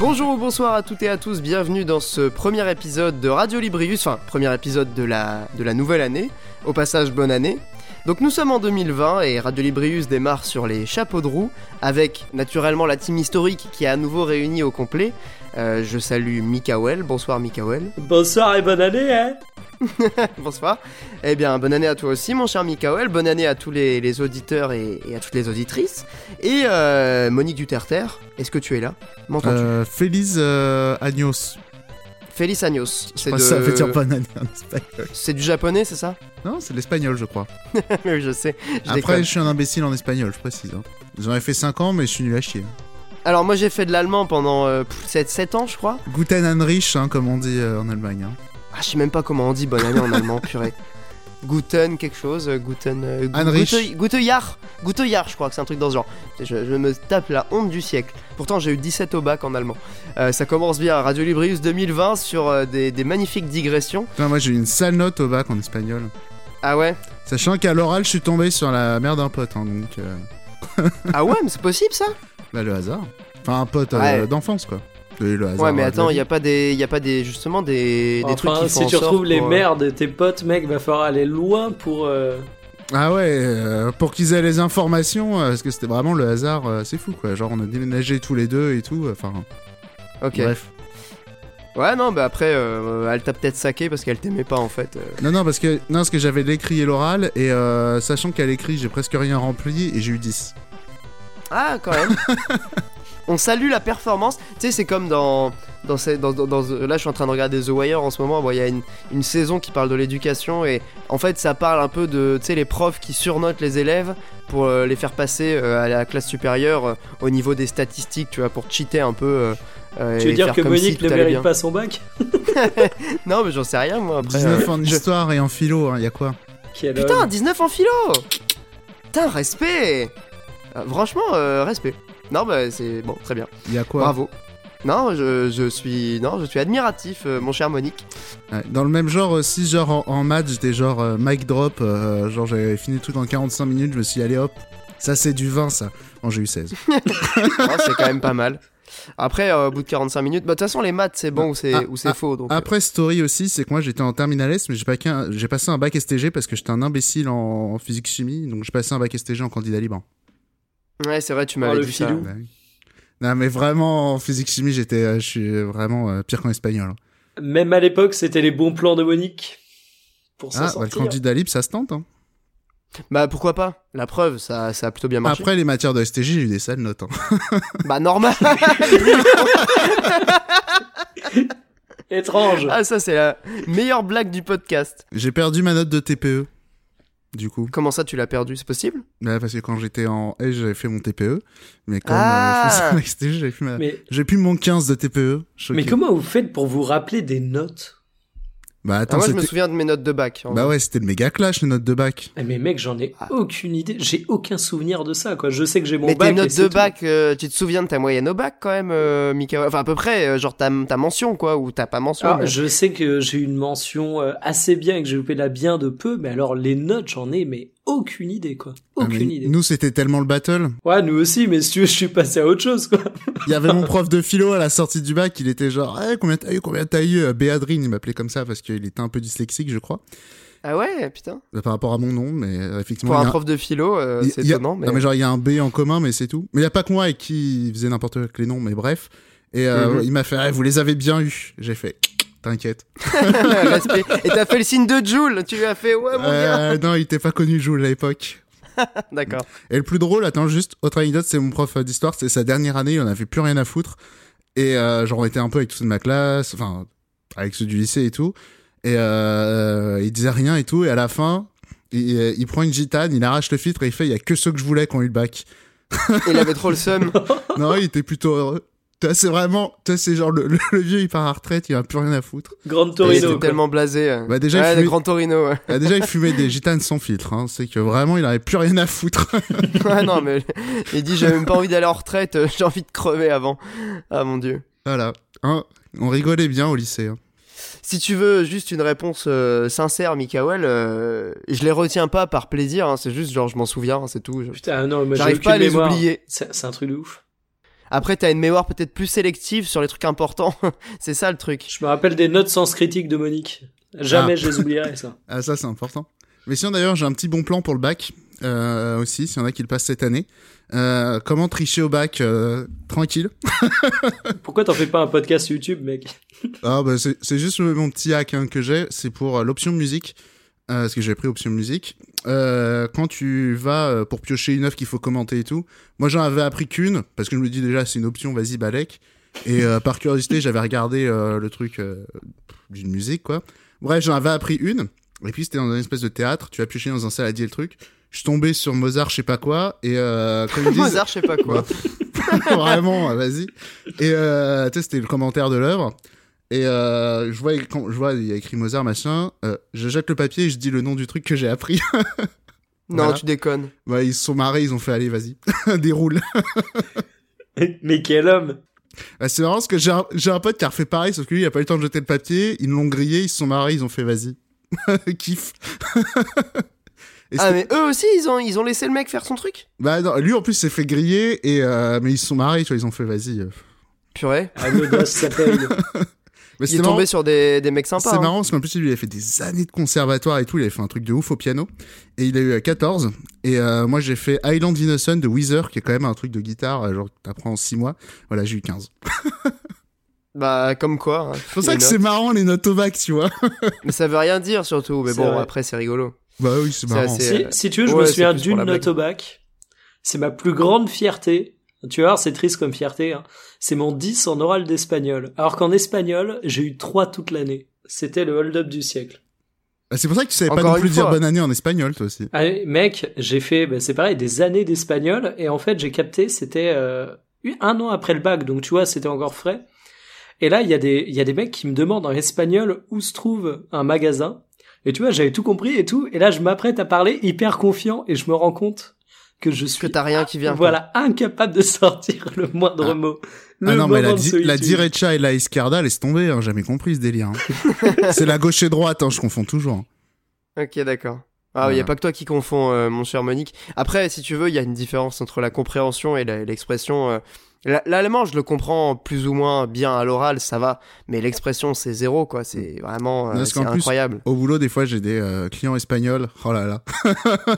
Bonjour ou bonsoir à toutes et à tous, bienvenue dans ce premier épisode de Radio Librius, enfin premier épisode de la, de la nouvelle année, au passage bonne année. Donc nous sommes en 2020 et Radio Librius démarre sur les chapeaux de roue avec naturellement la team historique qui est à nouveau réunie au complet. Euh, je salue Mikael, bonsoir Mikael. Bonsoir et bonne année, hein Bonsoir. Eh bien, bonne année à toi aussi, mon cher Mikael. Bonne année à tous les, les auditeurs et, et à toutes les auditrices. Et euh, Monique Duterter, est-ce que tu es là? M'entends-tu? Euh, Feliz euh, Agnos. Félix Agnos. C'est de- Ça veut dire bonne année en espagnol. C'est du japonais, c'est ça? Non, c'est l'espagnol, je crois. Oui, je sais. Je Après, déconne. je suis un imbécile en espagnol, je précise. hein. J'en ai fait 5 ans, mais je suis nul à chier. Alors, moi, j'ai fait de l'allemand pendant 7, ans, je crois. Guten Heinrich, hein, comme on dit euh, en Allemagne. hein. Ah, je sais même pas comment on dit bonne année en allemand, purée. Guten quelque chose, euh, Guten... euh. Gute, Gute Jahr Gute Jahr, je crois que c'est un truc dans ce genre. Je, je me tape la honte du siècle. Pourtant, j'ai eu 17 au bac en allemand. Euh, ça commence bien, Radio Librius 2020 sur euh, des, des magnifiques digressions. Putain, moi, j'ai eu une sale note au bac en espagnol. Ah ouais? Sachant qu'à l'oral, je suis tombé sur la mère d'un pote, hein, donc... euh, Ah ouais, mais c'est possible ça? Bah, le hasard. Enfin, un pote Ouais. d'enfance, quoi. Et le hasard, Ouais, mais attends, il y a pas des, y a pas des, justement des, des trucs Enfin, qui font si tu retrouves les euh, mères de tes potes, mec, va falloir aller loin pour. euh, Ah ouais, euh, pour qu'ils aient les informations, euh, parce que c'était vraiment le hasard, euh, c'est fou, quoi. Genre, on a déménagé tous les deux et tout, enfin... Ok. Bref. Ouais, non, bah après, euh, elle t'a peut-être saqué parce qu'elle t'aimait pas en fait. euh. Non, non, parce que, non, parce que j'avais l'écrit et l'oral, et euh, sachant qu'à l'écrit, j'ai presque rien rempli, et j'ai eu 10. Ah, quand même. On salue la performance. Tu sais, c'est comme dans, dans, ces- dans, dans- dans- Là, je suis en train de regarder The Wire en ce moment. Bon, Il y a une, une saison qui parle de l'éducation et en fait, ça parle un peu de, tu sais, les profs qui surnotent les élèves pour euh, les faire passer euh, à la classe supérieure euh, au niveau des statistiques, tu vois, pour cheater un peu. euh, euh, Tu veux dire que si Monique ne mérite bien. pas son bac? Non, mais j'en sais rien, moi. Après, 19 euh, en je- histoire et en philo, hein, y a quoi? Quel Putain, homme. 19 en philo Putain, respect Euh, Franchement, euh, respect. Non, bah, c'est bon, très bien. Y a quoi Bravo. Non, je, je suis non, je suis admiratif, euh, mon cher Monique. Ouais, Dans le même genre aussi, genre en, en maths, j'étais genre euh, mic drop, euh, genre j'avais fini truc en 45 minutes, je me suis dit, allez hop, ça c'est du 20 ça. Bon, j'ai eu 16. Oh, c'est quand même pas mal. Après, euh, au bout de 45 minutes, bah de toute façon, les maths, c'est bon ou c'est Ah, ou c'est ah, faux. Donc, euh. Après, story aussi, c'est que moi j'étais en terminale S, mais j'ai pas qu'un- j'ai passé un bac STG parce que j'étais un imbécile en, en physique-chimie, donc j'ai passé un bac STG en candidat libre. Ouais, c'est vrai, tu m'avais le dit ça. filou. Ouais. Non, mais vraiment, en physique-chimie, j'étais, euh, je suis vraiment euh, pire qu'en espagnol. Même à l'époque, c'était les bons plans de Monique. Pour Ah, bah, le candidat libre, ça se tente. Hein. Bah pourquoi pas? La preuve, ça, ça a plutôt bien marché. Après, les matières de STG, j'ai eu des sales notes. hein. Bah normal. Étrange. ah ça c'est la meilleure blague du podcast. J'ai perdu ma note de TPE, du coup. Comment ça tu l'as perdu? C'est possible? Bah, parce que quand j'étais en S, j'avais fait mon TPE. Mais comme Ah. euh, je faisais un STG, j'avais plus ma... Mais, J'ai plus mon 15 de TPE. choqué. mais comment vous faites pour vous rappeler des notes? Bah Ah, attends, Moi je me souviens de mes notes de bac. en Bah vrai. ouais, c'était le méga clash, les notes de bac. Eh, Mais mec, j'en ai Ah. aucune idée. J'ai aucun souvenir de ça, quoi. Je sais que j'ai mon Mais bac. tes et notes de bac, euh, tu te souviens de ta moyenne au bac quand même, euh, Mika? Enfin à peu près, euh, genre ta, ta mention quoi, ou t'as pas mention. Alors, mais- je sais que j'ai eu une mention euh, assez bien et que j'ai loupé la bien de peu, mais alors les notes, j'en ai mais aucune idée, quoi. Ah, mais Aucune idée. Nous, c'était tellement le battle. Ouais, nous aussi, mais si tu veux, je suis passé à autre chose, quoi. Il y avait mon prof de philo à la sortie du bac, il était genre, Eh, combien t'as eu, combien t'as eu, euh, Béadrine, il m'appelait comme ça parce qu'il était un peu dyslexique, je crois, Ah ouais, putain. euh, par rapport à mon nom, mais euh, effectivement. Pour un a prof de philo, euh, il- c'est a- étonnant, mais. Non mais genre il y a un B en commun mais c'est tout. Mais il y a pas que moi avec qui faisait n'importe quoi avec les noms mais bref. Et euh, Mhm. il m'a fait Ah, vous les avez bien eu. J'ai fait t'inquiète. Et t'as fait le signe de Joule, tu lui as fait ouais mon gars. Euh, non, il était pas connu Jules à l'époque. D'accord. Et le plus drôle, attends juste, autre anecdote, c'est mon prof d'histoire, c'est sa dernière année, il en avait plus rien à foutre. Et euh, genre on était un peu avec tous ceux de ma classe, enfin avec ceux du lycée et tout. Et euh, il disait rien et tout. Et à la fin, il, il prend une gitane, il arrache le filtre et il fait il y a que ceux que je voulais qui ont eu le bac. Il avait trop le seum. non, il était plutôt heureux. Toi, c'est vraiment, toi, c'est genre le, le, le vieux, il part à retraite, il a plus rien à foutre. Grande Il Torino. était quoi. tellement blasé. euh. Bah, déjà, il ouais, fumait- le Grand Torino. Ouais. Ah, déjà, il fumait des gitanes sans filtre. Hein. C'est que vraiment, il avait plus rien à foutre. ouais, non, mais il dit j'ai même pas envie d'aller en retraite, euh, j'ai envie de crever avant. Ah mon dieu. Voilà. Hein, on rigolait bien au lycée. hein. Si tu veux juste une réponse euh, sincère, Mikael, euh, je les retiens pas par plaisir, hein, c'est juste genre je m'en souviens, hein, c'est tout. Je- Putain, non, J'arrive pas à les mémoire. oublier. C'est c'est un truc de ouf. Après, t'as une mémoire peut-être plus sélective sur les trucs importants, c'est ça le truc. Je me rappelle des notes sens critique de Monique. Jamais Ah. je les oublierai, ça. Ah, ça, c'est important. Mais sinon, d'ailleurs, j'ai un petit bon plan pour le bac euh, aussi, s'il y en a qui le passent cette année. Euh, comment tricher au bac euh, tranquille? Pourquoi t'en fais pas un podcast YouTube, mec? Ah bah c'est c'est juste mon petit hack hein, que j'ai, c'est pour euh, l'option musique, euh, parce que j'ai pris option musique. Euh, quand tu vas euh, pour piocher une œuvre qu'il faut commenter et tout, moi j'en avais appris qu'une, parce que je me dis déjà c'est une option, vas-y balèque. Et euh, par curiosité j'avais regardé euh, le truc euh, d'une musique quoi. Bref j'en avais appris une, et puis c'était dans une espèce de théâtre, tu as pioché dans un saladier le truc. Je suis tombé sur Mozart, je sais pas quoi, et euh, comme ils disent, Mozart, je sais pas quoi. vraiment, vas-y. Et euh, tu sais, c'était le commentaire de l'œuvre. Et euh, je vois, quand je vois, il y a écrit Mozart, machin. euh, je jette le papier et je dis le nom du truc que j'ai appris. Non, Voilà. tu déconnes. ouais, ils se sont marrés, ils ont fait allez, vas-y, déroule. Mais quel homme Ouais, c'est marrant parce que j'ai un, pote qui a refait pareil, sauf que lui, il a pas eu le temps de jeter le papier. Ils l'ont grillé, ils se sont marrés, ils ont fait vas-y. Kiff. Ah, mais eux aussi, ils ont, ils ont laissé le mec faire son truc? Bah non, lui en plus s'est fait griller et euh, mais ils se sont marrés, tu vois, ils ont fait vas-y. Purée. Ça paye. Mais Il est tombé sur des, des mecs sympas. C'est hein. marrant parce qu'en plus, lui, il a fait des années de conservatoire et tout. Il avait fait un truc de ouf au piano. Et il a eu euh, 14. Et euh, moi, j'ai fait Island Innocent de Weezer, qui est quand même un truc de guitare, euh, genre que t'apprends en 6 mois. Voilà, j'ai eu 15. Bah, comme quoi. hein. C'est pour ça que c'est marrant les notes au bac, tu vois. Mais ça veut rien dire surtout. Mais bon, vrai. après, c'est rigolo. bah oui, c'est marrant. assez- Si, euh, si tu veux, je ouais, me souviens d'une note au bac. C'est ma plus grande fierté. Tu vas voir, c'est triste comme fierté. Hein. C'est mon 10 en oral d'espagnol. Alors qu'en espagnol, j'ai eu 3 toute l'année. C'était le hold-up du siècle. Bah, c'est pour ça que tu savais pas non plus dire bonne année en espagnol, toi aussi. Ah, mec, j'ai fait, bah, c'est pareil, des années d'espagnol. Et en fait, j'ai capté, c'était euh, un an après le bac. Donc tu vois, c'était encore frais. Et là, il y, a des- il y a des mecs qui me demandent en espagnol où se trouve un magasin. Et tu vois, j'avais tout compris et tout. Et là, je m'apprête à parler hyper confiant et je me rends compte que je suis Que t'as rien qui vient. quoi. voilà, incapable de sortir le moindre Ah. mot. Le Ah non, mais la, di- la direcha et la izquierda, laisse tomber, hein, jamais compris ce délire. hein. c'est la gauche et droite, hein, je confonds toujours. hein. Ok, d'accord. Ah oui, y a pas que toi qui confonds, euh, mon cher Monique. Après, si tu veux, il y a une différence entre la compréhension et la- l'expression. euh, L'allemand, je le comprends plus ou moins bien à l'oral, ça va. Mais l'expression, c'est zéro, quoi. C'est vraiment euh, Parce c'est qu'en plus- incroyable. Au boulot, des fois, j'ai des euh, clients espagnols. Oh là là.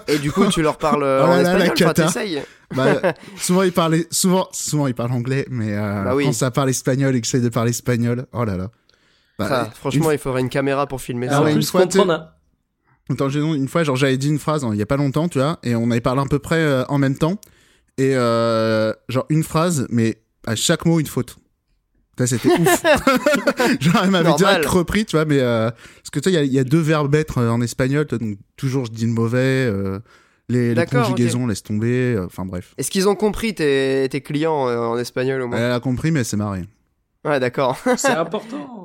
Et du coup, tu leur parles euh, Oh là en là, la espagnol, enfin, cata. t'essayes. Bah, souvent ils parlent souvent souvent ils parlent anglais mais euh, Bah oui. quand ça parle espagnol et que j'essaie de parler espagnol oh là là Bah, Enfin, une franchement, il faudrait une caméra pour filmer Ah ça. en ouais, une plus, fois, Attends, une fois, genre, j'avais dit une phrase hein, il y a pas longtemps, tu vois, et on avait parlé à peu près euh, en même temps. Et euh, genre, une phrase, mais à chaque mot, une faute. C'était ouf. genre, elle m'avait direct repris, tu vois, mais. euh, parce que tu sais, il y a- il y, a deux verbes être euh, en espagnol, donc toujours je dis le mauvais, euh, les, conjugaisons, laisse tomber, euh, enfin bref. Est-ce qu'ils ont compris tes, tes clients euh, en espagnol au moins? Elle a compris, mais elle s'est marrée. Ouais, d'accord. C'est important.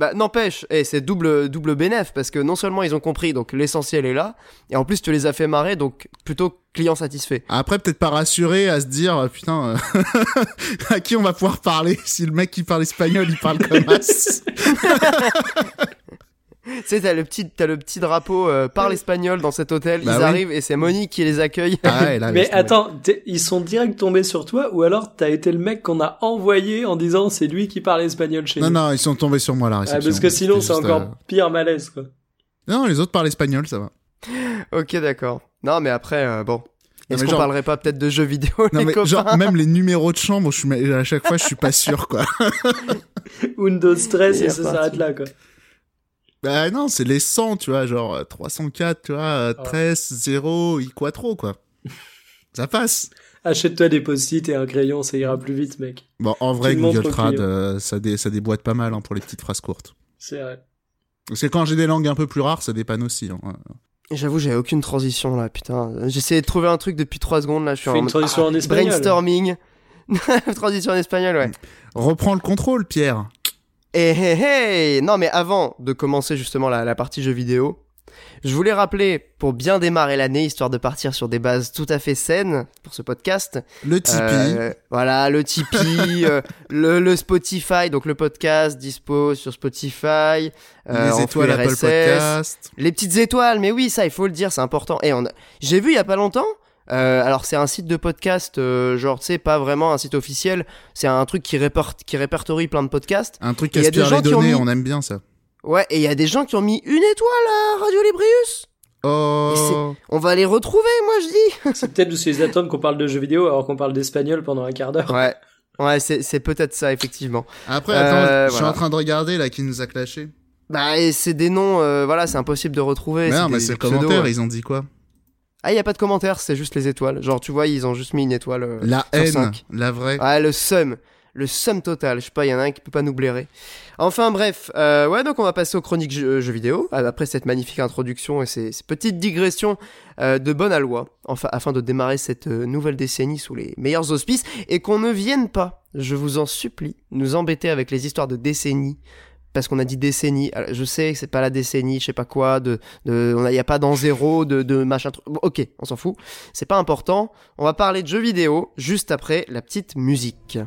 Bah n'empêche, eh, c'est double double bénéf parce que non seulement ils ont compris, donc l'essentiel est là, et en plus tu les as fait marrer, donc plutôt client satisfait. Après, peut-être pas rassuré à se dire, euh, putain, euh, à qui on va pouvoir parler si le mec qui parle espagnol, il parle comme as? Tu sais, t'as le petit t'as le petit drapeau euh, parle espagnol dans cet hôtel, Bah ils oui. arrivent et c'est Monique qui les accueille. Ah ouais, là, Mais attends, t'es- ils sont direct tombés sur toi ou alors t'as été le mec qu'on a envoyé en disant c'est lui qui parle espagnol chez Non, nous? non, ils sont tombés sur moi à la Ah, parce que sinon c'est encore euh, pire malaise quoi. Non, les autres parlent espagnol, ça va. ok, d'accord. Non, mais après, euh, bon. Non, Est-ce qu'on genre- parlerait pas peut-être de jeux vidéo, Non, les mais copains genre, même les numéros de chambre, je suis, à chaque fois, je suis pas sûr, quoi. Windows stress Et et ça s'arrête là quoi. Bah non, c'est les 100, tu vois, genre euh, 304, tu vois, euh, Ah. 13, 0, i quattro, quoi. Ça passe. Achète-toi des post-it et un crayon, ça ira plus vite mec. Bon, en vrai, Google Trad, euh, ça, dé- ça déboîte pas mal hein, pour les petites phrases courtes. C'est vrai. Parce que quand j'ai des langues un peu plus rares, ça dépanne aussi. hein. J'avoue, j'avais aucune transition là, putain. J'essayais de trouver un truc depuis 3 secondes là, je suis Fais en une transition en ah, espagnol. Brainstorming. transition en espagnol, ouais. Reprends le contrôle, Pierre. Et hey, hey Non, mais avant de commencer justement la, la partie jeux vidéo, Je voulais rappeler, pour bien démarrer l'année, histoire de partir sur des bases tout à fait saines pour ce podcast. Le Tipeee. euh, voilà, le Tipeee, euh, le, le Spotify, donc le podcast dispo sur Spotify. euh, les étoiles Apple RSS. Podcast. Les petites étoiles, mais oui, ça, il faut le dire, c'est important. Et on a- j'ai vu il y a pas longtemps. Euh, alors c'est un site de podcast, euh, genre tu sais pas vraiment un site officiel, c'est un truc qui, réporte, qui répertorie plein de podcasts. Un truc qui Il y a des aspire gens les qui ont données, mis- on aime bien ça. Ouais, et il y a des gens qui ont mis une étoile à Radio Librius. Oh. On va les retrouver, moi je dis. C'est peut-être parce qu'ils attendent qu'on parle de jeux vidéo alors qu'on parle d'espagnol pendant un quart d'heure. Ouais, ouais, c'est c'est peut-être ça effectivement. Après, Euh, attends, je suis voilà. en train de regarder là qui nous a clashé. Bah et c'est des noms, euh, voilà, c'est impossible de retrouver. Non, mais c'est le commentaire, ouais. ils ont dit quoi? Ah, il y a pas de commentaires, c'est juste les étoiles. Genre tu vois, ils ont juste mis une étoile. euh, La sur haine, la vraie. Ouais, le seum. Le seum total. Je sais pas, il y en a un qui peut pas nous blairer. Enfin bref, euh, ouais, donc on va passer aux chroniques jeux, jeux vidéo. euh, Après cette magnifique introduction et ces, ces petites digressions euh, de bonne aloi, enfin, afin de démarrer cette euh, nouvelle décennie sous les meilleurs auspices et qu'on ne vienne pas, je vous en supplie, nous embêter avec les histoires de décennies. Parce qu'on a dit décennie, je sais que c'est pas la décennie, je sais pas quoi, de, de, on a, y a pas dans zéro, de, de machin. Bon, ok, on s'en fout, c'est pas important. On va parler de jeux vidéo juste après la petite musique.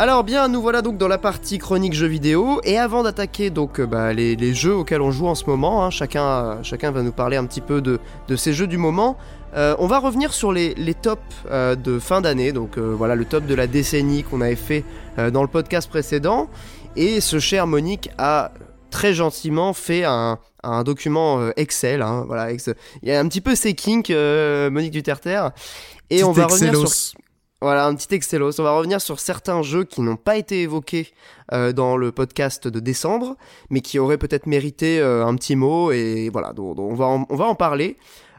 Alors bien, nous voilà donc dans la partie chronique jeux vidéo, et avant d'attaquer donc euh, bah, les, les jeux auxquels on joue en ce moment, hein, chacun, euh, chacun va nous parler un petit peu de, de ces jeux du moment, euh, on va revenir sur les, les tops euh, de fin d'année, donc euh, voilà le top de la décennie qu'on avait fait euh, dans le podcast précédent, et ce cher Monique a très gentiment fait un, un document Excel, hein, voilà, ex- il y a un petit peu ses kinks, euh, Monique Duterter, et on va revenir sur. Voilà, un petit Excelos. On va revenir sur certains jeux qui n'ont pas été évoqués euh, dans le podcast de décembre, mais qui auraient peut-être mérité euh, un petit mot. Et voilà, donc, on, va en, on va en parler.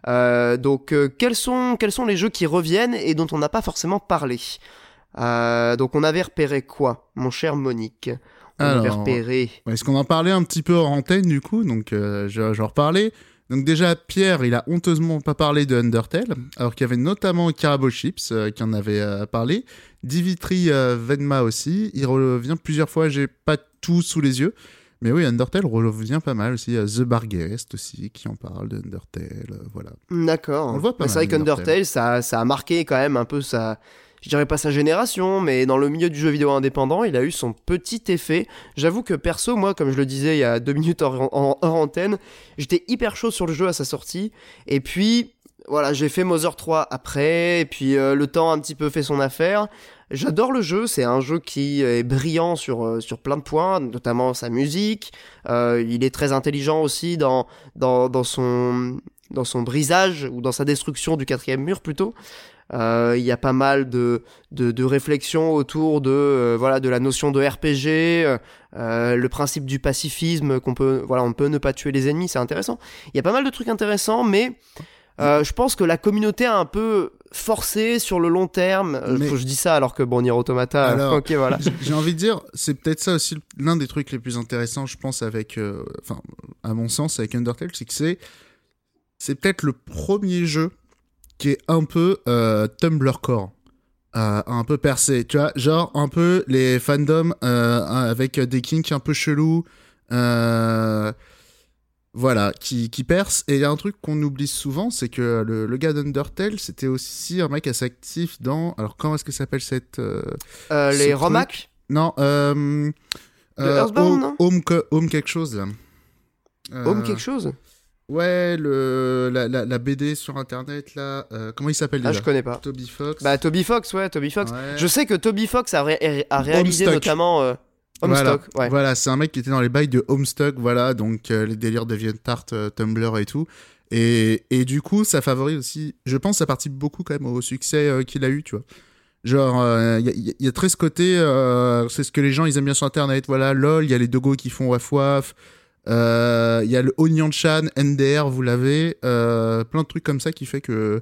Euh, donc, quels, sont, quels sont les jeux qui reviennent et dont on n'a pas forcément parlé? Donc, on avait repéré quoi, mon cher Monique? On avait repéré. Est-ce qu'on en parlait un petit peu hors antenne du coup? Donc je- j'en reparlais. Donc déjà Pierre, il a honteusement pas parlé de Undertale, alors qu'il y avait notamment Carabo Chips euh, qui en avait euh, parlé, Dimitri euh, Venma aussi. Il revient plusieurs fois. J'ai pas tout sous les yeux, mais oui Undertale revient pas mal aussi. The Barguest aussi qui en parle de Undertale. voilà. D'accord. On le voit pas Mais C'est vrai qu'Undertale, ça, ça a marqué quand même un peu sa. Je dirais pas sa génération, mais dans le milieu du jeu vidéo indépendant, il a eu son petit effet. J'avoue que perso, moi, comme je le disais il y a deux minutes hors, en- hors antenne, j'étais hyper chaud sur le jeu à sa sortie. Et puis, voilà, j'ai fait Mother 3 après, et puis euh, le temps a un petit peu fait son affaire. J'adore le jeu, c'est un jeu qui est brillant sur, euh, sur plein de points, notamment sa musique. Euh, il est très intelligent aussi dans, dans, dans, son, dans son brisage, ou dans sa destruction du quatrième mur plutôt. Euh, Il y a pas mal de, de, de réflexions autour de, euh, voilà, de la notion de RPG, euh, le principe du pacifisme, qu'on peut, voilà, on peut ne pas tuer les ennemis, c'est intéressant. Il y a pas mal de trucs intéressants, mais euh, je pense que la communauté a un peu forcé sur le long terme. Mais- faut que je dis ça alors que bon, Nier Automata, Alors, ok, voilà. J'ai- J'ai envie de dire, c'est peut-être ça aussi l'un des trucs les plus intéressants, je pense, avec, euh, enfin, à mon sens, avec Undertale, c'est que c'est, c'est peut-être le premier jeu qui est un peu euh, Tumblr core, euh, un peu percé, tu vois, genre un peu les fandoms euh, avec des kinks un peu chelous. euh, Voilà, qui, qui perce. Et il y a un truc qu'on oublie souvent, c'est que le, le gars d'Undertale, c'était aussi un mec assez actif dans. Alors, comment est-ce que ça s'appelle cette. Ce les truc- Romac Non, euh. Earthbound, Home, non? Home, Home quelque chose, là. Home quelque chose? Ouais, le, la, la, la BD sur internet, là. euh, comment il s'appelle Ah, déjà je connais pas. Toby Fox. Bah, Toby Fox, ouais, Toby Fox. Ouais. Je sais que Toby Fox a, ré- a réalisé Homestuck. notamment euh, Voilà, Homestuck, ouais. voilà c'est un mec qui était dans les bails de Homestuck, voilà, donc euh, les délires de Tart, euh, Tumblr et tout. Et, et du coup, ça favorise aussi, je pense, ça participe beaucoup quand même au succès qu'il a eu, tu vois. Genre, il y, a- y a très ce côté, euh, c'est ce que les gens ils aiment bien sur Internet, voilà, lol, il y a les dogos qui font waf waf, euh, il y a le Onion Chan, NDR, vous l'avez, euh, plein de trucs comme ça qui fait que.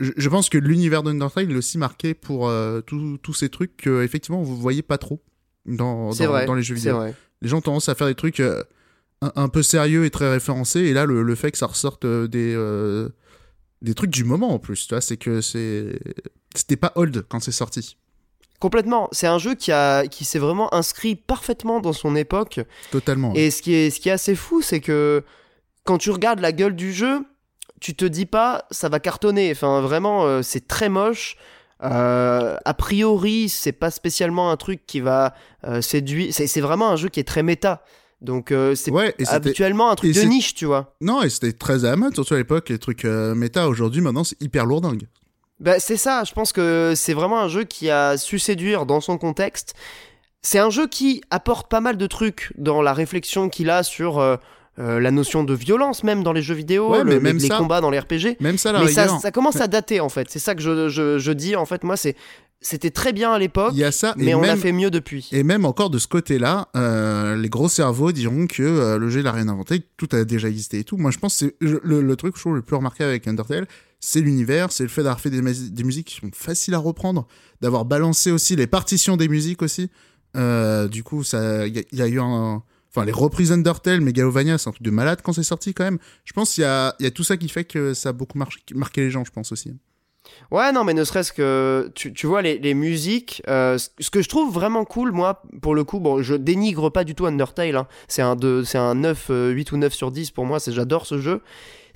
Je, je pense que l'univers d'Undertale est aussi marqué pour euh, tous ces trucs que, effectivement, vous voyez pas trop dans, C'est dans, vrai. dans les jeux vidéo. vrai. Les gens ont tendance à faire des trucs un, un peu sérieux et très référencés, et là, le, le fait que ça ressorte des, des trucs du moment en plus, tu vois, c'est que c'est. C'était pas old quand c'est sorti. Complètement. C'est un jeu qui, a, qui s'est vraiment inscrit parfaitement dans son époque. Totalement. Et ce qui est, ce qui est assez fou, c'est que quand tu regardes la gueule du jeu, tu te dis pas ça va cartonner. Enfin, vraiment, euh, c'est très moche. Euh, a priori, c'est pas spécialement un truc qui va euh, séduire. C'est, c'est vraiment un jeu qui est très méta. Donc, euh, c'est ouais, habituellement un truc de niche, tu vois. Non, et c'était très à la mode, surtout à l'époque, les trucs euh, méta. Aujourd'hui, maintenant, c'est hyper lourdingue. Bah, c'est ça, je pense que c'est vraiment un jeu qui a su séduire dans son contexte. C'est un jeu qui apporte pas mal de trucs dans la réflexion qu'il a sur euh, euh, la notion de violence, même dans les jeux vidéo, Ouais, le- mais les, même les ça- combats dans les RPG. Même ça, la Mais ça, commence à dater en fait. C'est ça que je, je, je dis en fait. Moi, c'est c'était très bien à l'époque, Il y a ça, mais on a même, fait mieux depuis. Et même encore de ce côté-là, euh, les gros cerveaux diront que euh, le jeu il a rien inventé, tout a déjà existé et tout. Moi je pense que c'est le, le truc que je trouve le plus remarquable avec Undertale, c'est l'univers, c'est le fait d'avoir fait des, mus- des musiques qui sont faciles à reprendre, d'avoir balancé aussi les partitions des musiques aussi. Euh, du coup, il y, a- eu un, enfin les reprises Undertale, Megalovania, c'est un truc de malade quand c'est sorti quand même. Je pense qu'il y a, y a tout ça qui fait que ça a beaucoup marqué, marqué les gens, je pense aussi. Ouais, non, mais ne serait-ce que tu, tu vois les, les musiques. euh, ce- que je trouve vraiment cool, moi, pour le coup, bon, je dénigre pas du tout Undertale. hein. C'est un un 9, euh, 8 ou 9 sur 10 pour moi. J'adore ce jeu.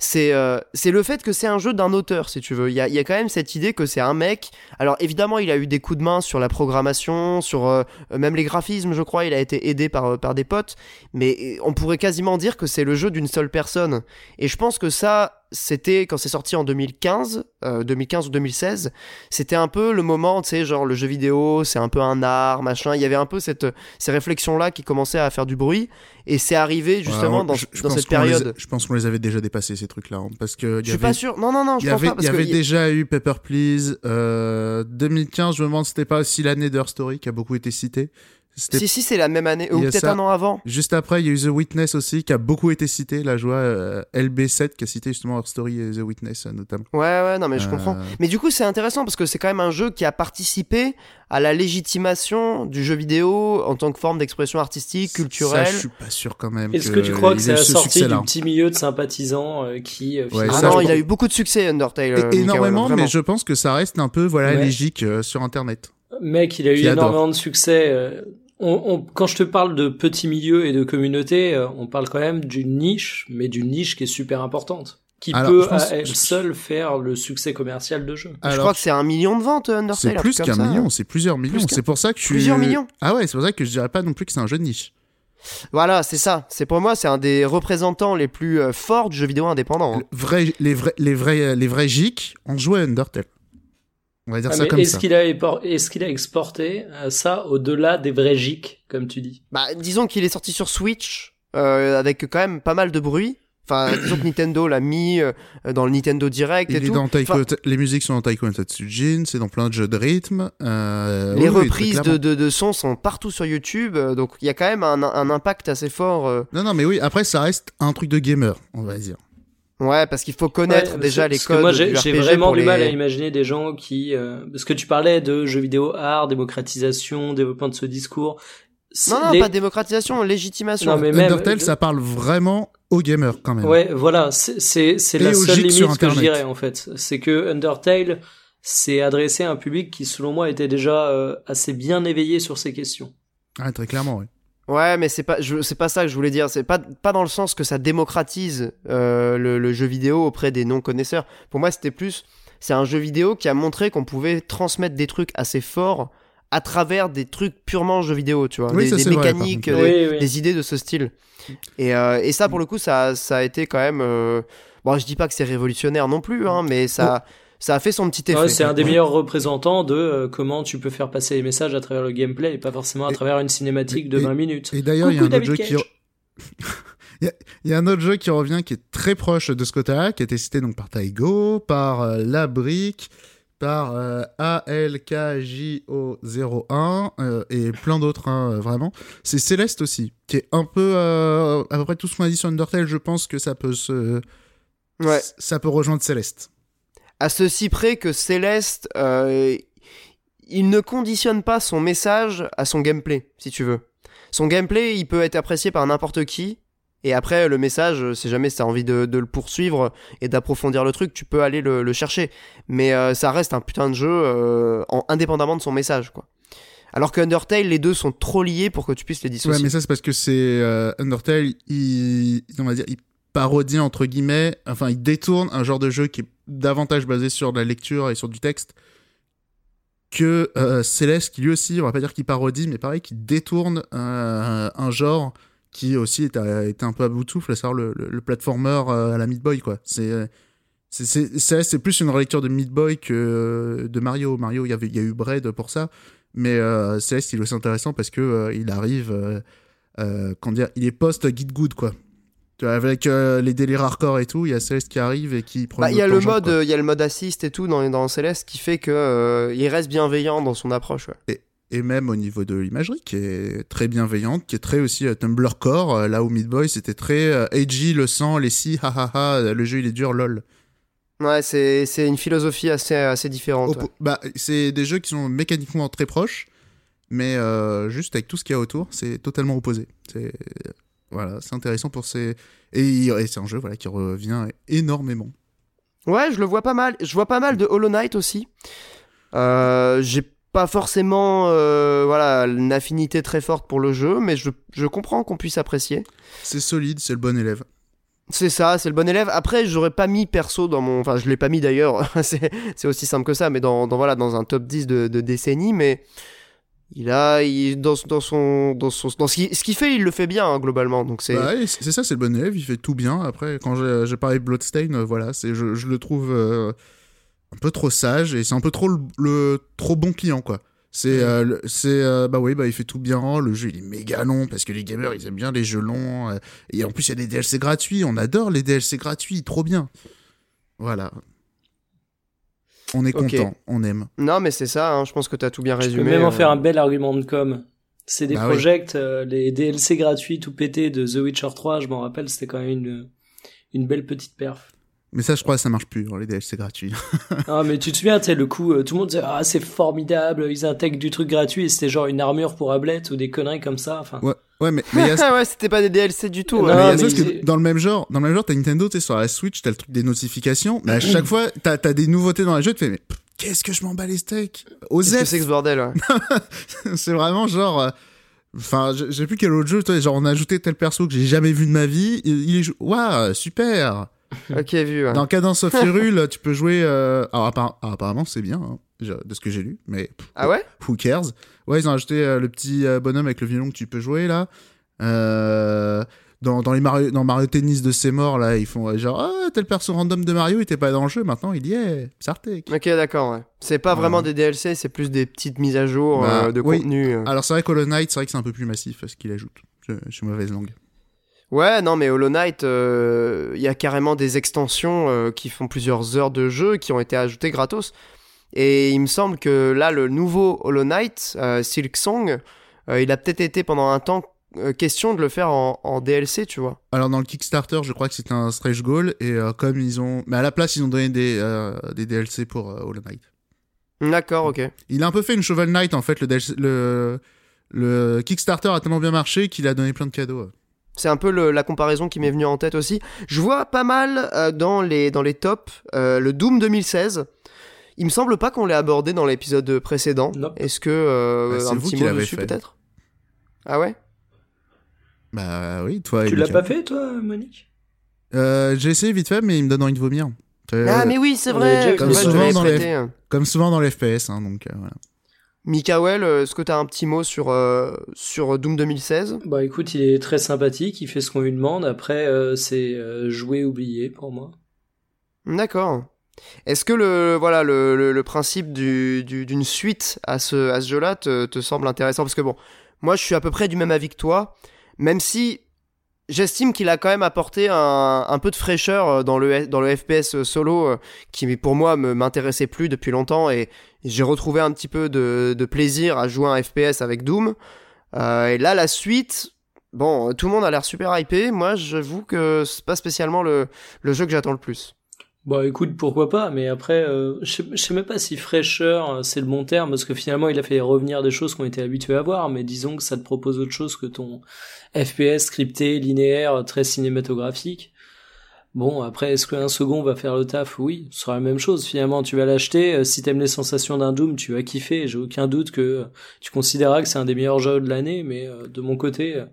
C'est euh, le fait que c'est un jeu d'un auteur, si tu veux. Il y a, y a quand même cette idée que c'est un mec. Alors évidemment, il a eu des coups de main sur la programmation, sur euh, même les graphismes, je crois. Il a été aidé par, euh, par des potes. Mais euh, on pourrait quasiment dire que c'est le jeu d'une seule personne. Et je pense que ça, c'était quand c'est sorti en 2015, euh, 2015 ou 2016, c'était un peu le moment, tu sais, genre le jeu vidéo, c'est un peu un art, machin. Il y avait un peu cette, ces réflexions-là qui commençaient à faire du bruit. Et c'est arrivé justement Ouais, dans, je- je dans pense cette a- période. je pense qu'on les avait déjà dépassés ces trucs-là, hein, parce que il Je y suis avait pas sûr. Non, non, non, je y pense avait, pas. Il y avait déjà eu Paper Please. Euh, 2015, je me demande c'était pas aussi l'année d'Her Story qui a beaucoup été citée. Si, si, c'est la même année. Ou peut-être un an avant. Juste après, il y a eu The Witness aussi qui a beaucoup été cité. Là, je vois euh, LB7 qui a cité justement Her Story et The Witness euh, notamment. Ouais, ouais, non, mais je Euh, comprends. Mais du coup, c'est intéressant parce que c'est quand même un jeu qui a participé à la légitimation du jeu vidéo en tant que forme d'expression artistique, culturelle. Ça, je suis pas sûr quand même. Est-ce que tu crois que c'est la ce sortie du petit milieu de sympathisants euh, qui euh, Ouais, Ah finalement- ça, non, il a eu beaucoup de succès, Undertale. Euh, énormément, mais je pense que ça reste un peu voilà Ouais. légique euh, sur Internet. Mec, il a eu adore. énormément de succès. Euh, on, on- quand je te parle de petits milieux et de communautés, euh, on parle quand même d'une niche, mais d'une niche qui est super importante, qui Alors, peut pense- à elle seule faire le succès commercial de jeu. je crois que c'est un million de ventes, Undertale. c'est plus qu'un million, c'est plusieurs millions. C'est pour ça que je suis. Plusieurs millions Ah ouais, c'est pour ça que je dirais pas non plus que c'est un jeu de niche. Voilà, c'est ça. C'est pour moi, c'est un des représentants les plus euh, forts du jeu vidéo indépendant. hein. Le vrai- les vrais, les vrais, les vrais geeks ont joué à Undertale. On va dire Ah, ça comme est-ce ça. qu'il a, épor- est-ce qu'il a exporté euh, ça au-delà des vrais geeks, comme tu dis? Bah, disons qu'il est sorti sur Switch euh, avec quand même pas mal de bruit. Enfin, disons que Nintendo l'a mis euh, dans le Nintendo Direct Il et est tout. dans Taiko, Enfin, les musiques sont dans Taiko no Tatsujin, c'est dans plein de jeux de rythme. euh, les oui, reprises de, de, de sons sont partout sur YouTube, donc il y a quand même un, un impact assez fort. euh. Non, non, mais oui, après, ça reste un truc de gamer, on va dire. Ouais, parce qu'il faut connaître Ouais, déjà les parce que codes moi, j'ai vraiment du les- mal à imaginer des gens qui, euh, parce que tu parlais de jeux vidéo art, démocratisation, développement de ce discours. C'est Non, non, les- pas démocratisation, légitimation. Non, mais même- Undertale, ça parle vraiment aux gamers quand même. Ouais, voilà, c'est c'est c'est la seule limite que je dirais en fait. C'est que Undertale s'est adressé à un public qui, selon moi, était déjà euh, assez bien éveillé sur ces questions. Ah, très clairement, oui. Ouais, mais c'est pas, je- c'est pas ça que je voulais dire. C'est pas, pas dans le sens que ça démocratise euh, le, le jeu vidéo auprès des non-connaisseurs. Pour moi, c'était plus, c'est un jeu vidéo qui a montré qu'on pouvait transmettre des trucs assez forts à travers des trucs purement jeux vidéo, tu vois, Oui, des, ça, des c'est vrai, par mécaniques, des, Oui, oui. des idées de ce style. Et, euh, et ça, pour le coup, ça, ça a été quand même. euh, Bon, je dis pas que c'est révolutionnaire non plus, hein, mais ça, ça a fait son petit effet. Ouais, c'est un des meilleurs représentants de euh, comment tu peux faire passer les messages à travers le gameplay et pas forcément à Et- tronner une cinématique de et- 20 minutes. Et d'ailleurs, il y a un autre jeu qui. Cage. Il y, a, il y a un autre jeu qui revient qui est très proche de ce côté-là, qui a été cité donc par Taigo, par euh, La Brique, par euh, ALKJO01 euh, et plein d'autres, hein, euh, vraiment. C'est Céleste aussi, qui est un peu euh, à peu près tout ce qu'on a dit sur Undertale. Je pense que ça peut se, Ouais. ça peut rejoindre Céleste. À ceci près que Céleste, euh, il ne conditionne pas son message à son gameplay, si tu veux. Son gameplay, il peut être apprécié par n'importe qui. Et après, le message, si jamais tu as envie de, le poursuivre et d'approfondir le truc, tu peux aller le, chercher. Mais euh, ça reste un putain de jeu euh, en, indépendamment de son message, quoi. Alors que Undertale, les deux sont trop liés pour que tu puisses les dissocier. Ouais, mais ça c'est parce que c'est Undertale, il, on va dire, il parodie entre guillemets, enfin il détourne un genre de jeu qui est davantage basé sur de la lecture et sur du texte que euh, Céleste, qui lui aussi, on va pas dire qu'il parodie, mais pareil, qui détourne euh, un genre qui aussi était, était un peu à bout de souffle, à savoir le, le, le platformer euh, à la Meat Boy, quoi. C'est euh, c'est plus une relecture de Meat Boy que euh, de Mario. Mario, il y avait il y a eu Braid pour ça, mais euh, Céleste, il est aussi intéressant parce que euh, il arrive, euh, euh, comment dire, il est post Git Good quoi. Avec euh, les délires hardcore et tout, il y a Céleste qui arrive et qui prend. Bah, il y a le mode, euh, il y a le mode assist et tout dans, dans Céleste qui fait que euh, il reste bienveillant dans son approche. ouais. et même au niveau de l'imagerie qui est très bienveillante, qui est très aussi euh, Tumblr core, euh, là où Meat Boy c'était très edgy, le sang, les si, ha ha ha, euh, le jeu il est dur, lol. Ouais, c'est c'est une philosophie assez, assez différente. Bah, c'est des jeux qui sont mécaniquement très proches, mais euh, juste avec tout ce qu'il y a autour, c'est totalement opposé. C'est voilà, c'est intéressant pour ces et, c'est un jeu voilà qui revient énormément. Ouais. Je le vois pas mal. Je vois pas mal de Hollow Knight aussi. Euh, J'ai pas forcément euh, voilà une affinité très forte pour le jeu, mais je, je comprends qu'on puisse apprécier. C'est solide, c'est le bon élève. C'est ça, c'est le bon élève. Après, j'aurais pas mis perso dans mon. Enfin, je l'ai pas mis d'ailleurs. c'est c'est aussi simple que ça, mais dans, dans, voilà, dans un top 10 de, de décennies. Mais il a. Il, dans, dans son. Dans, son, dans ce qu'il ce qu'il fait, il le fait bien, hein, globalement. Donc c'est. Bah ouais, c'est ça, c'est le bon élève, il fait tout bien. Après, quand j'ai parlé de Bloodstain, euh, voilà, c'est je, je le trouve euh, un peu trop sage et c'est un peu trop le, le- trop bon client quoi. C'est euh, c'est bah oui, bah il fait tout bien, le jeu il est méga long parce que les gamers ils aiment bien les jeux longs et en plus il y a des DLC gratuits, on adore les DLC gratuits, trop bien. Voilà. On est content, on aime. Non, mais c'est ça, hein, je pense que t'as tout bien Je résumé. peux même en euh. faire un bel argument de com. C'est des Bah oui. projects, euh, les DLC gratuits tout pété de The Witcher 3, je m'en rappelle, c'était quand même une, une belle petite perf. Mais ça je crois que ça marche plus, hein, les DLC gratuits. Ah, mais tu te souviens, tu sais, le coup, euh, tout le monde disait, ah, c'est formidable, ils intègrent du truc gratuit, et c'était genre une armure pour Ablette ou des conneries comme ça, enfin. ouais, ouais, mais mais a ouais, c'était pas des DLC du tout. Non, mais ça que dans le même genre, dans le même genre, t'as Nintendo, tu sais, sur la Switch, t'as le truc des notifications, mais à chaque fois, t'as as des nouveautés dans les jeux, tu fais, mais pff, qu'est-ce que je m'en bats les steaks Osef c'est que ce bordel ouais. C'est vraiment genre. euh, Enfin, je je sais plus quel autre jeu, toi, genre on a ajouté tel perso que j'ai jamais vu de ma vie, il il est. Waouh, super Ok, vu. ouais. Dans Cadence of Hyrule, tu peux jouer. euh, Alors, alors, apparemment, c'est bien, hein, de ce que j'ai lu, mais Ah ouais? who cares? Ouais, ils ont ajouté euh, le petit euh, bonhomme avec le violon que tu peux jouer là. Euh, dans, dans les Mario, dans Mario Tennis de ses morts là, ils font genre ah tel perso random de Mario il était pas dans le jeu, maintenant il y est, Sartek. Ok, d'accord, ouais. C'est pas Ouais. vraiment des DLC, c'est plus des petites mises à jour Bah, de oui. contenu. Alors c'est vrai qu'Hollow Knight, c'est vrai que c'est un peu plus massif ce qu'il ajoute. Je, je suis mauvaise langue. Ouais, non, mais Hollow Knight, euh, il y a carrément des extensions euh, qui font plusieurs heures de jeu qui ont été ajoutées gratos. Et il me semble que là, le nouveau Hollow Knight, euh, Silk Song, euh, il a peut-être été pendant un temps euh, question de le faire en, en DLC, tu vois. Alors dans le Kickstarter, je crois que c'était un stretch goal et euh, comme ils ont, mais à la place ils ont donné des des DLC pour Hollow Knight. D'accord, ok. Il a un peu fait une Shovel Knight en fait le DLC le le Kickstarter a tellement bien marché qu'il a donné plein de cadeaux. C'est un peu le- la comparaison qui m'est venue en tête aussi. Je vois pas mal euh, dans, les, dans les tops euh, le Doom 2016. Il me semble pas qu'on l'ait abordé dans l'épisode précédent. Nope. Est-ce que euh, Bah, un vous petit mot dessus peut-être? Ah ouais? Bah oui, toi. et Tu l'as pas fait, toi, Monique? Euh, J'ai essayé vite fait, mais il me donne envie de vomir. Euh, Ah, mais oui, c'est vrai. Comme souvent dans les-. Comme souvent dans les FPS, hein, donc euh, voilà. Mikael, est-ce que t'as un petit mot sur, euh, sur Doom 2016 Bah écoute, il est très sympathique, il fait ce qu'on lui demande. Après, euh, c'est euh, jouer oublié pour moi. D'accord. Est-ce que le, voilà, le, principe du, du- d'une suite à ce, à ce jeu-là te, te semble intéressant? Parce que bon, moi je suis à peu près du même avis que toi, même si j'estime qu'il a quand même apporté un, un peu de fraîcheur euh, dans le, dans le FPS solo euh, qui pour moi me m'intéressait plus depuis longtemps et j'ai retrouvé un petit peu de, plaisir à jouer un FPS avec Doom. Euh, et là, la suite, bon, tout le monde a l'air super hypé. Moi, j'avoue que c'est pas spécialement le, le jeu que j'attends le plus. Bah écoute, pourquoi pas, mais après, euh, je sais- même pas si fraîcheur, euh, c'est le bon terme, parce que finalement, il a fait revenir des choses qu'on était habitués à voir, mais disons que ça te propose autre chose que ton FPS scripté, linéaire, très cinématographique. Bon, après, est-ce qu'un second va faire le taf? Oui, ce sera la même chose. Finalement, tu vas l'acheter. euh, Si t'aimes les sensations d'un Doom, tu vas kiffer. J'ai aucun doute que euh, tu considéreras que c'est un des meilleurs jeux de l'année, mais de mon côté,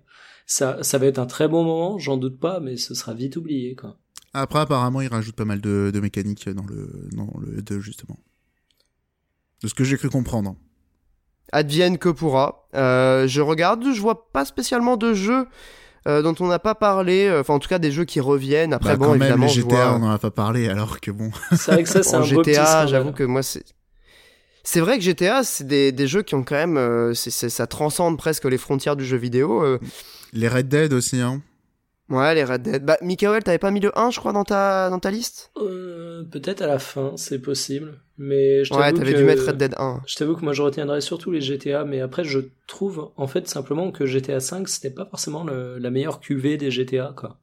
ça, ça va être un très bon moment, j'en doute pas, mais ce sera vite oublié, quoi. Après, apparemment, il rajoute pas mal de, de mécaniques dans le, dans le 2, justement. De ce que j'ai cru comprendre. advienne que pourra. Euh, je regarde, je vois pas spécialement de jeux euh, dont on n'a pas parlé, enfin en tout cas des jeux qui reviennent. Après bah, bon, quand même, évidemment, les je GTA, vois... on en a pas parlé, alors que bon. C'est vrai que ça, c'est en un beau petit GTA, j'avoue que moi c'est... C'est vrai que GTA, c'est des, des jeux qui ont quand même... euh, c'est- c'est- ça transcende presque les frontières du jeu vidéo. euh. Les Red Dead aussi, hein. Ouais, les Red Dead. Bah, Mikael, t'avais pas mis le 1, je crois, dans ta, dans ta liste? Euh, peut-être à la fin, c'est possible. Mais je Ouais, t'avais dû mettre Red Dead 1. Je t'avoue que moi je retiendrai surtout les GTA, mais après je trouve en fait simplement que GTA 5 c'était pas forcément le- la meilleure cuvée des GTA quoi.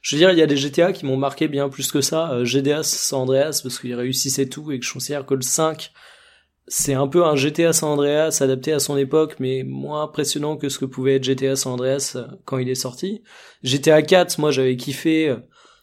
Je veux dire, il y a des GTA qui m'ont marqué bien plus que ça. Euh, GTA San Andreas parce qu'il réussissait tout et que je considère que le 5 c'est un peu un GTA San Andreas adapté à son époque, mais moins impressionnant que ce que pouvait être GTA San Andreas euh, quand il est sorti. GTA 4, moi j'avais kiffé. euh,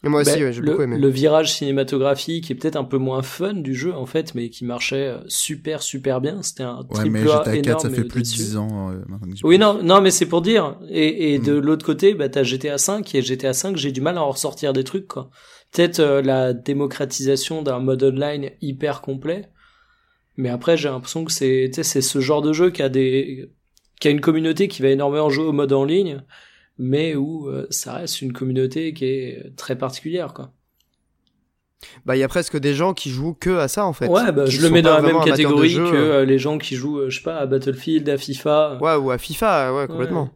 Et moi aussi, bah, ouais, j'ai le, beaucoup aimé. le virage cinématographique est peut-être un peu moins fun du jeu en fait, mais qui marchait euh, super super bien. C'était un Ouais, mais triple A GTA 4, énorme ça et fait plus de audacieux. 10 ans. euh, maintenant que j'y Oui non non mais c'est pour dire. Et, et de Mm. l'autre côté, bah t'as GTA 5 et GTA 5 j'ai du mal à en ressortir des trucs quoi. Peut-être euh, la démocratisation d'un mode online hyper complet. Mais après j'ai l'impression que c'est c'est ce genre de jeu qui a des qui a une communauté qui va énormément jouer au mode en ligne, mais où euh, ça reste une communauté qui est très particulière quoi. Bah, il y a presque des gens qui jouent que à ça, en fait. Ouais, bah, je le mets dans la même catégorie que euh. euh, les gens qui jouent, je sais pas, à Battlefield, à FIFA. Ouais, ou à FIFA, ouais, complètement. Ouais.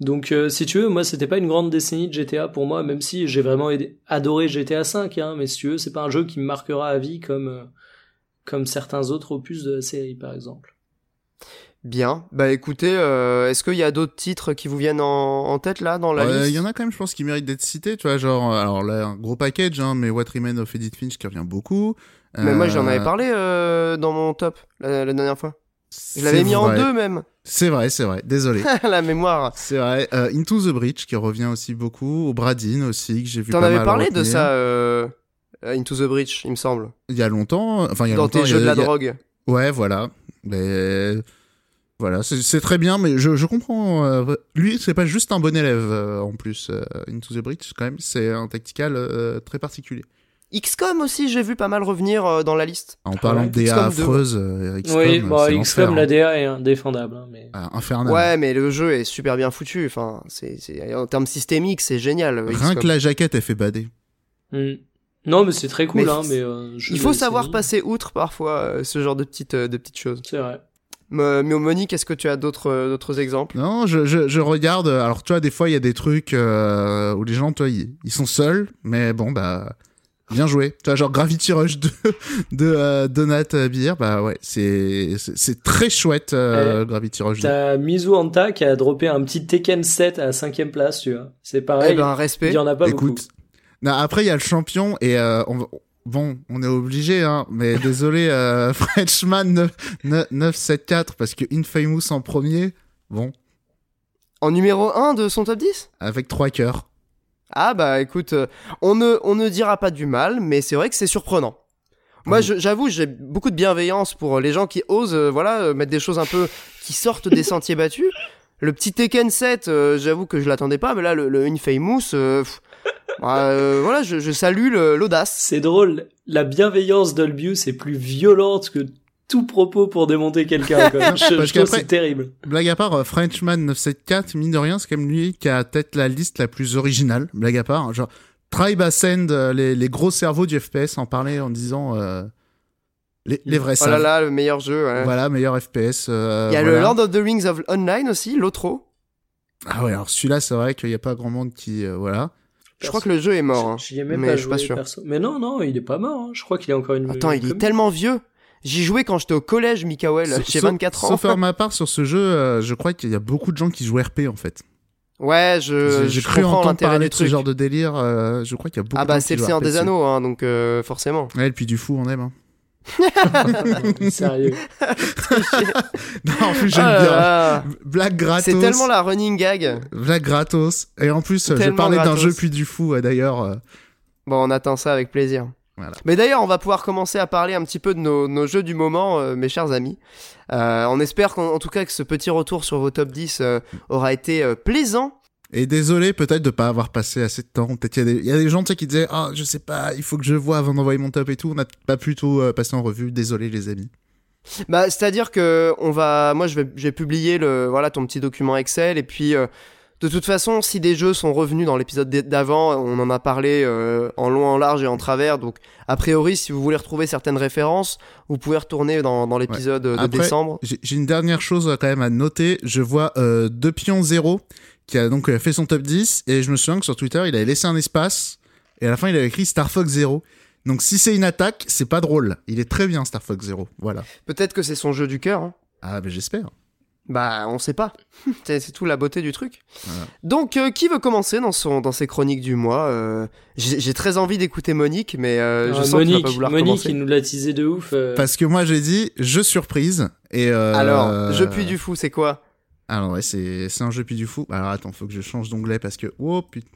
Donc, euh, si tu veux, moi, c'était pas une grande décennie de GTA pour moi, même si j'ai vraiment adoré GTA 5, hein, mais si tu veux, c'est pas un jeu qui me marquera à vie comme, comme certains autres opus de la série, par exemple. Bien. Bah écoutez, euh, est-ce qu'il y a d'autres titres qui vous viennent en, en tête là dans la Euh, liste Il y en a quand même, je pense, qui méritent d'être cités, tu vois, genre, euh, alors là, un gros package, hein, mais What Remains of Edith Finch qui revient beaucoup. Mais moi j'en avais Euh, parlé euh, dans mon top la, la dernière fois. Je l'avais mis en deux même. C'est vrai, c'est vrai, désolé. la mémoire. c'est vrai. Euh, Into the Breach qui revient aussi beaucoup. Au Bradin aussi, que j'ai vu T'en avais parlé de ça euh, Into the Breach, il me semble. Il y a longtemps, enfin, il y a Dans longtemps. tes jeux a- de la a- drogue. Ouais, voilà. Mais voilà, c'est très bien, mais je, je comprends. euh, lui, c'est pas juste un bon élève euh, en plus. euh, Into the Breach, quand même, c'est un tactical euh, très particulier. XCOM aussi, j'ai vu pas mal revenir euh, dans la liste. En parlant ouais. de DA XCOM 2, affreuse, euh, XCOM, oui, euh, bon, c'est XCOM, la hein. DA est indéfendable, hein, mais. Ah, infernal. Ouais, mais le jeu est super bien foutu. Enfin, c'est en termes systémiques, c'est génial. euh, Rien XCOM. que la jaquette, elle fait bader. Hmm. Non, mais c'est très cool, Mais hein, mais. euh, jeu Il faut savoir passer outre parfois euh, ce genre de petites, euh, de petites choses. C'est vrai. Mais mais Monique, est-ce que tu as d'autres euh, d'autres exemples? Non, je, je, je regarde. Alors, tu vois, des fois, il y a des trucs euh, où les gens, toi, ils, ils sont seuls, mais bon, bah, bien joué. Tu vois, genre Gravity Rush de, de euh, Donat Beer, bah ouais, c'est c'est- c'est très chouette, euh, Gravity Rush 2. T'as Mizu Anta qui a droppé un petit Tekken 7 à la cinquième place, tu vois. C'est pareil. Eh ben, il respect. y en a pas beaucoup. Non, après, il y a le champion, et euh, on, bon, on est obligé, hein, mais désolé, euh, Frenchman 9, 9, 974, parce que Infamous en premier, bon, En numéro 1 de son top 10 avec trois cœurs. Ah bah écoute, euh, on ne, on ne dira pas du mal, mais c'est vrai que c'est surprenant. Moi, j'avoue, j'ai beaucoup de bienveillance pour les gens qui osent, euh, voilà, mettre des choses un peu qui sortent des sentiers battus. Le petit Tekken 7, euh, j'avoue que je l'attendais pas, mais là, le, le Infamous, euh, pff, euh, voilà, je, je salue l'audace. C'est drôle, la bienveillance d'Olbius est plus violente que tout propos pour démonter quelqu'un. Je, que c'est terrible. Blague à part, euh, Frenchman 974, mine de rien, c'est quand même lui qui a peut-être la liste la plus originale. Blague à part, genre Tribe Ascend, euh, les, les gros cerveaux du FPS en parlaient en disant euh, les, les vrais Oh là savent. là, le meilleur jeu. ouais. Voilà, meilleur FPS. euh, Il y a voilà. le Land of the Rings of Online aussi, l'autre. Ah ouais, alors celui-là, c'est vrai qu'il n'y a pas grand monde qui, euh, voilà. Je crois que le jeu est mort. hein. J'y ai même mais pas je suis pas sûr. perso. Mais non, non, il est pas mort. hein. Je crois qu'il est encore une. Attends, il est tellement vieux. J'y jouais quand j'étais au collège, Mikael. J'ai sauf- 24 ans. Sauf à ma part, sur ce jeu, euh, je crois qu'il y a beaucoup de gens qui jouent RP en fait. Ouais, je, J'ai- cru entendre parler de ce genre de délire. euh, je crois qu'il y a beaucoup Ah bah c'est le Seigneur des. Anneaux, hein, donc euh, forcément. Ouais, et puis du fou, on aime. hein. Sérieux. Non, en plus, j'aime Ah là bien. là. Blague gratos. C'est tellement la running gag. Blague gratos. Et en plus, euh, je Tellement parlais d'un jeu puis du fou, d'ailleurs. euh, Bon, on attend ça avec plaisir. Voilà. Mais d'ailleurs, on va pouvoir commencer à parler un petit peu de nos, nos jeux du moment, euh, mes chers amis. Euh, on espère qu'en en tout cas que ce petit retour sur vos top 10 euh, aura été plaisant. Et désolé peut-être de pas avoir passé assez de temps. Peut-être y, il y a des gens tu sais, qui disaient Ah, je sais pas, il faut que je vois avant d'envoyer mon top et tout. On n'a pas pu tout euh, passer en revue. Désolé, les amis. Bah, c'est-à-dire que on va, moi, je vais, je vais publier le, voilà, ton petit document Excel et puis. euh, de toute façon, si des jeux sont revenus dans l'épisode d'avant, on en a parlé euh, en long, en large et en travers. Donc, a priori, si vous voulez retrouver certaines références, vous pouvez retourner dans, dans l'épisode de Après, décembre. J'ai j'ai une dernière chose quand même à noter. Je vois euh, Deux Pions Zéro qui a donc euh, fait son top 10. Et je me souviens que sur Twitter, il avait laissé un espace. Et à la fin, il avait écrit Star Fox Zero. Donc si c'est une attaque, c'est pas drôle. Il est très bien Star Fox Zero. Voilà. Peut-être que c'est son jeu du cœur. hein. Ah, ben j'espère. Bah, on sait pas. c'est tout la beauté du truc. Voilà. Donc, euh, qui veut commencer dans, son, dans ses chroniques du mois Euh, J'ai très envie d'écouter Monique, mais euh, je Ah, sens qu'il va Monique, pas vouloir Monique, commencer. il nous l'a teasé de ouf. euh, Parce que moi, j'ai dit jeu surprise. Et euh, Alors, Je puis du fou, c'est quoi? Alors ouais, c'est c'est un jeu puis du fou. Alors attends, faut que je change d'onglet parce que oh putain.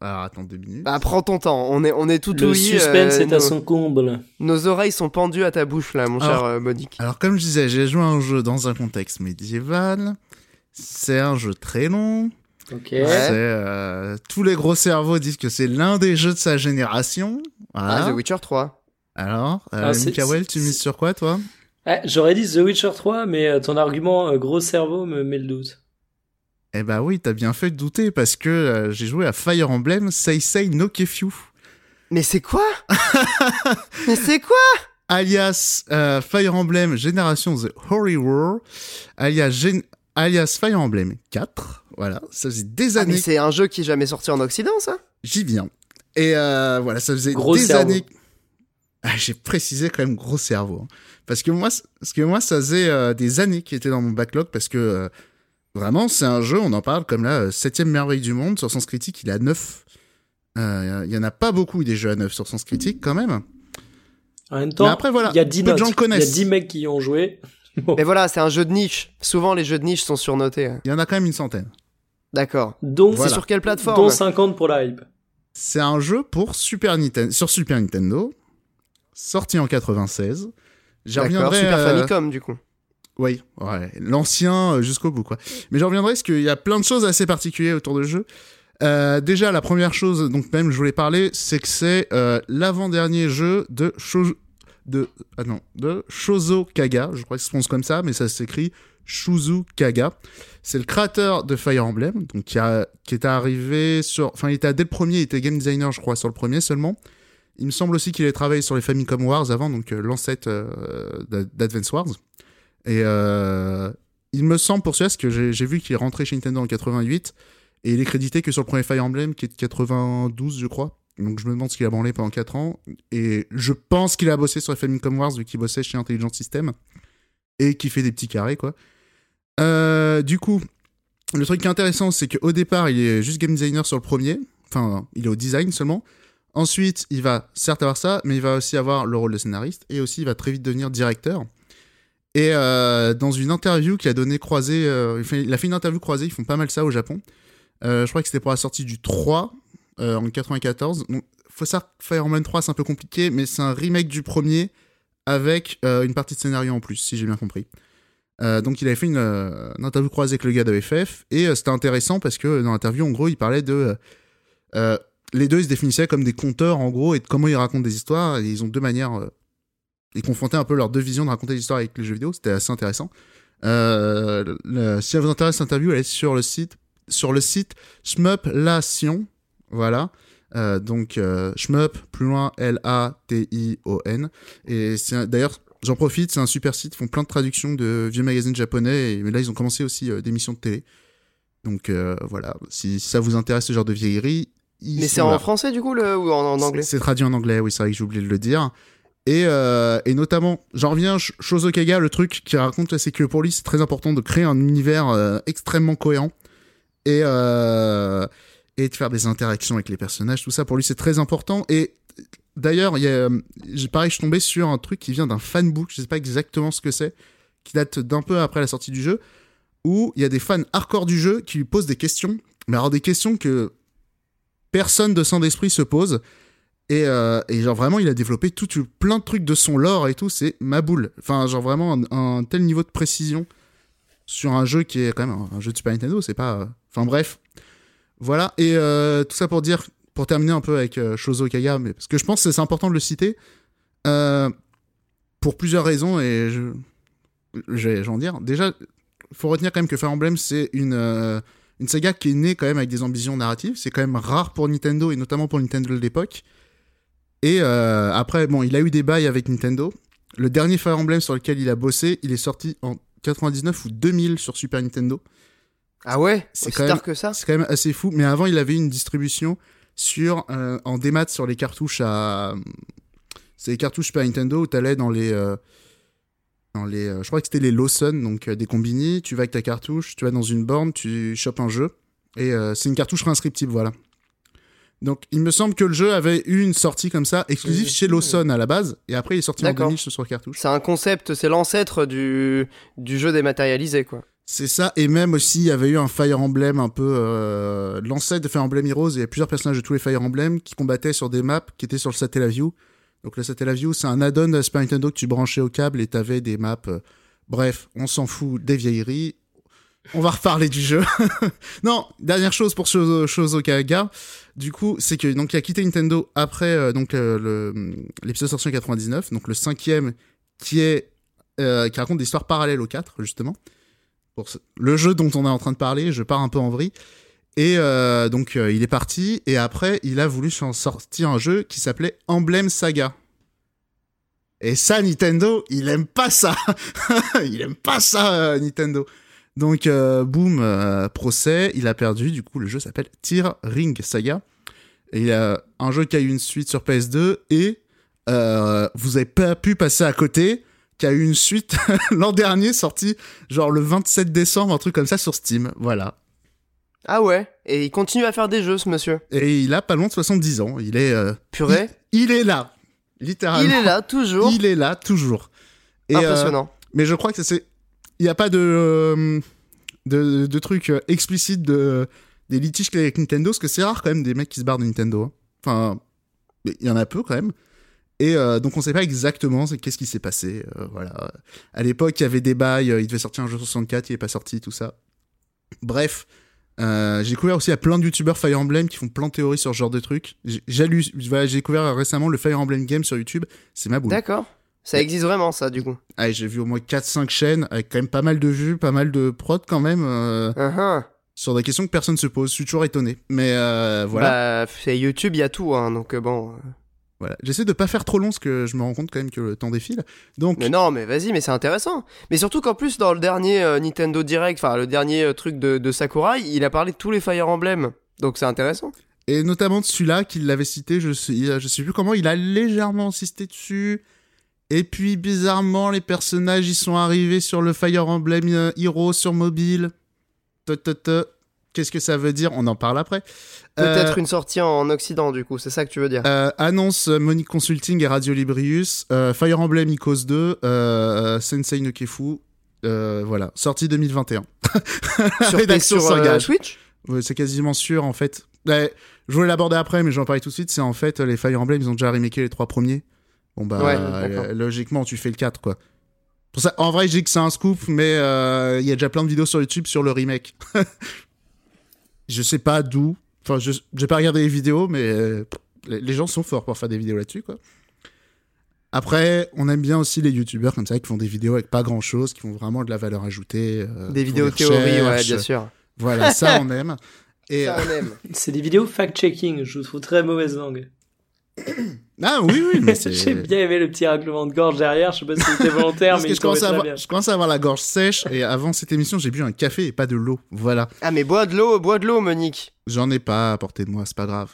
Alors attends deux minutes. Bah, prends ton temps. On est, on est tout Le ouïe, suspense euh, est à nos, son comble. nos oreilles sont pendues à ta bouche, là, mon Alors- cher euh, Monique. Alors comme je disais, j'ai joué à un jeu dans un contexte médiéval. C'est un jeu très long. Ok. Ouais. C'est euh, tous les gros cerveaux disent que c'est l'un des jeux de sa génération. Voilà. Ah, The Witcher 3. Alors, euh, Ah, Mikael, tu mises sur quoi toi? Ah, J'aurais dit The Witcher 3, mais euh, ton argument euh, gros cerveau me met le doute. Eh bah oui, t'as bien fait de douter parce que euh, j'ai joué à Fire Emblem Seisei no Kefyu. Mais c'est quoi? Mais c'est quoi? Alias euh, Fire Emblem Génération The Holy War, alias, Gen- alias Fire Emblem 4. Voilà, ça faisait des ah, Mais années. c'est un jeu qui est jamais sorti en Occident, ça? J'y viens. Et euh, voilà, ça faisait Gros des cerveau. années. Ah, J'ai précisé quand même gros cerveau. hein. Parce que moi, parce que moi, ça faisait euh, des années qui était dans mon backlog parce que euh, vraiment, c'est un jeu, on en parle comme la euh, septième merveille du monde. Sur Sens Critique, il est à 9. Il y en a pas beaucoup des jeux à 9 sur Sens Critique quand même. En même temps, Mais après, voilà, il y a 10 peu de gens le Il y connaissent. a 10 mecs qui y ont joué. Bon. Mais voilà, c'est un jeu de niche. Souvent, les jeux de niche sont surnotés. hein. Il y en a quand même une centaine. D'accord. Voilà. C'est sur quelle plateforme? Dont 50 pour la hype. C'est un jeu pour Super Nintendo, sur Super Nintendo, sorti en 96. J'y reviendrai. Super euh, Famicom, du coup. Oui, ouais, l'ancien euh, jusqu'au bout, quoi. Mais j'en reviendrai parce qu'il y a plein de choses assez particulières autour du jeu. Euh, déjà, la première chose, donc même je voulais parler, c'est que c'est euh, l'avant-dernier jeu de Sho- de ah non de Shozo Kaga. Je crois que ça se prononce comme ça, mais ça s'écrit Shuzu Kaga. C'est le créateur de Fire Emblem, donc qui, a, qui est arrivé sur, enfin il était dès le premier, il était game designer, je crois, sur le premier seulement. Il me semble aussi qu'il ait travaillé sur les Famicom Wars avant, donc euh, l'ancêtre euh, d'A- d'Advance Wars. Et euh, il me semble pour celui-là, parce que j'ai vu qu'il est rentré chez Nintendo en 88, et il est crédité que sur le premier Fire Emblem, qui est de 92, je crois. Donc je me demande ce qu'il a branlé pendant 4 ans. Et je pense qu'il a bossé sur les Famicom Wars, vu qu'il bossait chez Intelligent System, et qui fait des petits carrés, quoi. Du coup, le truc qui est intéressant, c'est qu'au départ, il est juste game designer sur le premier. Enfin, il est au design seulement. Ensuite, il va certes avoir ça, mais il va aussi avoir le rôle de scénariste, et aussi il va très vite devenir directeur. Et euh, dans une interview qu'il a donné croisé, euh, il, a fait une interview croisée, ils font pas mal ça au Japon. Euh, je crois que c'était pour la sortie du 3 euh, en 94. Donc, faut savoir que Fire Emblem 3 c'est un peu compliqué, mais c'est un remake du premier avec une partie de scénario en plus, si j'ai bien compris. Donc il avait fait une, interview croisée avec le gars de FF et c'était intéressant parce que dans l'interview en gros il parlait de les deux ils se définissaient comme des conteurs en gros et comment ils racontent des histoires. Ils ont deux manières euh, ils confrontaient un peu leurs deux visions de raconter des histoires avec les jeux vidéo. C'était assez intéressant. Euh, le- si ça vous intéresse l'interview elle est sur le site sur le site Shmuplation voilà. Euh, donc Shmup plus loin L A T I O N. Et c'est d'ailleurs J'en profite, c'est un super site, ils font plein de traductions de vieux magazines japonais, et mais là ils ont commencé aussi des émissions de télé. Donc voilà, si, si ça vous intéresse ce genre de vieillerie, Mais c'est en français du coup le... ou en, en anglais C'est traduit en anglais, oui, c'est vrai que j'ai oublié de le dire. Et, euh, et notamment, j'en reviens, Sh- Shozokaga, le truc qu'il raconte, c'est que pour lui, c'est très important de créer un univers euh, extrêmement cohérent et, euh, et de faire des interactions avec les personnages, tout ça, pour lui, c'est très important. Et d'ailleurs, y a, pareil, je suis tombé sur un truc qui vient d'un fanbook, je sais pas exactement ce que c'est, qui date d'un peu après la sortie du jeu, où il y a des fans hardcore du jeu qui lui posent des questions, mais alors des questions que personne de sans d'esprit se pose. Et, euh, et genre vraiment, il a développé tout plein de trucs de son lore et tout, c'est ma boule. Enfin, genre vraiment un, tel niveau de précision sur un jeu qui est quand même un, jeu de Super Nintendo, c'est pas. euh, Enfin bref, voilà. Et euh, tout ça pour dire, pour terminer un peu avec Shozo Kaga, mais parce que je pense que c'est important de le citer pour plusieurs raisons et je, vais j'en dire. Déjà, faut retenir quand même que Fire Emblem c'est une une saga qui est née quand même avec des ambitions narratives. C'est quand même rare pour Nintendo et notamment pour Nintendo de l'époque. Et euh, après, bon, il a eu des bails avec Nintendo. Le dernier Fire Emblem sur lequel il a bossé, il est sorti en 99 ou 2000 sur Super Nintendo. Ah ouais? C'est quand tard même- que ça? C'est quand même assez fou. Mais avant, il avait une distribution sur euh, en démat sur les cartouches à. C'est les cartouches Super Nintendo où t'allais dans les. euh, dans les euh, je crois que c'était les Lawson, donc euh, des combini. Tu vas avec ta cartouche, tu vas dans une borne, tu chopes un jeu. Et euh, c'est une cartouche réinscriptible, voilà. Donc, il me semble que le jeu avait eu une sortie comme ça, exclusive chez Lawson à la base, et après il est sorti en D'accord. 2000 sur cartouche. C'est un concept, c'est l'ancêtre du... du jeu dématérialisé quoi. C'est ça, et même aussi, il y avait eu un Fire Emblem un peu... Euh, L'ancêtre de Fire Emblem Heroes, il y avait plusieurs personnages de tous les Fire Emblem qui combattaient sur des maps qui étaient sur le Satellaview. Donc le Satellaview, c'est un add-on de Super Nintendo que tu branchais au câble et t'avais des maps... Bref, on s'en fout des vieilleries. On va reparler du jeu. non, dernière chose pour Shozo, Kaga. Du coup, c'est que donc il a quitté Nintendo après euh, donc euh, le l'épisode sorti en 99, donc le cinquième qui est euh, qui raconte des histoires parallèles au 4 justement le jeu dont on est en train de parler, je pars un peu en vrille. Et euh, donc euh, il est parti et après il a voulu sortir un jeu qui s'appelait Emblem Saga. Et ça Nintendo, il aime pas ça. il aime pas ça euh, Nintendo. Donc boum, procès, il a perdu. Du coup le jeu s'appelle Tear Ring Saga. Et il a un jeu qui a eu une suite sur PS2 et vous avez pas pu passer à côté qui a eu une suite l'an dernier sorti genre le 27 décembre, un truc comme ça sur Steam. Voilà. Ah ouais Et il continue à faire des jeux ce monsieur. Et il a pas loin de 70 ans. Il est, euh, Purée. il est là. Littéralement. Il est là toujours. Il est là, toujours. Et, euh, Impressionnant. mais je crois que c'est. Il n'y a pas de, euh, de, de trucs euh, explicites de, des litiges qu'il y a avec Nintendo, parce que c'est rare quand même des mecs qui se barrent de Nintendo. hein. Enfin, il y en a peu quand même. Et euh, donc on sait pas exactement qu'est-ce qui s'est passé. euh, voilà. À l'époque, il y avait des bails, il devait sortir un jeu 64, il est pas sorti, tout ça. Bref, euh, j'ai découvert aussi il y a plein de youtubeurs Fire Emblem qui font plein de théories sur ce genre de trucs. J'ai lu- voilà, j'ai découvert récemment le Fire Emblem Game sur YouTube, c'est ma boule. D'accord. Ça existe vraiment ça du coup. Ah, j'ai vu au moins 4-5 chaînes avec quand même pas mal de vues, pas mal de prod quand même, euh, Uh-huh. sur des questions que personne se pose. Je suis toujours étonné. Mais euh, voilà. Bah, c'est YouTube, il y a tout, hein, donc bon. Voilà. J'essaie de pas faire trop long parce que je me rends compte quand même que le temps défile. Donc, Mais non, mais vas-y, mais c'est intéressant. Mais surtout qu'en plus, dans le dernier euh, Nintendo Direct, enfin, le dernier euh, truc de, de Sakurai, il a parlé de tous les Fire Emblem. Donc c'est intéressant. et notamment de celui-là qu'il l'avait cité, je sais, je sais plus comment, il a légèrement insisté dessus. Et puis bizarrement, les personnages ils sont arrivés sur le Fire Emblem euh, Hero sur mobile. Te, te, te. Qu'est-ce que ça veut dire? On en parle après. Peut-être Euh, une sortie en Occident, du coup, c'est ça que tu veux dire? Euh, annonce euh, Monique Consulting et Radio Librius, euh, Fire Emblem Icos 2, euh, Sensei no Kefu, voilà, sortie 2021. sur rédaction sur. Switch? Ouais, c'est quasiment sûr en fait. Ouais, je voulais l'aborder après, mais j'en parlais tout de suite. C'est en fait les Fire Emblem, ils ont déjà remaké les trois premiers. Bon bah, Ouais, logiquement, tu fais le 4 quoi. Pour ça, en vrai, je dis que c'est un scoop, mais il y a déjà plein de vidéos sur YouTube sur le remake. je sais pas d'où. Enfin, je j'ai pas regardé les vidéos, mais euh, les gens sont forts pour faire des vidéos là-dessus, quoi. Après, on aime bien aussi les youtubeurs comme ça qui font des vidéos avec pas grand chose, qui font vraiment de la valeur ajoutée. euh, Des vidéos théorie, ouais, bien sûr. Voilà, ça on aime. Et Ça, on aime. C'est des vidéos fact-checking, je vous trouve très mauvaise langue. Ah oui, oui, mais c'est. J'ai bien aimé le petit raclement de gorge derrière, je sais pas si c'était volontaire, Parce mais que je commence, à avoir, bien. je commence à avoir la gorge sèche et avant cette émission, j'ai bu un café et pas de l'eau. Voilà. Ah, mais bois de l'eau, bois de l'eau, Monique. J'en ai pas à portée de moi, c'est pas grave.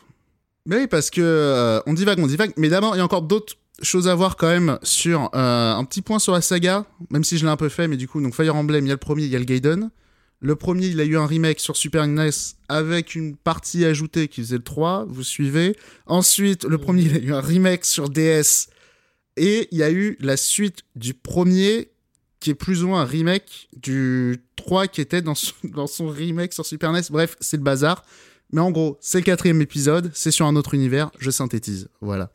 Mais oui, parce que euh, on divague, on divague. Mais d'abord, il y a encore d'autres choses à voir quand même sur euh, un petit point sur la saga, même si je l'ai un peu fait, mais du coup, donc Fire Emblem, il y a le premier, il y a le Gaiden. Le premier, il a eu un remake sur Super NES avec une partie ajoutée qui faisait le 3, vous suivez. Ensuite, le premier, il a eu un remake sur DS. Et il y a eu la suite du premier qui est plus ou moins un remake du 3 qui était dans son, dans son remake sur Super NES. Bref, c'est le bazar. Mais en gros, c'est le quatrième épisode, c'est sur un autre univers, je synthétise. Voilà.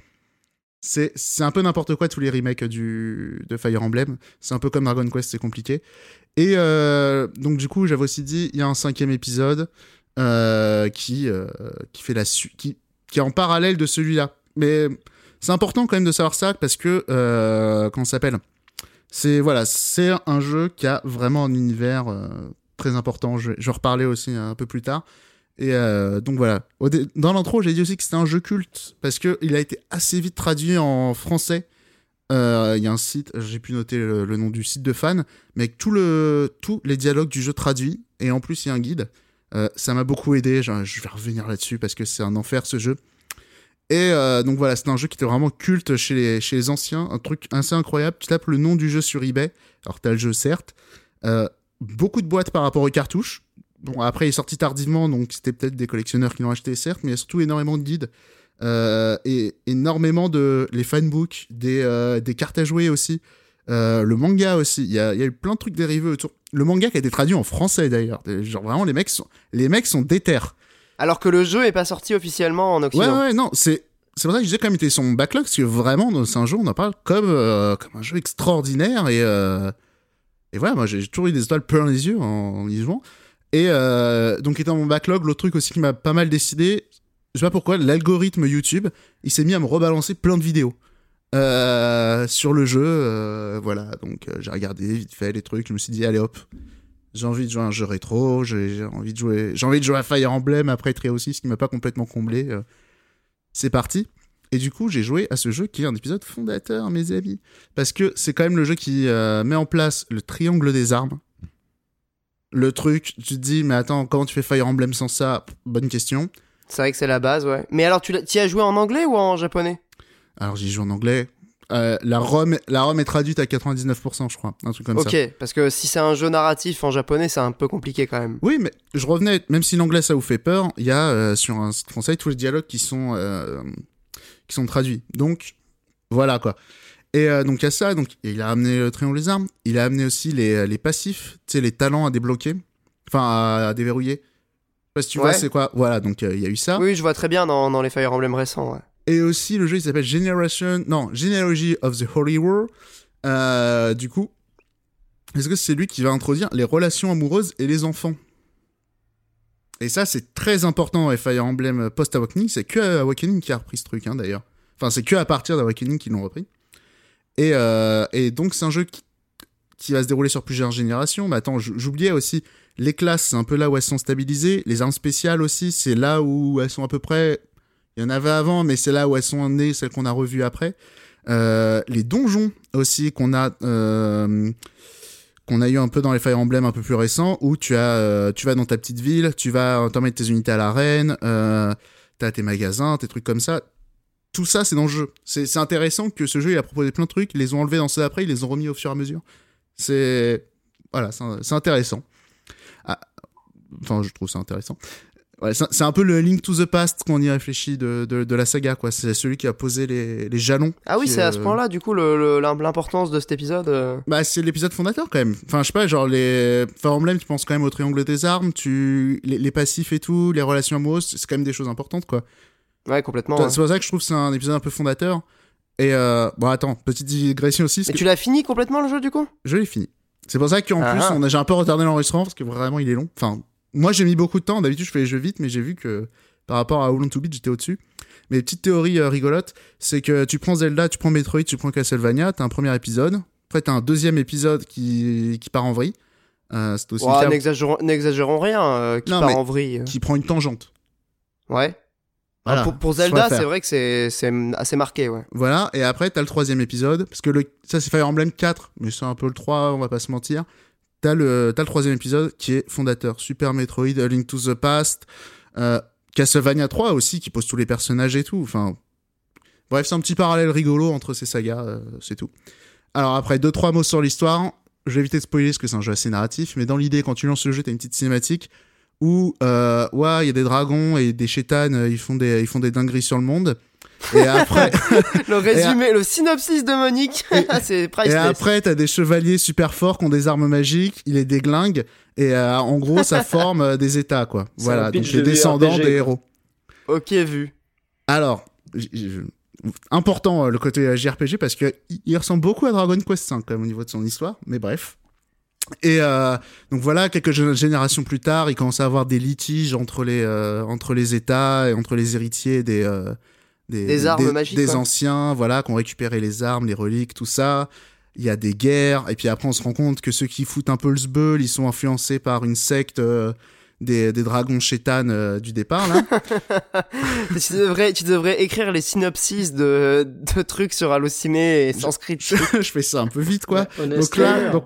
C'est un peu n'importe quoi tous les remakes du, de Fire Emblem. C'est un peu comme Dragon Quest, c'est compliqué. Et euh, donc du coup, j'avais aussi dit, il y a un cinquième épisode euh, qui, euh, qui fait la qui, qui est en parallèle de celui-là. Mais c'est important quand même de savoir ça parce que, ça s'appelle? C'est voilà, c'est un jeu qui a vraiment un univers très important. Je, je vais reparler aussi un peu plus tard. Et donc voilà. Dans l'intro, j'ai dit aussi que c'était un jeu culte parce que il a été assez vite traduit en français. Euh, Il y a un site, j'ai pu noter le, nom du site de fans, mais avec tout le, tous les dialogues du jeu traduits et en plus il y a un guide. Euh, ça m'a beaucoup aidé. Je, vais revenir là-dessus parce que c'est un enfer ce jeu. Et euh, donc voilà, c'est un jeu qui était vraiment culte chez les, chez les anciens, un truc assez incroyable. Tu tapes le nom du jeu sur eBay, alors t'as le jeu certes, euh, beaucoup de boîtes par rapport aux cartouches. Bon, après il est sorti tardivement, donc c'était peut-être des collectionneurs qui l'ont acheté certes, mais il y a surtout énormément de guides euh, et énormément de les fanbooks, des, euh, des cartes à jouer aussi, euh, le manga aussi. Il y a, y a eu plein de trucs dérivés autour. Le manga qui a été traduit en français d'ailleurs. Genre vraiment les mecs sont, les mecs sont déter. Alors que le jeu est pas sorti officiellement en Ouais, Occident. ouais, non, c'est c'est pour ça que je disais quand même était son backlog, parce que vraiment, c'est un jeu, on en parle comme, comme un jeu extraordinaire, et, et voilà, moi j'ai toujours eu des étoiles plein les yeux en, en y jouant. Et donc, étant mon backlog, l'autre truc aussi qui m'a pas mal décidé, je sais pas pourquoi, l'algorithme YouTube, il s'est mis à me rebalancer plein de vidéos. euh, sur le jeu, euh, voilà, donc euh, j'ai regardé vite fait les trucs, je me suis dit, allez hop, j'ai envie de jouer à un jeu rétro, j'ai envie de jouer, j'ai de jouer à Fire Emblem après Trio aussi, ce qui m'a pas complètement comblé. c'est parti. Et du coup, j'ai joué à ce jeu qui est un épisode fondateur, mes amis. Parce que c'est quand même le jeu qui met en place le triangle des armes. Le truc, tu te dis, mais attends, comment tu fais Fire Emblem sans ça? Bonne question. C'est vrai que c'est la base, ouais. Mais alors, tu y as joué en anglais ou en japonais? Alors, j'y joue en anglais. Euh, la, ROM, la ROM est traduite à 99%, je crois. Un truc comme Ok, ça. parce que si c'est un jeu narratif en japonais, c'est un peu compliqué quand même. Oui, mais je revenais, même si l'anglais ça vous fait peur, il y a euh, sur un site français tous les dialogues qui sont, euh, qui sont traduits. Donc, voilà quoi. Et donc il y a ça, donc il a amené le triangle des armes, il a amené aussi les, les passifs, tu sais, les talents à débloquer, enfin à, à déverrouiller. Pas si tu vois c'est quoi? Voilà, donc euh, il y a eu ça. Oui, je vois très bien dans, dans les Fire Emblem récents, ouais. Et aussi le jeu il s'appelle Generation, non, Genealogy of the Holy War. Euh, du coup, est-ce que c'est lui qui va introduire les relations amoureuses et les enfants? Et ça, c'est très important dans Fire Emblem post-Awakening. C'est que Awakening qui a repris ce truc, hein, d'ailleurs. Enfin, c'est que à partir d'Awakening qu'ils l'ont repris. Et, euh, et donc, c'est un jeu qui, qui va se dérouler sur plusieurs générations. Mais attends, j'oubliais aussi, les classes, c'est un peu là où elles sont stabilisées. Les armes spéciales aussi, c'est là où elles sont à peu près... Il y en avait avant, mais c'est là où elles sont nées, celles qu'on a revues après. Euh, les donjons aussi qu'on a... Euh, qu'on a eu un peu dans les Fire Emblem un peu plus récents, où tu as, euh, tu vas dans ta petite ville, tu vas t'emmener tes unités à l'arène, euh, t'as tes magasins, tes trucs comme ça. Tout ça, c'est dans le jeu. C'est intéressant que ce jeu, il a proposé plein de trucs, ils les ont enlevés dans ceux d'après, ils les ont remis au fur et à mesure. C'est, voilà, c'est intéressant. Ah, Enfin, je trouve ça intéressant. Ouais, c'est un peu le Link to the Past quand on y réfléchit de, de, de la saga, quoi. C'est celui qui a posé les, les jalons. Ah oui, c'est à ce euh, point-là, du coup, l'importance de cet épisode. euh. Bah, c'est l'épisode fondateur quand même. Enfin, je sais pas, genre les Fire Emblem, tu penses quand même au triangle des armes, tu les, les passifs et tout, les relations amoureuses, c'est quand même des choses importantes quoi. Ouais, complètement. C'est ouais. c'est pour ça que je trouve que c'est un épisode un peu fondateur. Et euh, bon, attends, petite digression aussi. Mais que tu l'as fini complètement le jeu du coup? Je l'ai fini. C'est pour ça qu'en Ah plus, ah. on a, j'ai un peu retardé l'enregistrement parce que vraiment, il est long. Enfin, moi, j'ai mis beaucoup de temps. D'habitude, je fais les jeux vite, mais j'ai vu que par rapport à How Long to Beat, j'étais au-dessus. Mais petite théorie euh, rigolote, c'est que tu prends Zelda, tu prends Metroid, tu prends Castlevania, t'as un premier épisode. Après, t'as un deuxième épisode qui, qui part en vrille. Euh, c'est aussi cas N'exagérons rien, euh, qui Non, part en vrille. qui prend une tangente. Ouais. Voilà, pour, Zelda, c'est vrai que c'est assez marqué, ouais. Voilà, et après, t'as le troisième épisode, parce que le, ça, c'est Fire Emblem 4, mais c'est un peu le 3, on va pas se mentir. T'as le, le troisième épisode qui est fondateur. Super Metroid, A Link to the Past, euh, Castlevania 3 aussi, qui pose tous les personnages et tout. Enfin, bref, c'est un petit parallèle rigolo entre ces sagas, euh, c'est tout. Alors après, deux, trois mots sur l'histoire. Je vais éviter de spoiler parce que c'est un jeu assez narratif, mais dans l'idée, quand tu lances le jeu, t'as une petite cinématique où, euh, ouais, il y a des dragons et des chétanes, euh, ils font des, ils font des dingueries sur le monde. Et après, Le résumé, le synopsis de Monique, c'est Et après, t'as des chevaliers super forts qui ont des armes magiques, il les déglingue, et euh, en gros, ça forme euh, des états, quoi. Voilà, donc les de descendants des héros. Ok, vu. Alors, important euh, le côté JRPG, parce que il- il ressemble beaucoup à Dragon Quest V, quand même, au niveau de son histoire, mais bref. Et euh, donc voilà, quelques gé- générations plus tard, il commence à avoir des litiges entre les, euh, entre les États et entre les héritiers des... euh, Des armes magiques, Des anciens, voilà, qui ont récupéré les armes, les reliques, tout ça. Il y a des guerres, et puis après on se rend compte que ceux qui foutent un peu le sbeul, ils sont influencés par une secte euh, des, des dragons chétanes euh, du départ, là. tu, devrais, tu devrais écrire les synopsis de, de trucs sur Allociné et Sanskrit. je fais ça un peu vite, quoi. Ouais, Donc là, donc,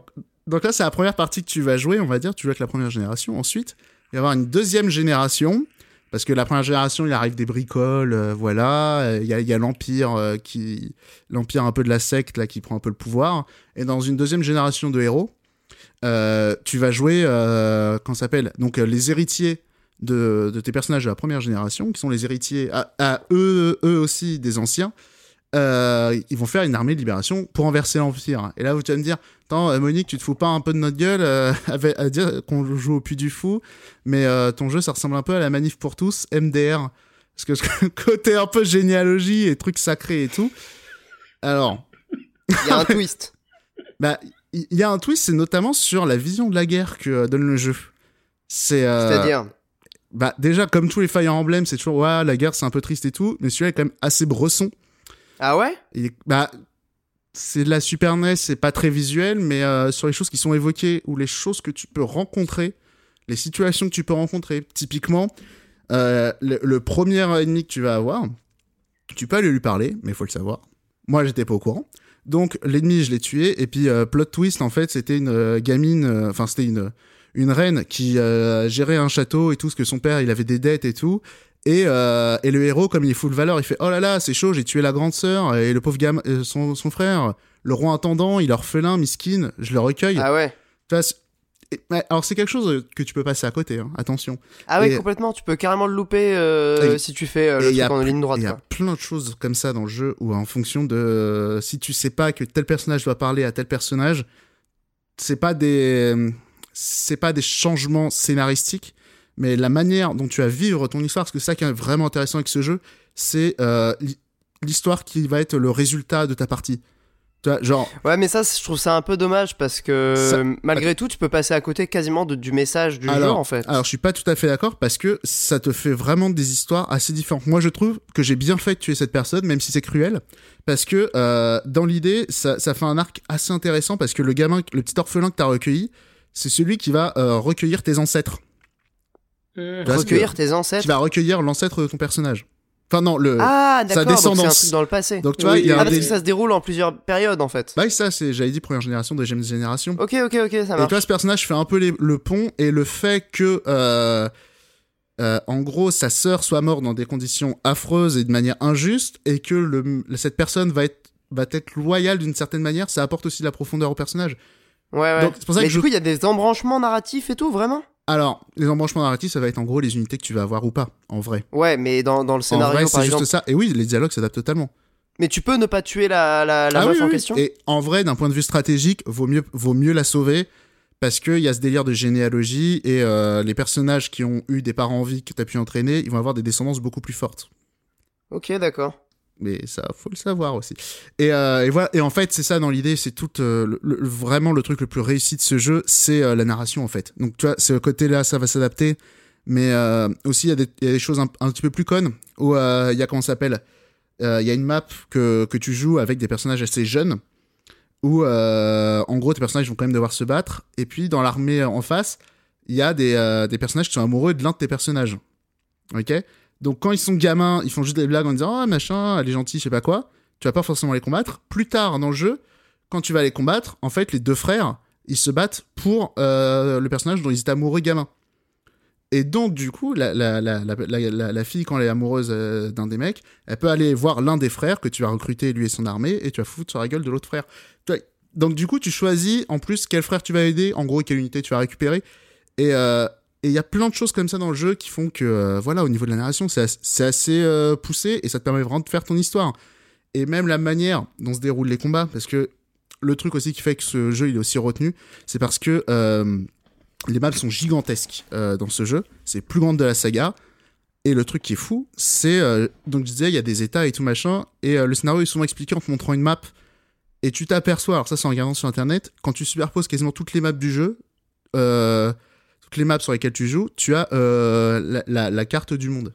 donc là, c'est la première partie que tu vas jouer, on va dire. Tu joues avec la première génération. Ensuite, il va y avoir une deuxième génération. Parce que la première génération, il arrive des bricoles, euh, voilà. Euh, Il y a, l'Empire euh, qui. L'Empire un peu de la secte, là, qui prend un peu le pouvoir. Et dans une deuxième génération de héros, tu vas jouer. S'appelle? Donc, les héritiers de, tes personnages de la première génération, qui sont les héritiers à eux, eux aussi des anciens. Euh, ils vont faire une armée de libération pour renverser l'Empire. Et là, vous allez me dire, Attends, euh, Monique, tu te fous pas un peu de notre gueule euh, à dire qu'on joue au Puy du Fou, mais euh, ton jeu, ça ressemble un peu à la manif pour tous, MDR. Parce que côté un peu généalogie et trucs sacrés et tout. Alors, Il y a un twist. bah, il y, a un twist, c'est notamment sur la vision de la guerre que donne le jeu. C'est C'est-à-dire. bah déjà comme tous les Fire Emblem, c'est toujours ouais la guerre c'est un peu triste et tout, mais celui-là est quand même assez bresson. Ah ouais? Bah, c'est de la Super NES, c'est pas très visuel, mais euh, sur les choses qui sont évoquées ou les choses que tu peux rencontrer, les situations que tu peux rencontrer, typiquement, euh, le, premier ennemi que tu vas avoir, tu peux aller lui parler, mais il faut le savoir. Moi, j'étais pas au courant. Donc, l'ennemi, je l'ai tué, et puis, euh, plot twist, en fait, c'était une euh, gamine, euh, enfin, c'était une, une reine qui euh, gérait un château et tout, parce que son père, il avait des dettes et tout. Et, euh, et le héros, comme il est full valeur, il fait Oh là là, c'est chaud, j'ai tué la grande sœur et le pauvre gamin, euh, son, son frère, le roi intendant, il est orphelin, miskin, je le recueille. Ah ouais. Alors c'est quelque chose que tu peux passer à côté, hein, attention. Ah ouais, Et- complètement. Tu peux carrément le louper euh, Et- si tu fais euh, le truc a en ligne droite. Il y a plein de choses comme ça dans le jeu où en fonction de si tu sais pas que tel personnage doit parler à tel personnage, c'est pas des c'est pas des changements scénaristiques, mais la manière dont tu vas vivre ton histoire, parce que c'est ça qui est vraiment intéressant avec ce jeu, c'est euh, l'hi- l'histoire qui va être le résultat de ta partie. Tu vois, genre Ouais, mais ça, je trouve ça un peu dommage parce que Ça- malgré tout, tu peux passer à côté quasiment de- du message du jeu alors, en fait. alors je suis pas tout à fait d'accord parce que ça te fait vraiment des histoires assez différentes. Moi je trouve que j'ai bien fait de tuer cette personne, même si c'est cruel, parce que euh, dans l'idée ça, ça fait un arc assez intéressant parce que le gamin, le petit orphelin que t'as recueilli, c'est celui qui va euh, recueillir tes ancêtres. Mmh. Recueillir tes ancêtres. Qui va recueillir l'ancêtre de ton personnage. Enfin non, le. Ah, sa d'accord. Donc un descendance. truc dans le passé. Donc tu vois, Oui, il y a ah, parce des- que ça se déroule en plusieurs périodes en fait. Bah oui, ça c'est, j'avais dit première génération, deuxième génération. Ok, ok, ok, ça Et marche. toi, ce personnage fait un peu les- le pont et le fait que, euh, euh, en gros, sa sœur soit morte dans des conditions affreuses et de manière injuste et que le, cette personne va être, va être loyale d'une certaine manière, ça apporte aussi de la profondeur au personnage. Ouais, ouais. Donc, c'est pour ça mais que du je- coup, il y a des embranchements narratifs et tout, vraiment? Alors, les embranchements narratifs, ça va être en gros les unités que tu vas avoir ou pas, en vrai. Ouais, mais dans, dans le en scénario, vrai, par c'est exemple. juste ça. Et oui, les dialogues s'adaptent totalement. Mais tu peux ne pas tuer la, la, la Ah meuf oui, en oui, question Et en vrai, d'un point de vue stratégique, vaut mieux, vaut mieux la sauver parce qu'il y a ce délire de généalogie et euh, les personnages qui ont eu des parents en vie que tu as pu entraîner, ils vont avoir des descendances beaucoup plus fortes. Ok, d'accord. Mais ça faut le savoir aussi. Et, euh, et voilà. Et en fait, c'est ça dans l'idée, c'est tout euh, vraiment le truc le plus réussi de ce jeu, c'est euh, la narration en fait. Donc tu vois, ce côté-là, ça va s'adapter. Mais aussi, il y, a des- choses un, petit peu plus connes où il y a comment s'appelle Il y a une map que, que tu joues avec des personnages assez jeunes où en gros tes personnages vont quand même devoir se battre. Et puis dans l'armée en face, il y a des, des personnages qui sont amoureux de l'un de tes personnages. Ok? Donc quand ils sont gamins, ils font juste des blagues en disant Ah machin, elle est gentille, je sais pas quoi. Tu vas pas forcément les combattre. Plus tard dans le jeu, quand tu vas les combattre, en fait les deux frères, ils se battent pour euh, le personnage dont ils étaient amoureux gamins. Et donc, du coup, la, la, la, la, fille, quand elle est amoureuse euh, d'un des mecs, elle peut aller voir l'un des frères que tu vas recruter, lui et son armée, et tu vas foutre sur la gueule de l'autre frère. Donc, du coup, tu choisis en plus quel frère tu vas aider, en gros, quelle unité tu vas récupérer. Et euh, et il y a plein de choses comme ça dans le jeu qui font que, euh, voilà, au niveau de la narration, c'est as- c'est assez euh, poussé et ça te permet vraiment de faire ton histoire. Et même la manière dont se déroulent les combats, parce que le truc aussi qui fait que ce jeu il est aussi retenu, c'est parce que euh, les maps sont gigantesques dans ce jeu. C'est plus grande de la saga. Et le truc qui est fou, c'est donc je disais il y a des états et tout machin et le scénario est souvent expliqué en te montrant une map et tu t'aperçois alors ça c'est en regardant sur internet quand tu superposes quasiment toutes les maps du jeu toutes les maps sur lesquelles tu joues tu as euh, la, la- la carte du monde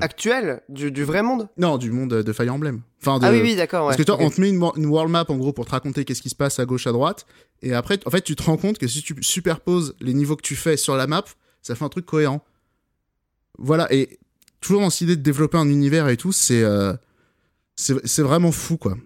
Actuel du, du vrai monde? Non du monde de Fire Emblem enfin de, Ah oui, oui, d'accord. parce que toi, on te met une, wo- une world map en gros pour te raconter qu'est-ce qui se passe à gauche, à droite. Et après, en fait, tu te rends compte que si tu superposes les niveaux que tu fais sur la map, ça fait un truc cohérent. Voilà. Et toujours dans cette idée de développer un univers et tout, c'est euh, c'est vraiment fou, quoi.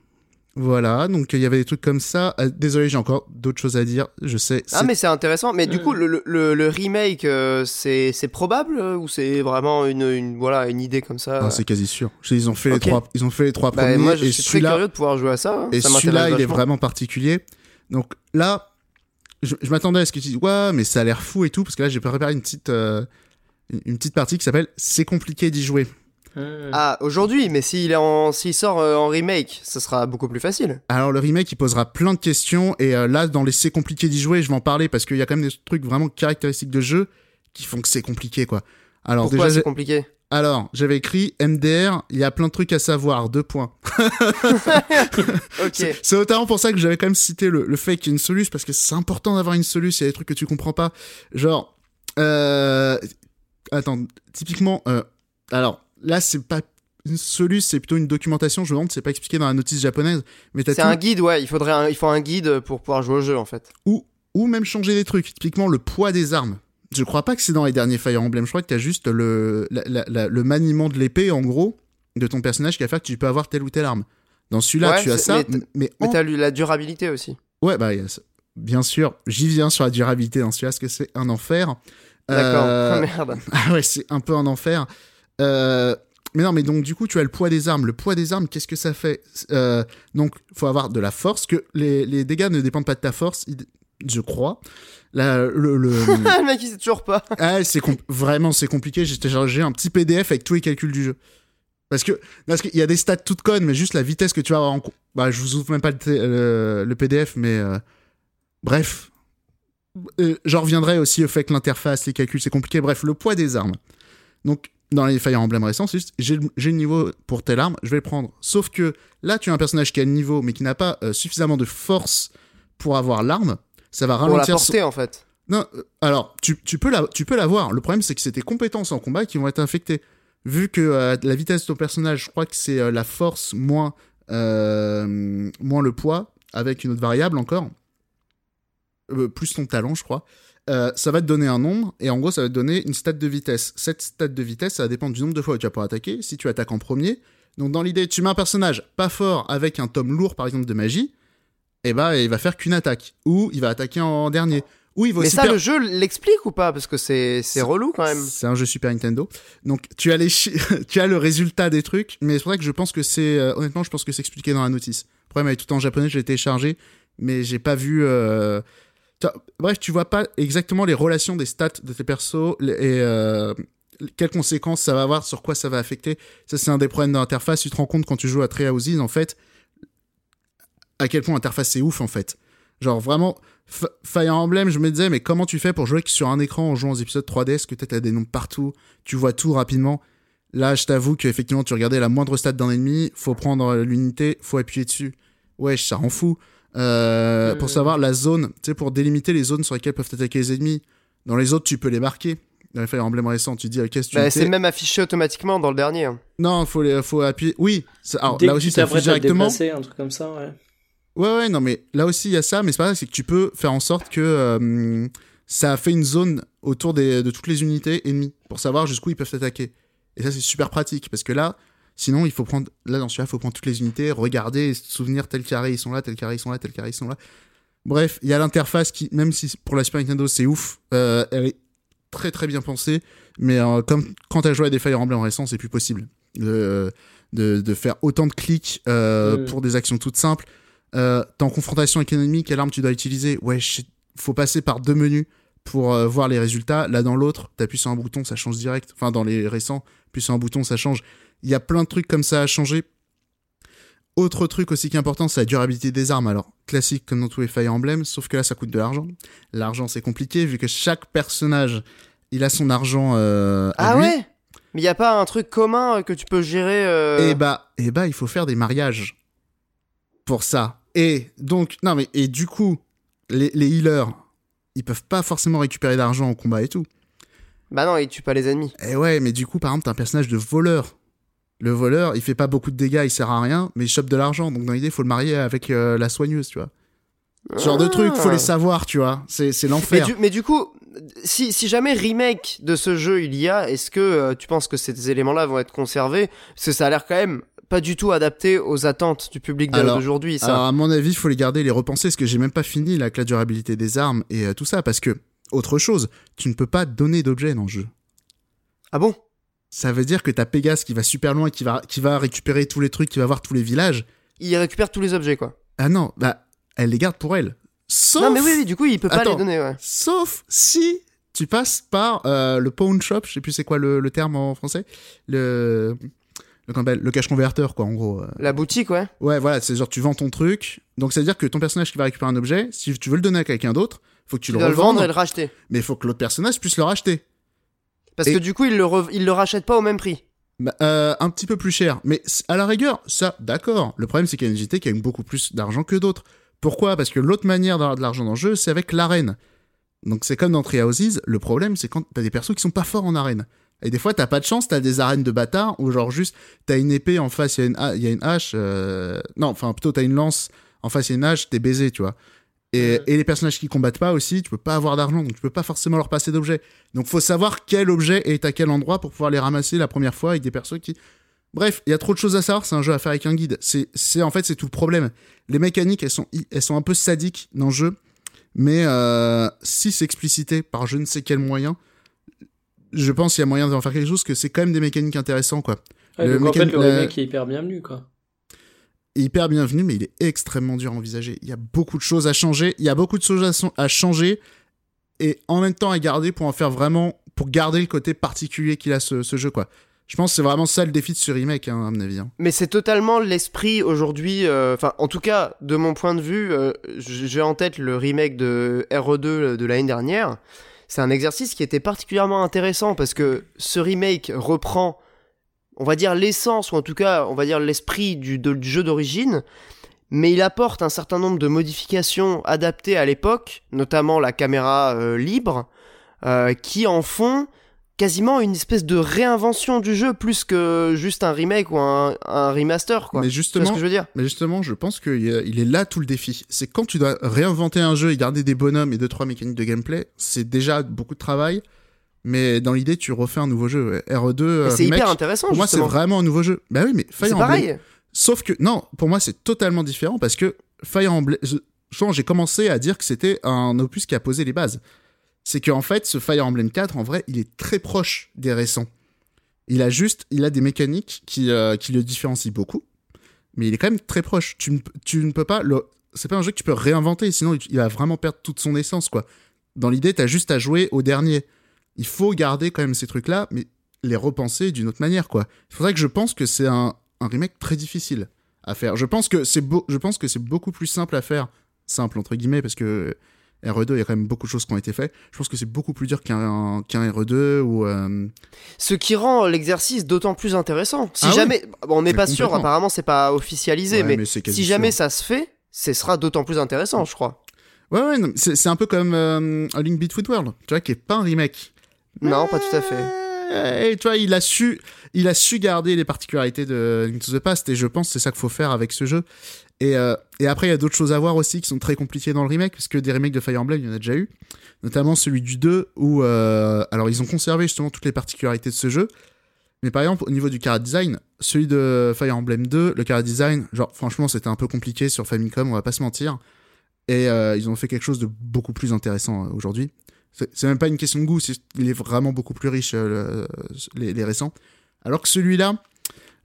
Voilà. Donc, il y avait des trucs comme ça. Euh, désolé, j'ai encore d'autres choses à dire. Je sais. Ah, mais c'est intéressant. Mais du Mm. coup, le, le, le remake, euh, c'est c'est probable euh, ou c'est vraiment une, une, voilà, une idée comme ça Ah, c'est quasi sûr. Ils ont fait les trois. Ils ont fait les trois Bah, premiers. Moi, je et suis très celui-là, curieux de pouvoir jouer à ça. hein. Et celui-là, il est vraiment particulier. Donc là, je, je m'attendais à ce que tu dises, ouais, mais ça a l'air fou et tout, parce que là, j'ai préparé une petite, euh, une petite partie qui s'appelle C'est compliqué d'y jouer. Hmm. Ah, aujourd'hui, mais s'il est en, s'il sort euh, en remake, ça sera beaucoup plus facile. Alors, le remake, il posera plein de questions, et euh, là, dans les C'est compliqué d'y jouer, je vais en parler, parce qu'il y a quand même des trucs vraiment caractéristiques de jeu qui font que c'est compliqué, quoi. Alors, Pourquoi déjà, c'est compliqué alors, j'avais écrit MDR, il y a plein de trucs à savoir, deux points. Ok. C'est- C'est notamment pour ça que j'avais quand même cité le, le fait qu'il y ait une soluce, parce que c'est important d'avoir une soluce, il y a des trucs que tu comprends pas. Genre, euh... attends, typiquement, euh... alors là, c'est pas une soluce, c'est plutôt une documentation, je me demande, c'est pas expliqué dans la notice japonaise, mais C'est tout- un guide, ouais. Il faudrait, un, il faut un guide pour pouvoir jouer au jeu, en fait. ou, ou même changer des trucs, typiquement le poids des armes. Je crois pas que c'est dans les derniers Fire Emblem, je crois que t'as juste le, la- la- la- le maniement de l'épée, en gros, de ton personnage qui va faire que tu peux avoir telle ou telle arme. Dans celui-là, Ouais, tu as ça, mais en t'as la durabilité aussi. Ouais, bah, yes. bien sûr, j'y viens sur la durabilité dans celui-là, parce que c'est un enfer? D'accord. Euh, Oh, merde. Ah ouais, c'est un peu un enfer. Euh, Mais non, mais donc du coup, tu as le poids des armes. Le poids des armes, qu'est-ce que ça fait Euh, Donc, faut avoir de la force, que les, les dégâts ne dépendent pas de ta force, je crois. La, le, le- le mec, il sait toujours pas. ah, c'est vraiment c'est compliqué. J'ai téléchargé un petit PDF avec tous les calculs du jeu. Parce que parce qu'il y a des stats toutes connes, mais juste la vitesse que tu vas avoir en bah je vous ouvre même pas le, le- le PDF, mais euh, bref. Euh, J'en reviendrai aussi au fait que l'interface, les calculs, c'est compliqué. Bref, le poids des armes. Donc dans les Fire Emblem récents, c'est juste j'ai le niveau pour telle arme, je vais le prendre. Sauf que là, tu as un personnage qui a le niveau, mais qui n'a pas euh, suffisamment de force pour avoir l'arme. Ça va Pour la ralentir son- porter, en fait. non, euh, alors, tu, tu peux la, tu peux l'avoir. Le problème, c'est que c'est tes compétences en combat qui vont être infectées. Vu que euh, la vitesse de ton personnage, je crois que c'est la force moins, moins le poids, avec une autre variable encore, plus ton talent, je crois, euh, ça va te donner un nombre, et en gros, ça va te donner une stat de vitesse. Cette stat de vitesse, ça va dépendre du nombre de fois où tu vas pouvoir attaquer. Si tu attaques en premier, donc dans l'idée, tu mets un personnage pas fort avec un tome lourd, par exemple, de magie, et bah, il va faire qu'une attaque. Ou il va attaquer en dernier. Ou il va Mais ça, le jeu l'explique ou pas? Parce que c'est c'est relou quand même. c'est un jeu Super Nintendo. Donc tu as les chi- tu as le résultat des trucs, mais c'est vrai que je pense que c'est euh, honnêtement, je pense que c'est expliqué dans la notice. Le problème avec tout en japonais, je l'ai téléchargé, mais j'ai pas vu euh, Bref, tu vois pas exactement les relations des stats de tes persos et euh, quelles conséquences ça va avoir, sur quoi ça va affecter. Ça, c'est un des problèmes d'interface. Tu te rends compte quand tu joues à Three Houses, en fait, à quel point l'interface c'est ouf, en fait. Genre, vraiment, Fire Emblem, je me disais, mais comment tu fais pour jouer sur un écran en jouant aux épisodes 3DS, que t'as des nombres partout, tu vois tout rapidement? Là, je t'avoue qu'effectivement, tu regardais la moindre stat d'un ennemi, faut prendre l'unité, faut appuyer dessus. Wesh, ça rend fou. Euh. Pour savoir la zone, tu sais, pour délimiter les zones sur lesquelles peuvent attaquer les ennemis. Dans les autres, tu peux les marquer. Dans les Fire Emblem récents, tu dis, ok, cette Bah, unité- c'est même affiché automatiquement dans le dernier. hein. Non, faut, les, faut appuyer. Oui, alors Dès là que aussi, tu ça affiche à directement. déplacer, un truc comme ça, ouais. Ouais, ouais, non, mais là aussi, il y a ça, mais c'est pas grave, c'est que tu peux faire en sorte que euh, ça fait une zone autour des, de toutes les unités ennemies pour savoir jusqu'où ils peuvent attaquer. Et ça, c'est super pratique parce que là, sinon, il faut prendre, là, dans celui-là, il faut prendre toutes les unités, regarder, et se souvenir tel carré ils sont là, tel carré ils sont là, tel carré ils sont là. Bref, il y a l'interface qui, même si pour la Super Nintendo, c'est ouf, euh, elle est très très bien pensée, mais euh, comme quand t'as joué à des Fire Emblem récents, c'est plus possible de, de, de faire autant de clics euh, pour des actions toutes simples. T'es en confrontation avec l'ennemi, quelle arme tu dois utiliser? Ouais, faut passer par deux menus pour voir les résultats. Là, dans l'autre, t'appuies sur un bouton, ça change direct. Enfin, dans les récents, appuies sur un bouton, ça change. Il y a plein de trucs comme ça à changer. Autre truc aussi qui est important, c'est la durabilité des armes. Alors, classique comme dans tous les Fire Emblem, sauf que là, ça coûte de l'argent. L'argent, c'est compliqué, vu que chaque personnage, il a son argent euh, à Ah lui. ouais? Mais y a pas un truc commun euh, que tu peux gérer euh, Et bah, et bah, il faut faire des mariages pour ça. Et donc, non mais et du coup, les, les healers, ils peuvent pas forcément récupérer d'argent au combat et tout. Bah non, il tue pas les ennemis. Et ouais, mais du coup, par exemple, t'as un personnage de voleur. Le voleur, il fait pas beaucoup de dégâts, il sert à rien, mais il chope de l'argent. Donc dans l'idée, il faut le marier avec euh, la soigneuse, tu vois. Ce genre de Ah. truc, faut les savoir, tu vois. C'est c'est Mais l'enfer. du, mais du coup, si, si jamais remake de ce jeu il y a, est-ce que euh, tu penses que ces éléments-là vont être conservés? Parce que ça a l'air quand même pas du tout adapté aux attentes du public d'aujourd'hui, ça. Alors à mon avis, il faut les garder, les repenser, parce que j'ai même pas fini là, avec la durabilité des armes et euh, tout ça, parce que autre chose, tu ne peux pas donner d'objets dans le jeu. Ah bon? Ça veut dire que t'as Pégase qui va super loin, qui va, qui va récupérer tous les trucs, qui va voir tous les villages. Il récupère tous les objets, quoi. Ah non, bah, elle les garde pour elle. Sauf, Non, mais oui, oui, du coup, il peut pas Attends. les donner, ouais. sauf si tu passes par euh, le pawn shop, je sais plus c'est quoi le, le terme en français, le, le, le cash converteur, quoi, en gros. euh. La boutique, ouais. Ouais, voilà, c'est genre tu vends ton truc. Donc ça veut dire que ton personnage qui va récupérer un objet, si tu veux le donner à quelqu'un d'autre, faut que tu Tu le dois le revendes, vendre et le racheter. mais il faut que l'autre personnage puisse le racheter. Parce Et- que du coup, il le, re- le rachète pas au même prix. Bah, euh, un petit peu plus cher. Mais à la rigueur, ça, d'accord. Le problème, c'est qu'il y a une JT qui gagne beaucoup plus d'argent que d'autres. Pourquoi? Parce que l'autre manière d'avoir de l'argent dans le jeu, c'est avec l'arène. Donc c'est comme dans Treehouses, le problème, c'est quand t'as des persos qui sont pas forts en arène. Et des fois, t'as pas de chance, t'as des arènes de bâtards où genre juste, t'as une épée en face, il y a une, ha- il y a une hache. euh, Non, enfin plutôt t'as une lance, en face il y a une hache, t'es baisé, tu vois. Et, et les personnages qui combattent pas aussi, tu peux pas avoir d'argent, donc tu peux pas forcément leur passer d'objets. Donc faut savoir quel objet est à quel endroit pour pouvoir les ramasser la première fois avec des persos qui... Bref, il y a trop de choses à savoir, c'est un jeu à faire avec un guide. C'est, c'est en fait c'est tout le problème. Les mécaniques, elles sont, elles sont un peu sadiques dans le jeu, mais euh, si c'est explicité par je ne sais quel moyen, je pense qu'il y a moyen d'en faire quelque chose, que c'est quand même des mécaniques intéressantes, quoi. Ouais, Le donc en mécan- fait, le la- remake est hyper bienvenu, quoi. Hyper bienvenu, mais il est extrêmement dur à envisager. Il y a beaucoup de choses à changer, il y a beaucoup de choses à, changer, et en même temps à garder pour en faire vraiment, pour garder le côté particulier qu'il a ce, jeu, quoi. Je pense que c'est vraiment ça le défi de ce remake, hein, à mon avis. hein. Mais c'est totalement l'esprit aujourd'hui. euh, Enfin, en tout cas, de mon point de vue, euh, j'ai en tête le remake de RE2 de l'année dernière. C'est un exercice qui était particulièrement intéressant parce que ce remake reprend, on va dire l'essence ou en tout cas, on va dire l'esprit du, de- du jeu d'origine, mais il apporte un certain nombre de modifications adaptées à l'époque, notamment la caméra euh, libre, euh, qui en font quasiment une espèce de réinvention du jeu plus que juste un remake ou un, un remaster quoi. Mais ce justement, que je veux dire? mais justement, je pense qu'il est là tout le défi. C'est quand tu dois réinventer un jeu et garder des bonhommes et deux trois mécaniques de gameplay, c'est déjà beaucoup de travail. Mais dans l'idée, tu refais un nouveau jeu. ouais. RE2, Et euh, C'est hyper intéressant pour moi, c'est vraiment un nouveau jeu. Bah oui, mais Fire Emblem, pareil. Sauf que, non, pour moi, c'est totalement différent parce que Fire Emblem, j'ai commencé à dire que c'était un opus qui a posé les bases. C'est qu'en fait, ce Fire Emblem 4, en vrai, il est très proche des récents. Il a juste, il a des mécaniques qui, euh, qui le différencient beaucoup, mais il est quand même très proche. Tu tu ne peux pas, c'est pas un jeu que tu peux réinventer, sinon il va vraiment perdre toute son essence, quoi. Dans l'idée, t'as juste à jouer au dernier. Il faut garder quand même ces trucs-là, mais les repenser d'une autre manière, quoi. C'est pour ça que je pense que c'est un, un remake très difficile à faire. Je pense que c'est beau, je pense que c'est beaucoup plus simple à faire, simple entre guillemets, parce que RE2, il y a quand même beaucoup de choses qui ont été faites. Je pense que c'est beaucoup plus dur qu'un qu'un RE2 ou. euh, Ce qui rend l'exercice d'autant plus intéressant. Si Ah oui. jamais, bon, on n'est pas sûr, apparemment c'est pas officialisé, ouais, mais, si jamais sûr. ça se fait, ce sera d'autant plus intéressant, je crois. Ouais, ouais, c'est c'est un peu comme euh, A Link Between World, tu vois, qui est pas un remake. Non, pas tout à fait. Et tu vois, il a su, il a su garder les particularités de Link to the Past, et je pense c'est ça qu'il faut faire avec ce jeu. Et, euh, et après, il y a d'autres choses à voir aussi qui sont très compliquées dans le remake, parce que des remakes de Fire Emblem, il y en a déjà eu. Notamment celui du 2, où, euh, alors ils ont conservé justement toutes les particularités de ce jeu. Mais par exemple, au niveau du chara design, celui de Fire Emblem 2, le chara design, genre, franchement, c'était un peu compliqué sur Famicom, on va pas se mentir. Et euh, ils ont fait quelque chose de beaucoup plus intéressant aujourd'hui. C'est même pas une question de goût, c'est- il est vraiment beaucoup plus riche, euh, le- les, les récents. Alors que celui-là,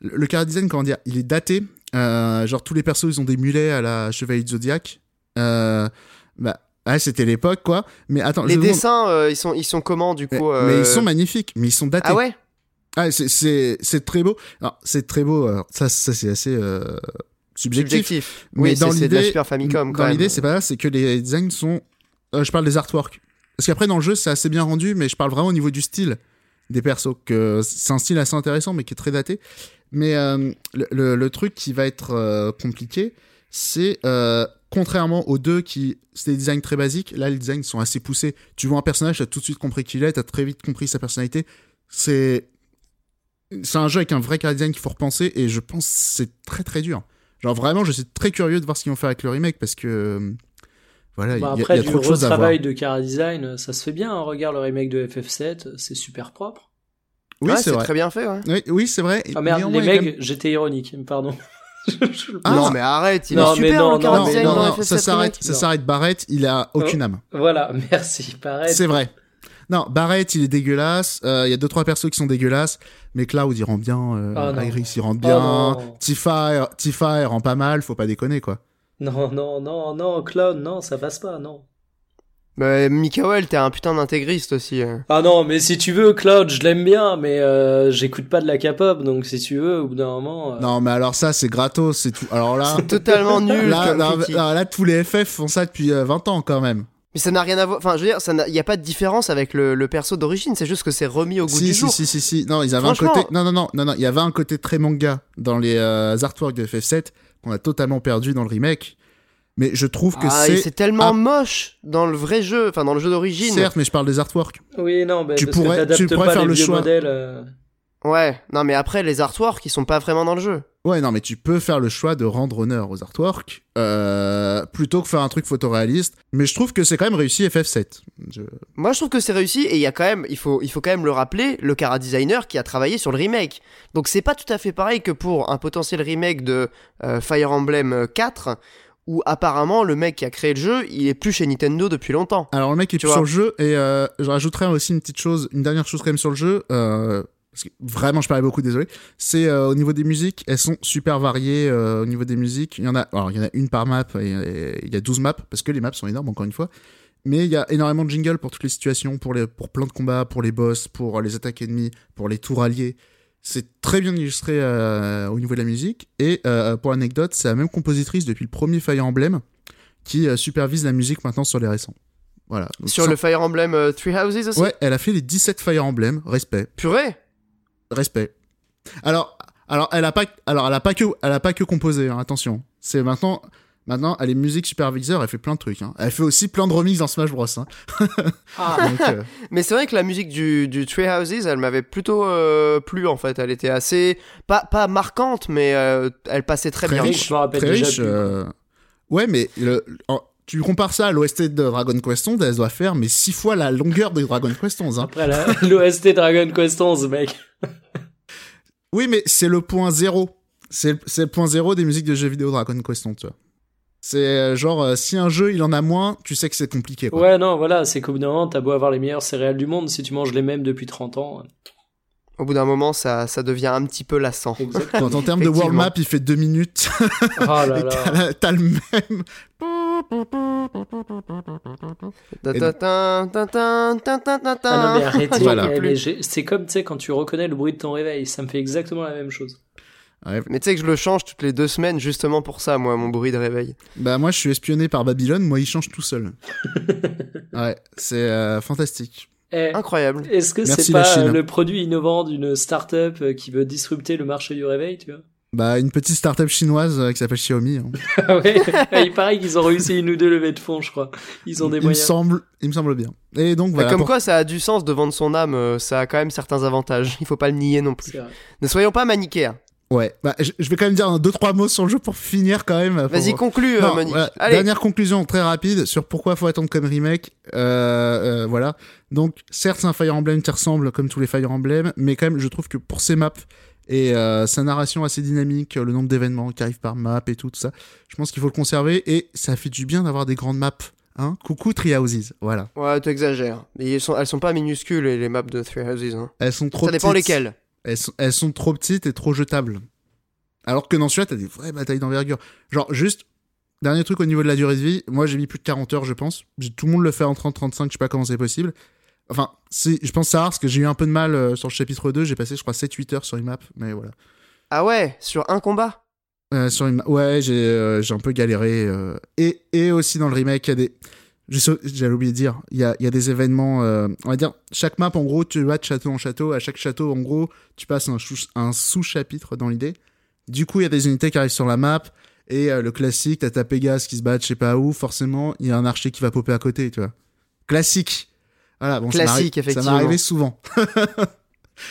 le, le chara design, comment dire, il est daté. Euh, genre, tous les persos, ils ont des mulets à la Chevalier de Zodiac. Euh, bah, ouais, c'était l'époque, quoi. Mais attends, Les dessins, euh, ils sont, ils sont comment du mais, coup euh, mais ils sont magnifiques, mais ils sont datés. Ah ouais? Ah, c'est- c'est c'est très beau. C'est très beau. ça, ça c'est assez euh, subjectif. Subjectif. Mais oui, dans de la l'idée- Super Famicom quand Dans l'idée, c'est pas ça, c'est que les designs sont. euh, je parle des artworks. Parce qu'après, dans le jeu, c'est assez bien rendu, mais je parle vraiment au niveau du style des persos. Que c'est un style assez intéressant, mais qui est très daté. Mais euh, le, truc qui va être euh, compliqué, c'est euh, contrairement aux deux qui c'était des designs très basiques, là les designs sont assez poussés. Tu vois un personnage, t'as tout de suite compris qui il est, t'as très vite compris sa personnalité. C'est c'est un jeu avec un vrai chara design qu'il faut repenser et je pense c'est très très dur. Genre vraiment, je suis très curieux de voir ce qu'ils vont faire avec le remake parce que euh, il y Bah a- il après, y, a du trop retravail de Cara Design, ça se fait bien. hein. Regarde le remake de FF7, c'est super propre. Oui, Ouais, c'est vrai. très bien fait. Ouais. Oui, oui, c'est vrai. Ah merde, les il y a quand mecs, j'étais ironique, pardon. Ah, non mais arrête, il non, est mais super non, le non, design non, dans non, FF7 ça s'arrête, ça s'arrête. Barrett, il a aucune âme. Voilà, merci, pareil. C'est vrai. Non, Barrett, il est dégueulasse. Euh, Il y a deux trois persos qui sont dégueulasses, mais Cloud, il rend bien. Euh, Ah. Iris, il rend Oh, bien. Tifa, Tifa, elle rend pas mal. Faut pas déconner, quoi. Non, non, non, non, Cloud, non, ça passe pas, non. Mais Mikael, t'es un putain d'intégriste aussi. euh. Ah non, mais si tu veux, Cloud, je l'aime bien, mais euh, j'écoute pas de la K-pop, donc si tu veux, au bout d'un moment. euh, Non, mais alors ça, c'est gratos, c'est tout. Alors là, Totalement nul là, comme là, critique. là, là, tous les FF font ça depuis euh, 20 ans quand même. Mais ça n'a rien à voir. Enfin, je veux dire, ça il n'y a pas de différence avec le, le perso d'origine. C'est juste que c'est remis au goût Si, du si, jour. si, si, si. Non, ils avaient un côté. Non, non, non, non, non. Il y avait un côté très manga dans les euh, artworks de FF7 qu'on a totalement perdu dans le remake. Mais je trouve que Ah, c'est. c'est tellement Ah. moche dans le vrai jeu, enfin dans le jeu d'origine. Certes, mais je parle des artworks. Oui, non, bah, Tu parce pourrais- que tu pourrais pas faire les le choix. modèles. euh. Ouais, non mais après les artworks ils sont pas vraiment dans le jeu. Ouais, non, mais tu peux faire le choix de rendre honneur aux artworks euh, plutôt que faire un truc photoréaliste. Mais je trouve que c'est quand même réussi FF7. Je- Moi je trouve que c'est réussi et il y a quand même, il faut, il faut quand même le rappeler, le Cara designer qui a travaillé sur le remake. Donc c'est pas tout à fait pareil que pour un potentiel remake de euh, Fire Emblem 4 où apparemment le mec qui a créé le jeu il est plus chez Nintendo depuis longtemps. Alors le mec est Tu plus sur le jeu et euh, je rajouterais aussi une petite chose, une dernière chose quand même sur le jeu. Euh, parce que vraiment je parlais beaucoup, désolé. C'est euh, au niveau des musiques, elles sont super variées euh, au niveau des musiques. Il y en a, alors il y en a une par map et, et il y a 12 maps parce que les maps sont énormes encore une fois. Mais il y a énormément de jingles pour toutes les situations, pour les, pour plein de combats, pour les boss, pour les attaques ennemies, pour les tours alliés. C'est très bien illustré euh, au niveau de la musique. Et euh, pour l'anecdote, c'est la même compositrice depuis le premier Fire Emblem qui euh, supervise la musique maintenant sur les récents. Voilà. Donc, Sur sans- le Fire Emblem euh, Three Houses aussi? Ouais, elle a fait les 17 Fire Emblem, respect, Purée. Respect. Alors, alors elle a pas, alors elle a pas que, elle a pas que composé, hein, attention. C'est maintenant, maintenant, elle est musique superviseur, elle fait plein de trucs. Hein. Elle fait aussi plein de remixes dans Smash Bros. Hein. Ah, Donc, euh, Mais c'est vrai que la musique du, du Tree Houses, elle m'avait plutôt euh, plu en fait. Elle était assez. Pas, pas marquante, mais euh, elle passait très, Très bien. riche. je me rappelle très déjà riche. euh, Ouais, mais le, en- tu compares ça à l'OST de Dragon Quest 11, elle doit faire mais six fois la longueur de Dragon Quest 11. Hein. Après la- l'OST Dragon Quest 11, mec. Oui, mais c'est le point zéro. C'est le- point zéro des musiques de jeux vidéo Dragon Quest 11, tu vois. C'est euh, genre, euh, si un jeu il en a moins, tu sais que c'est compliqué. Quoi. Ouais, non, voilà, c'est qu'au bout d'un moment, t'as beau avoir les meilleures céréales du monde, si tu manges les mêmes depuis 30 ans. Au bout d'un moment, ça, ça devient un petit peu lassant. Quand en termes de world map, il fait deux minutes. Oh là et là. T'as le même. Ah voilà. C'est comme quand tu reconnais le bruit de ton réveil, ça me fait exactement la même chose. Ouais. Mais tu sais que je le change toutes les deux semaines justement pour ça, moi, mon bruit de réveil. Bah moi, je suis espionné par Babylone, moi, il change tout seul. ouais, c'est euh, fantastique. Eh, Incroyable. Est-ce que c'est pas le produit innovant d'une start-up euh, qui veut disrupter le marché du réveil, tu vois? Bah une petite start-up chinoise euh, qui s'appelle Xiaomi. hein. Ah ouais, il paraît qu'ils ont réussi une ou deux levées de fonds, je crois. Ils ont des il me semble, il me semble bien. Et donc Bah, voilà. comme pour- quoi, ça a du sens de vendre son âme, euh, ça a quand même certains avantages. Il faut pas le nier non plus. Ne soyons pas manichéens. Ouais, bah je je vais quand même dire un, deux trois mots sur le jeu pour finir quand même. pour- Vas-y, conclue, euh, Non, Monique. voilà. Allez. Dernière conclusion très rapide sur pourquoi faut attendre comme remake. Euh, euh, voilà. Donc, certes, c'est un Fire Emblem qui ressemble comme tous les Fire Emblem, mais quand même, je trouve que pour ses maps et euh, sa narration assez dynamique, le nombre d'événements qui arrivent par map et tout, tout ça, je pense qu'il faut le conserver et ça fait du bien d'avoir des grandes maps. Hein Coucou Tree Houses, voilà. Ouais, t'exagères. Mais ils sont, elles sont pas minuscules, les, maps de Three Houses. hein. Elles sont trop Ça dépend petites. lesquelles. Elles sont, elles sont trop petites et trop jetables. Alors que dans celui-là, t'as des vraies batailles d'envergure. Genre, juste, dernier truc au niveau de la durée de vie, moi j'ai mis plus de 40 heures, je pense. Tout le monde le fait en 30-35, je sais pas comment c'est possible. Enfin, si, je pense ça parce que j'ai eu un peu de mal euh, sur le chapitre 2, j'ai passé, je crois, 7-8 heures sur une map, mais voilà. Ah ouais, sur un combat? Euh, sur une Ouais, j'ai euh, j'ai un peu galéré. euh, Et, et aussi dans le remake, il y a des. J'allais oublier de dire, il y a, il y a des événements. euh, on va dire, chaque map, en gros, tu vas de château en château. À chaque château, en gros, tu passes un, un sous-chapitre dans l'idée. Du coup, il y a des unités qui arrivent sur la map. Et euh, le classique, t'as ta Pégase qui se bat, je sais pas où. Forcément, il y a un archer qui va popper à côté, tu vois. Classique. Voilà, bon, ça Classique, Ça effectivement. m'est arrivé souvent.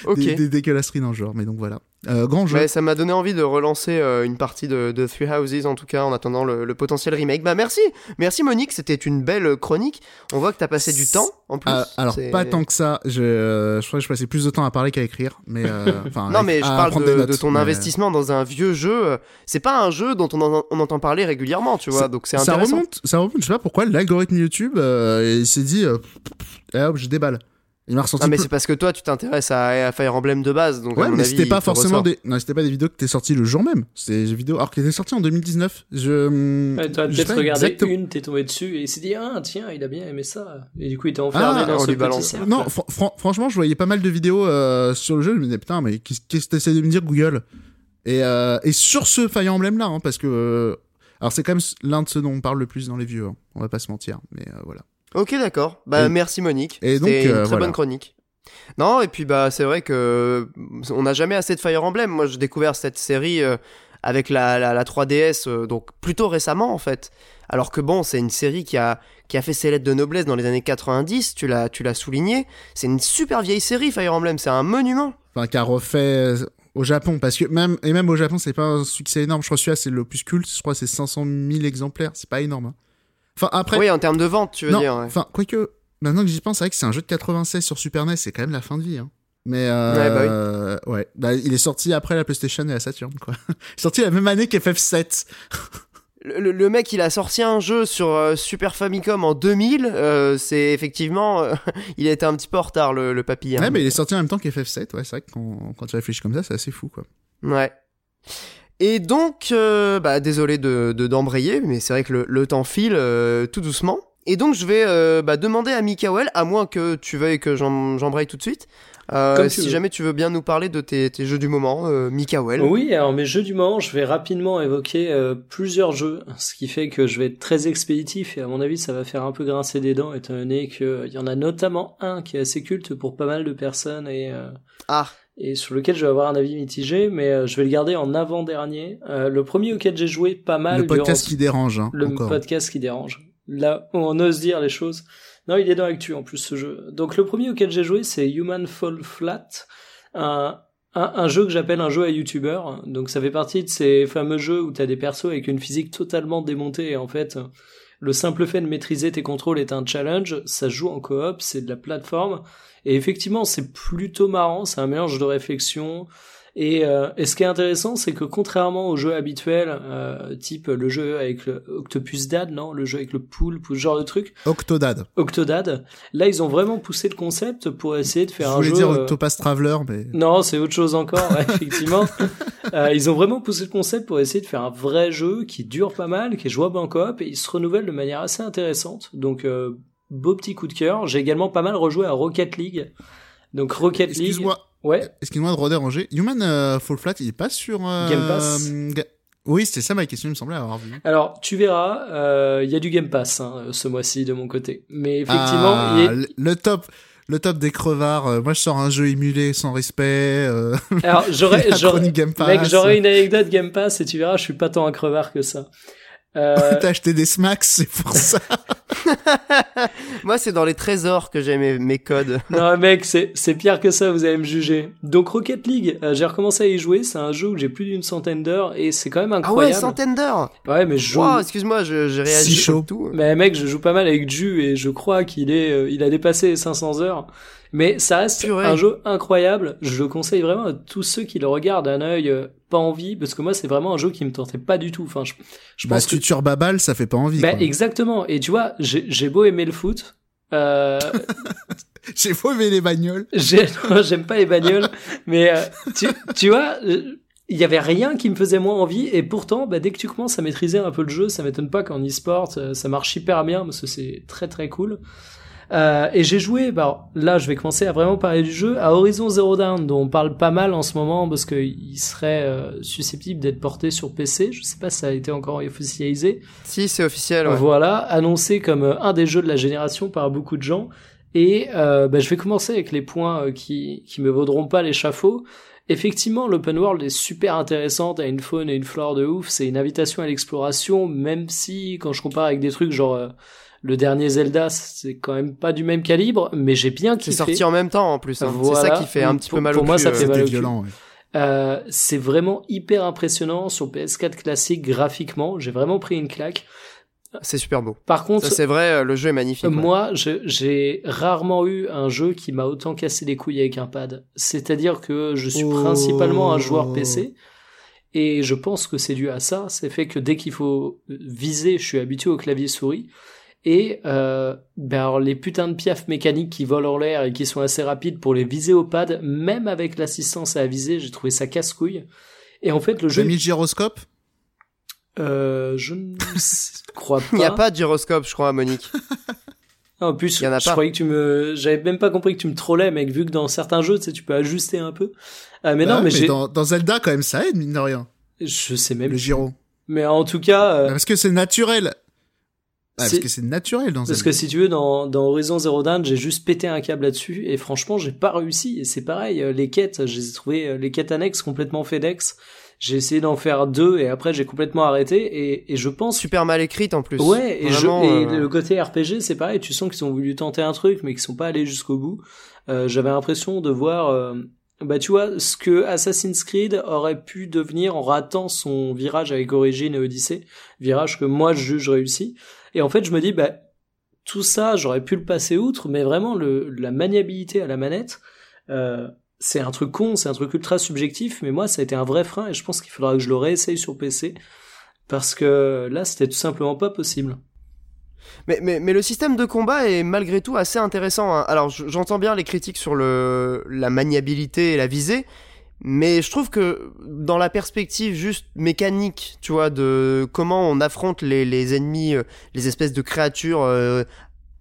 Ok. Des, des dégueulasseries dans le genre, mais donc voilà. Euh, grand jeu. Ouais, ça m'a donné envie de relancer euh, une partie de, de Three Houses en tout cas en attendant le, le potentiel remake. Bah merci, merci Monique, c'était une belle chronique. On voit que t'as passé du temps en plus. Ah, alors pas tant que ça. Je, euh, je crois que je passais plus de temps à parler qu'à écrire, mais euh, enfin. Non mais je parle de, des notes, de ton mais- investissement dans un vieux jeu. C'est pas un jeu dont on, en- on entend parler régulièrement, tu vois. Ça- donc c'est Ça intéressant. remonte, ça remonte. Je sais pas pourquoi l'algorithme YouTube, il s'est dit, eh, hop, je déballe. Il m'a ressenti. Ah mais c'est parce que toi tu t'intéresses à, à Fire Emblem de base, donc à Ouais, mon mais c'était pas forcément des, non, c'était pas des vidéos qui étaient sorties le jour même. C'était des vidéos, alors qu'elles étaient sorties en 2019. Je, Ouais, T'as peut-être regardé exactement- une, t'es tombé dessus et il s'est dit ah tiens il a bien aimé ça et du coup il t'a enfermé Ah, dans ce petit balance. cercle. Non, fran- fran- franchement, je voyais pas mal de vidéos euh, sur le jeu. Je me disais, putain, mais qu'est-ce qu'est-ce que t'essaies de me dire, Google? Et, euh, et sur ce Fire Emblem là, hein, parce que. euh, alors, c'est quand même l'un de ceux dont on parle le plus dans les vieux, hein, on va pas se mentir, mais euh, voilà. Ok, d'accord. Bah, Et- merci Monique. et donc, une euh, très voilà. bonne chronique. Non, et puis bah c'est vrai que on n'a jamais assez de Fire Emblem. Moi, j'ai découvert cette série euh, avec la, la, la 3DS, euh, donc plutôt récemment en fait. Alors que bon, c'est une série qui a qui a fait ses lettres de noblesse dans les années 90. Tu l'as tu l'as souligné. C'est une super vieille série Fire Emblem. C'est un monument. Enfin, qui a refait euh, au Japon, parce que même, et même au Japon, c'est pas un succès énorme. Je crois que celui-là, c'est l'opus culte. Je crois que c'est 500 000 exemplaires. C'est pas énorme. hein. Enfin, après. Oui, en termes de vente, tu veux non, dire. ouais. enfin, quoique, maintenant que j'y pense, c'est vrai que c'est un jeu de 96 sur Super NES, c'est quand même la fin de vie. Hein. Mais euh, Ouais, bah ouais, Bah, il est sorti après la PlayStation et la Saturn, quoi. il est sorti la même année qu'FF7. Le, mec, il a sorti un jeu sur euh, Super Famicom en 2000. euh, c'est effectivement, il a été un petit peu en retard le, le papy. hein. Ouais, mais il est sorti en même temps qu'FF7. Ouais, c'est vrai que quand, quand tu réfléchis comme ça, c'est assez fou, quoi. Ouais. Et donc, euh, bah, désolé de de- d'embrayer, mais c'est vrai que le, le temps file euh, tout doucement. Et donc, je vais euh, bah, demander à Mikael, à moins que tu veuilles que j'em- j'embraye tout de suite, euh, si veux. jamais tu veux bien nous parler de tes, tes jeux du moment, euh, Mikael. Oui, alors mes jeux du moment, je vais rapidement évoquer euh, plusieurs jeux, ce qui fait que je vais être très expéditif et à mon avis ça va faire un peu grincer des dents étant donné qu'il y en a notamment un qui est assez culte pour pas mal de personnes et, euh, Ah, et sur lequel je vais avoir un avis mitigé, mais euh, je vais le garder en avant-dernier. Euh, le premier auquel j'ai joué pas mal le podcast durant qui dérange, hein, le encore. podcast qui dérange. Là où on ose dire les choses. Non, il est dans l'actu en plus ce jeu. Donc le premier auquel j'ai joué c'est Human Fall Flat, un, un, un jeu que j'appelle un jeu à YouTuber. Donc ça fait partie de ces fameux jeux où t'as des persos avec une physique totalement démontée et en fait le simple fait de maîtriser tes contrôles est un challenge. Ça joue en coop, c'est de la plateforme et effectivement c'est plutôt marrant. C'est un mélange de réflexion. Et, euh, et ce qui est intéressant, c'est que contrairement aux jeux habituels, euh, type le jeu avec le Octopus Dad, non, le jeu avec le poulpe ou ce genre de truc, Octodad. Octodad, là ils ont vraiment poussé le concept pour essayer de Je faire un voulais jeu. dire euh, Octopus Traveler, mais. Non, c'est autre chose encore, effectivement. Ils ont vraiment poussé le concept pour essayer de faire un vrai jeu qui dure pas mal, qui est jouable en coop et il se renouvelle de manière assez intéressante. Donc beau petit coup de cœur. J'ai également pas mal rejoué à Rocket League. Donc Rocket League. Excuse-moi, Ouais. Excuse-moi de Roder Angers. Human euh, Fall Flat, il est pas sur euh, Game Pass. Ga- Oui, c'était ça ma question, il me semblait avoir vu. Alors, tu verras, euh, il y a du Game Pass hein, ce mois-ci de mon côté. Mais effectivement, Ah, il est- le- top, le top des crevards. euh, moi, je sors un jeu émulé sans respect. Euh, alors j'aurais, j'aurais une anecdote Game Pass et tu verras, je suis pas tant un crevard que ça. Euh, T'as acheté des smacks, c'est pour ça. Moi, c'est dans les trésors que j'ai mes, mes codes. non, mec, c'est, c'est pire que ça, vous allez me juger. Donc, Rocket League, euh, j'ai recommencé à y jouer. C'est un jeu où j'ai plus d'une centaine d'heures et c'est quand même Ah ouais, incroyable. centaine d'heures ouais, mais je joue. Wow, excuse-moi, je- j'ai réagi Si chaud. tout. Mais mec, je joue pas mal avec Ju et je crois qu'il est, euh, il a dépassé les 500 heures. Mais ça reste Purée. un jeu incroyable. Je le conseille vraiment à tous ceux qui le regardent d'un œil euh, pas envie, parce que moi c'est vraiment un jeu qui me tentait pas du tout. Enfin, je, je Bah, pense que Future Babal, ça fait pas envie. bah, quoi. exactement. Et tu vois, j'ai beau aimer le foot. Euh, J'ai faux aimer les bagnoles. j'aime pas les bagnoles, mais euh, tu, tu vois, il y avait rien qui me faisait moins envie, et pourtant, bah, dès que tu commences à maîtriser un peu le jeu, ça m'étonne pas qu'en e-sport, euh, ça marche hyper bien, parce que c'est très très cool. Euh, et j'ai joué, bah, là je vais commencer à vraiment parler du jeu, à Horizon Zero Dawn, dont on parle pas mal en ce moment, parce qu'il serait euh, susceptible d'être porté sur PC, je sais pas si ça a été encore officialisé, Si, c'est officiel, ouais. voilà, annoncé comme euh, un des jeux de la génération par beaucoup de gens. Et euh, bah, je vais commencer avec les points euh, qui qui me vaudront pas l'échafaud. Effectivement, l'open world est super intéressant, t'as une faune et une flore de ouf, c'est une invitation à l'exploration, même si quand je compare avec des trucs genre euh, le dernier Zelda, c'est quand même pas du même calibre, mais j'ai bien C'est kiffé. sorti en même temps en plus. hein. C'est ça Voilà. qui fait un petit Pour- peu mal pour au moi, cul, ça euh. fait mal au cul. violent, ouais. Euh, c'est vraiment hyper impressionnant sur PS4 classique graphiquement, j'ai vraiment pris une claque. C'est super beau. Par contre, c'est vrai, euh, le jeu est magnifique. ouais. moi, j'ai rarement eu un jeu qui m'a autant cassé les couilles avec un pad. C'est-à-dire que je suis Oh. principalement un joueur PC. Et je pense que c'est dû à ça. C'est fait que dès qu'il faut viser, je suis habitué au clavier souris. Et euh, ben alors les putains de piafs mécaniques qui volent en l'air et qui sont assez rapides pour les viser au pad, même avec l'assistance à viser, j'ai trouvé ça casse-couille. Et en fait, le J'ai jeu, mis le gyroscope? euh, je ne crois pas. Il n'y a pas de gyroscope, je crois, Monique. En plus, Il y en a je pas. croyais que tu me, j'avais même pas compris que tu me trollais, mec, vu que dans certains jeux, tu sais, tu peux ajuster un peu. Euh, mais Bah non, ouais, mais j'ai, dans, dans Zelda, quand même, ça aide, mine de rien. je sais même. Le gyro. Mais en tout cas, euh, Bah, Parce que c'est naturel. Bah, parce que c'est naturel dans parce que si tu veux, dans, dans Horizon Zero Dawn, j'ai juste pété un câble là-dessus, et franchement, j'ai pas réussi. Et c'est pareil, euh, les quêtes, je les ai trouvées, euh, les quêtes annexes complètement FedEx. J'ai essayé d'en faire deux, et après, j'ai complètement arrêté, et, et je pense Super mal écrite en plus. Ouais, et, Vraiment, je, et euh, le côté RPG, c'est pareil, tu sens qu'ils ont voulu tenter un truc, mais qu'ils sont pas allés jusqu'au bout. Euh, J'avais l'impression de voir, euh, bah tu vois, ce que Assassin's Creed aurait pu devenir en ratant son virage avec Origin et Odyssey, virage que moi je juge réussi. Et en fait, je me dis, bah tout ça, j'aurais pu le passer outre, mais vraiment la maniabilité à la manette, euh, c'est un truc con, c'est un truc ultra subjectif, mais moi ça a été un vrai frein et je pense qu'il faudra que je le réessaye sur PC parce que là c'était tout simplement pas possible. Mais, le système de combat est malgré tout assez intéressant. hein. Alors j'entends bien les critiques sur la maniabilité et la visée, mais je trouve que dans la perspective juste mécanique, tu vois, de comment on affronte les, les ennemis, euh, les espèces de créatures euh,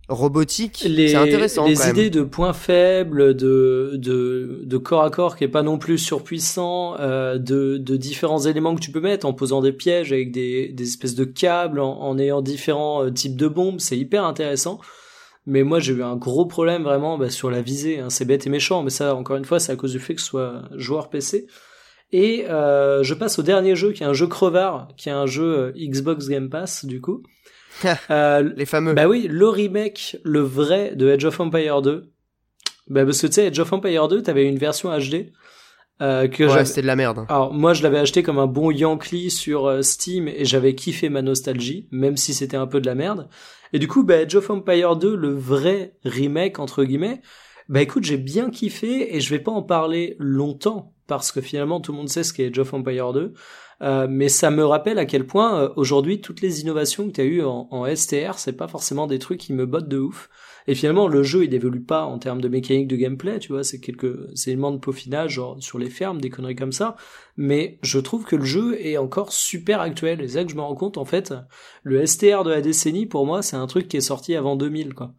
robotiques, les, c'est intéressant les quand même. idées de points faibles, de, de, de corps à corps qui est pas non plus surpuissant, euh, de, de différents éléments que tu peux mettre en posant des pièges avec des, des espèces de câbles, en, en ayant différents types de bombes, c'est hyper intéressant. Mais moi j'ai eu un gros problème vraiment bah, sur la visée, hein. c'est bête et méchant, mais ça encore une fois c'est à cause du fait que je sois joueur PC. Et euh, je passe au dernier jeu qui est un jeu crevard, qui est un jeu euh, Xbox Game Pass du coup. Euh, Les fameux. bah oui, le remake, le vrai de Edge of Empire 2. Bah parce que tu sais, Edge of Empire 2, t'avais une version HD euh, que ouais, c'était de la merde. Alors moi, je l'avais acheté comme un bon Yankee sur Steam et j'avais kiffé ma nostalgie, même si c'était un peu de la merde. Et du coup, bah, Edge of Empire 2, le vrai remake entre guillemets, bah écoute, j'ai bien kiffé et je vais pas en parler longtemps parce que finalement tout le monde sait ce qu'est Edge of Empire 2. Euh, mais ça me rappelle à quel point euh, aujourd'hui toutes les innovations que tu as eues en, en STR, c'est pas forcément des trucs qui me bottent de ouf. Et finalement, le jeu il évolue pas en termes de mécanique de gameplay, tu vois, c'est quelques éléments de peaufinage genre sur les fermes, des conneries comme ça. Mais je trouve que le jeu est encore super actuel. Et c'est là que je me rends compte en fait, le STR de la décennie pour moi c'est un truc qui est sorti avant 2000 quoi.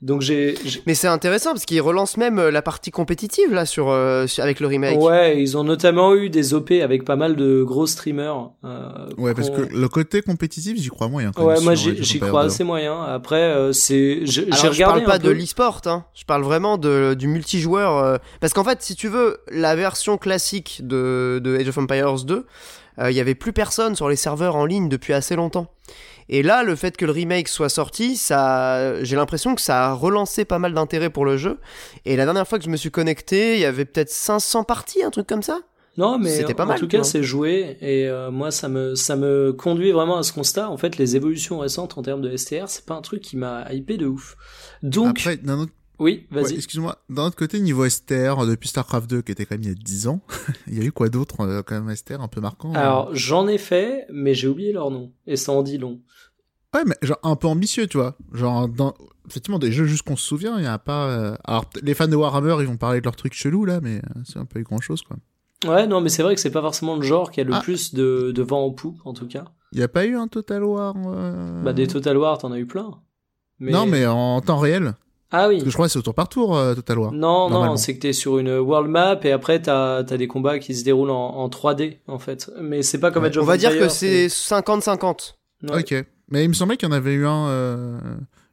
Donc j'ai, j'ai- Mais c'est intéressant parce qu'ils relancent même euh, la partie compétitive là sur, euh, sur- avec le remake. ouais, ils ont notamment eu des OP avec pas mal de gros streamers. euh, Ouais, parce que le côté compétitif, j'y crois moyen. quand Ouais, même, moi j'y crois 2. assez moyen. Après, euh, c'est, j'ai Alors, je regardé parle pas de l'e-sport, hein. je parle vraiment de, du multijoueur. euh, Parce qu'en fait, si tu veux, la version classique de, de Age of Empires 2, euh, il y avait plus personne sur les serveurs en ligne depuis assez longtemps. Et là, le fait que le remake soit sorti, ça, j'ai l'impression que ça a relancé pas mal d'intérêt pour le jeu. Et la dernière fois que je me suis connecté, il y avait peut-être 500 parties, un truc comme ça. Non, mais C'était pas en mal, tout cas, c'est joué et euh, moi, ça me ça me conduit vraiment à ce constat. En fait, les évolutions récentes en termes de STR, c'est pas un truc qui m'a hypé de ouf. Donc, Après, d'un autre... oui, ouais, vas-y. excuse-moi, d'un autre côté, niveau STR, depuis StarCraft 2, qui était quand même il y a 10 ans, il y a eu quoi d'autre, euh, quand même, STR un peu marquant euh Alors, j'en ai fait, mais j'ai oublié leur nom et ça en dit long. Ouais, mais genre un peu ambitieux, tu vois. Genre, dans... effectivement, des jeux juste qu'on se souvient, il y a pas. euh, Alors, les fans de Warhammer, ils vont parler de leurs trucs chelous, là, mais euh, c'est un peu grand chose, quoi. Ouais, non, mais c'est vrai que c'est pas forcément le genre qui a le Ah. plus de, de vent en poupe, en tout cas. Il y a pas eu un Total War. euh, Bah, des Total War, t'en as eu plein. Mais... Non, mais en temps réel. Ah oui. Parce que je crois que c'est au tour par tour, euh, Total War. Non, non, c'est que t'es sur une world map et après t'as as des combats qui se déroulent en, en 3D en fait. Mais c'est pas comme Ouais. Age of On va dire que c'est 50-50. Ouais. Ok. Mais il me semblait qu'il y en avait eu un. euh,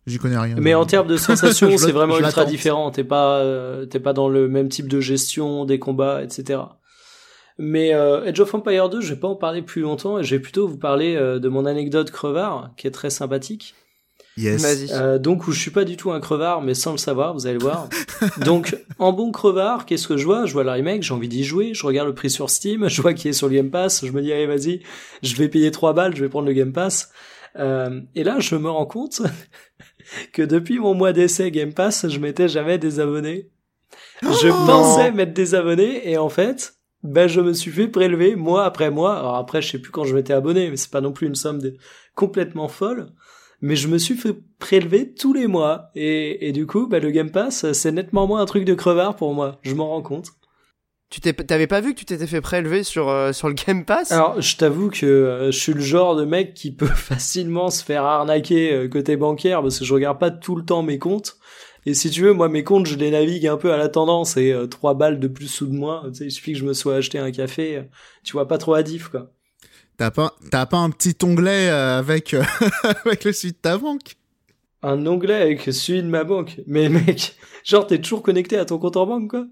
J'y connais rien. Mais en termes de sensations, c'est vraiment ultra différent. T'es pas, euh, t'es pas dans le même type de gestion des combats, etc. Mais euh, Age of Empire 2, je vais pas en parler plus longtemps et je vais plutôt vous parler euh, de mon anecdote crevard, qui est très sympathique. Yes. Vas-y. Euh, donc où je suis pas du tout un crevard, mais sans le savoir, vous allez le voir. donc en bon crevard, qu'est-ce que je vois? Je vois le remake, j'ai envie d'y jouer, je regarde le prix sur Steam, je vois qu'il est sur le Game Pass, je me dis allez vas-y, je vais payer 3 balles, je vais prendre le Game Pass. Euh, et là, je me rends compte que depuis mon mois d'essai Game Pass, je m'étais jamais désabonné. Je Oh pensais m'être désabonné et en fait, ben je me suis fait prélever mois après mois. Alors après, je sais plus quand je m'étais abonné, mais c'est pas non plus une somme de- complètement folle. Mais je me suis fait prélever tous les mois et, et du coup, ben, le Game Pass, c'est nettement moins un truc de crevard pour moi. Je m'en rends compte. Tu t'avais pas vu que tu t'étais fait prélever sur, euh, sur le Game Pass? Alors, je t'avoue que euh, je suis le genre de mec qui peut facilement se faire arnaquer euh, côté bancaire parce que je regarde pas tout le temps mes comptes. Et si tu veux, moi, mes comptes, je les navigue un peu à la tendance et trois balles de plus ou de moins. Tu sais, il suffit que je me sois acheté un café. tu vois pas trop à diff, quoi. T'as pas, un petit onglet euh, avec, euh, avec le site de ta banque? Un onglet avec celui de ma banque. Mais mec, genre, t'es toujours connecté à ton compte en banque, quoi.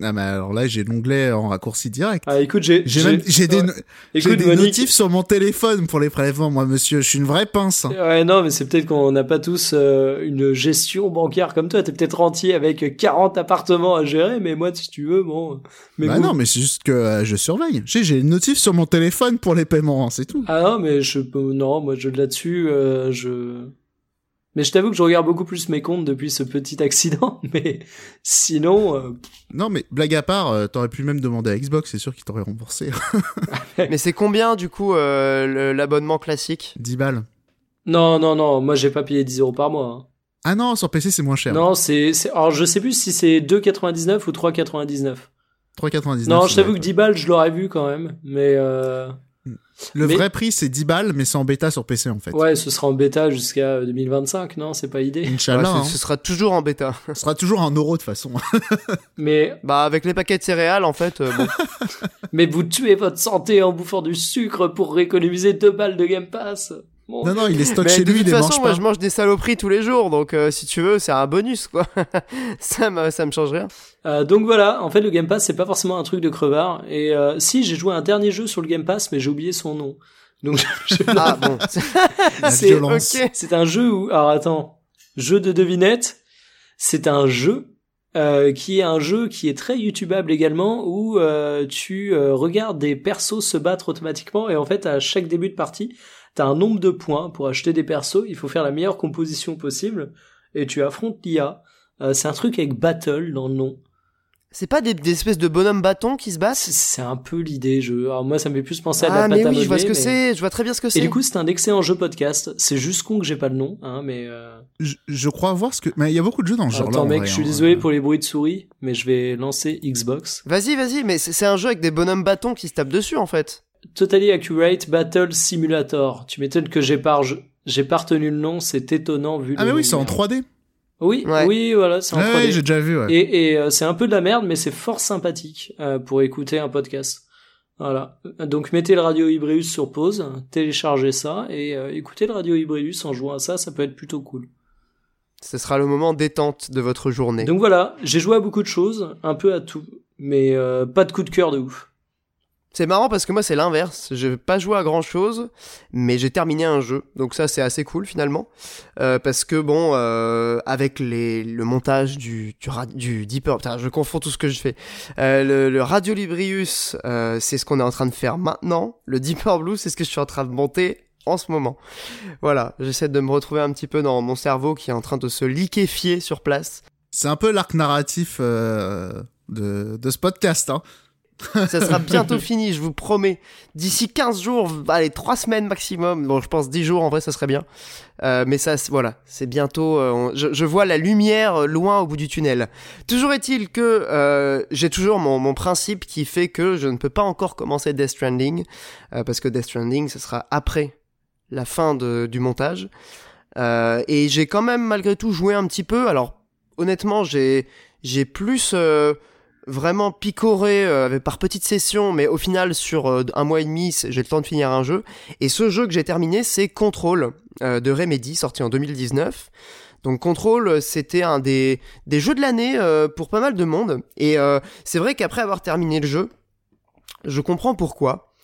Ah, mais alors là, j'ai l'onglet en raccourci direct. Ah, écoute, j'ai... J'ai même, j'ai des, ouais. Écoute, des Monique... notifs sur mon téléphone pour les prélèvements, moi, monsieur. Je suis une vraie pince. hein. Ouais, non, mais c'est peut-être qu'on n'a pas tous euh, une gestion bancaire comme toi. T'es peut-être rentier avec 40 appartements à gérer, mais moi, si tu veux, bon. Mais bah vous- non, mais c'est juste que euh, je surveille. J'ai, j'ai une notif sur mon téléphone pour les paiements, hein, c'est tout. Ah non, mais je peux. Non, moi, je là-dessus, euh, je. Mais je t'avoue que je regarde beaucoup plus mes comptes depuis ce petit accident, mais sinon, euh, Non, mais blague à part, euh, t'aurais pu même demander à Xbox, c'est sûr qu'ils t'auraient remboursé. Mais c'est combien du coup euh, l'abonnement classique 10 balles. non, non, non, moi, j'ai pas payé 10 euros par mois. hein. Ah non, sur PC, c'est moins cher. Non, c'est, alors je sais plus si c'est 2,99 ou 3,99. 3,99. Non, je t'avoue que 10 balles, je l'aurais vu quand même, mais euh, Le mais- vrai prix, c'est 10 balles, mais c'est en bêta sur PC, en fait. ouais, ce sera en bêta jusqu'à 2025, non, c'est pas idée. Inch'Allah, Ouais, hein. ce, sera toujours en bêta. Ce sera toujours un euro de toute façon. Mais, Bah avec les paquets de céréales en fait, euh, bon. mais vous tuez votre santé en bouffant du sucre pour économiser 2 balles de Game Pass. Bon. non, non, il est stock Mais chez de lui, il toute les façon, mange moi pas. je mange des saloperies tous les jours, donc euh, si tu veux, c'est un bonus quoi. ça me ça me change rien. Euh, donc voilà, en fait le Game Pass c'est pas forcément un truc de crevard. Et euh, si j'ai joué un dernier jeu sur le Game Pass, mais j'ai oublié son nom. Donc je- Ah bon. La c'est violence. ok. c'est un jeu où alors attends, jeu de devinette. C'est un jeu euh, qui est un jeu qui est très YouTubeable également où euh, tu euh, regardes des persos se battre automatiquement et en fait à chaque début de partie t'as un nombre de points pour acheter des persos. Il faut faire la meilleure composition possible et tu affrontes l'IA. Euh, c'est un truc avec battle dans le nom. C'est pas des, des espèces de bonhommes bâtons qui se battent? C'est un peu l'idée. Je... Alors moi, ça me fait plus penser à de Ah la mais pâte à oui, je vois ce que mais- c'est, je vois très bien ce que Et c'est. du coup, c'est un excellent jeu podcast. C'est juste con que j'ai pas le nom, hein, mais. Euh... Je, je crois voir ce que. Mais il y a beaucoup de jeux dans ce genre-là. Attends, en mec, vrai, je suis hein. désolé pour les bruits de souris, mais je vais lancer Xbox. Vas-y, vas-y, mais c'est c'est un jeu avec des bonhommes bâtons qui se tapent dessus en fait. Totally Accurate Battle Simulator. Tu m'étonnes que j'ai pas, j'ai pas retenu le nom. C'est étonnant vu. Ah, le mais oui, c'est en numéro. 3D. Oui, Ouais. oui, voilà, c'est en Ouais, 3D. ouais, j'ai déjà vu. Ouais. Et, et euh, c'est un peu de la merde, mais c'est fort sympathique euh, pour écouter un podcast. Voilà. Donc mettez le Radio Hybrius sur pause, téléchargez ça et euh, écoutez le Radio Hybrius en jouant à ça, ça peut être plutôt cool. Ce sera le moment détente de votre journée. Donc voilà, j'ai joué à beaucoup de choses, un peu à tout, mais euh, pas de coup de cœur de ouf. C'est marrant parce que moi c'est l'inverse. Je vais pas joué à grand chose, mais j'ai terminé un jeu. Donc ça c'est assez cool finalement. Euh, parce que bon, euh, avec les, le montage du, du, du Deeper, putain, je confonds tout ce que je fais. Euh, le, le Radio Librius, euh, c'est ce qu'on est en train de faire maintenant. Le Deeper Blue, c'est ce que je suis en train de monter en ce moment. Voilà, j'essaie de me retrouver un petit peu dans mon cerveau qui est en train de se liquéfier sur place. C'est un peu l'arc narratif euh, de, de ce podcast. Hein. Ça sera bientôt fini, je vous promets. D'ici 15 jours, allez, 3 semaines maximum. Bon, je pense 10 jours en vrai, ça serait bien. Euh, mais ça, voilà, c'est bientôt. euh, on- je, je vois la lumière euh, loin au bout du tunnel. Toujours est-il que euh, j'ai toujours mon, mon principe qui fait que je ne peux pas encore commencer Death Stranding. parce que Death Stranding, ce sera après la fin de- du montage. Et j'ai quand même malgré tout joué un petit peu. Alors, honnêtement, j'ai j'ai plus. Vraiment picoré euh, par petites sessions, mais au final sur euh, un mois et demi, j'ai le temps de finir un jeu. Et ce jeu que j'ai terminé, c'est Control euh, de Remedy, sorti en 2019. Donc Control, c'était un des, des jeux de l'année pour pas mal de monde. Et c'est vrai qu'après avoir terminé le jeu, je comprends pourquoi.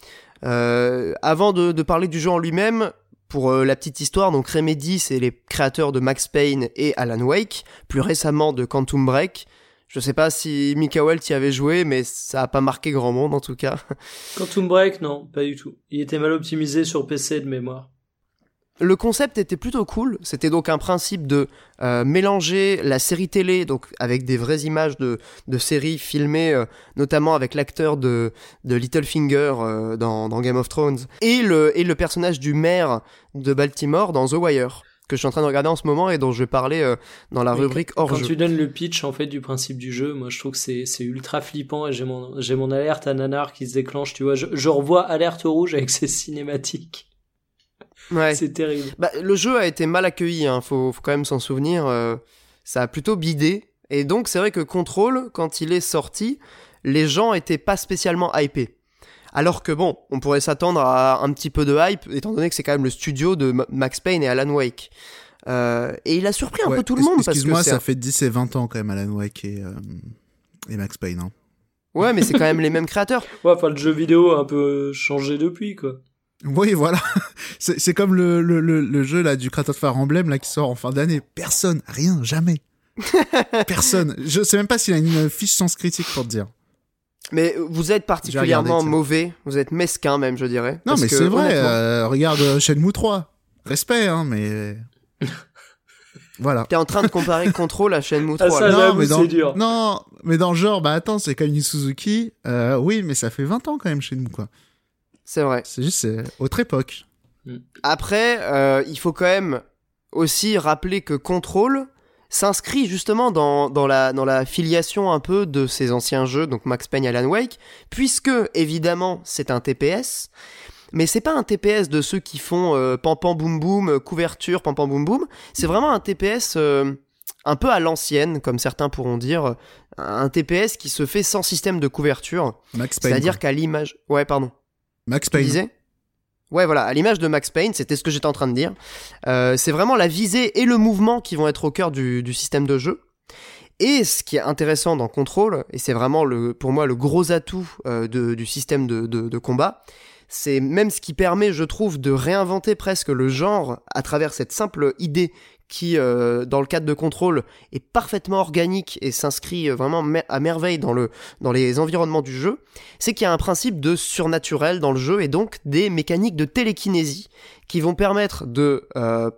Avant de, de parler du jeu en lui-même, pour la petite histoire, donc Remedy, c'est les créateurs de Max Payne et Alan Wake, plus récemment de Quantum Break. Je sais pas si Mikael t'y avait joué, mais ça a pas marqué grand monde en tout cas. Quantum Break, non, pas du tout. Il était mal optimisé sur PC de mémoire. Le concept était plutôt cool. C'était donc un principe de euh, mélanger la série télé, donc avec des vraies images de, de séries filmées, euh, notamment avec l'acteur de, de Littlefinger euh, dans, dans Game of Thrones, et le, et le personnage du maire de Baltimore dans The Wire, que je suis en train de regarder en ce moment et dont je vais parler euh, dans la rubrique hors Quand jeu. tu donnes le pitch en fait du principe du jeu, moi je trouve que c'est c'est ultra flippant et j'ai mon j'ai mon alerte à nanar qui se déclenche, tu vois. Je, je revois alerte rouge avec ses cinématiques. Ouais. C'est terrible. Bah, le jeu a été mal accueilli, hein, faut, faut quand même s'en souvenir. euh, ça a plutôt bidé. Et donc, c'est vrai que Control, quand il est sorti, les gens étaient pas spécialement hypés. Alors que bon, on pourrait s'attendre à un petit peu de hype, étant donné que c'est quand même le studio de Ma- Max Payne et Alan Wake. Euh, et il a surpris un Ouais, peu tout le monde parce que Excuse-moi, ça un- fait 10 et 20 ans quand même Alan Wake et, euh, et Max Payne. Hein. ouais, mais c'est quand même les mêmes créateurs. Ouais, enfin le jeu vidéo a un peu changé depuis quoi. Oui, voilà. C'est comme le, le, le, le jeu là du de Fire Emblem là qui sort en fin d'année. Personne, rien, jamais. Personne. Je sais même pas s'il a une fiche sens critique pour te dire. Mais vous êtes particulièrement regardé, mauvais, vous êtes mesquin même, je dirais. Non, Parce mais c'est vrai. honnêtement, euh, regarde euh, Shenmue 3. Respect, hein, mais. voilà. T'es en train de comparer Control à Shenmue 3. Ah, ça. Non, mais dans, c'est dur. non, mais dans le genre, bah attends, c'est Kamini Suzuki. Euh, oui, mais ça fait 20 ans quand même chez nous, quoi. C'est vrai. C'est juste, c'est autre époque. Après, euh, il faut quand même aussi rappeler que Control s'inscrit justement dans, dans, la, dans la filiation un peu de ces anciens jeux, donc Max Payne Alan Wake, puisque évidemment c'est un TPS, mais c'est pas un TPS de ceux qui font euh, pam pam boum boum, euh, couverture pam pam boum boum, c'est vraiment un TPS euh, un peu à l'ancienne, comme certains pourront dire, un TPS qui se fait sans système de couverture, Max Payne. c'est-à-dire qu'à l'image... Ouais, pardon. Max Payne. Ouais, voilà, à l'image de Max Payne, c'était ce que j'étais en train de dire. Euh, c'est vraiment la visée et le mouvement qui vont être au cœur du, système de jeu. Et ce qui est intéressant dans Control, et c'est vraiment le, pour moi le gros atout euh, du système de combat, c'est même ce qui permet, je trouve, de réinventer presque le genre à travers cette simple idée qui, euh, dans le cadre de Control, est parfaitement organique et s'inscrit euh, vraiment à merveille dans, le, dans les environnements du jeu, c'est qu'il y a un principe de surnaturel dans le jeu et donc des mécaniques de télékinésie qui vont permettre de euh,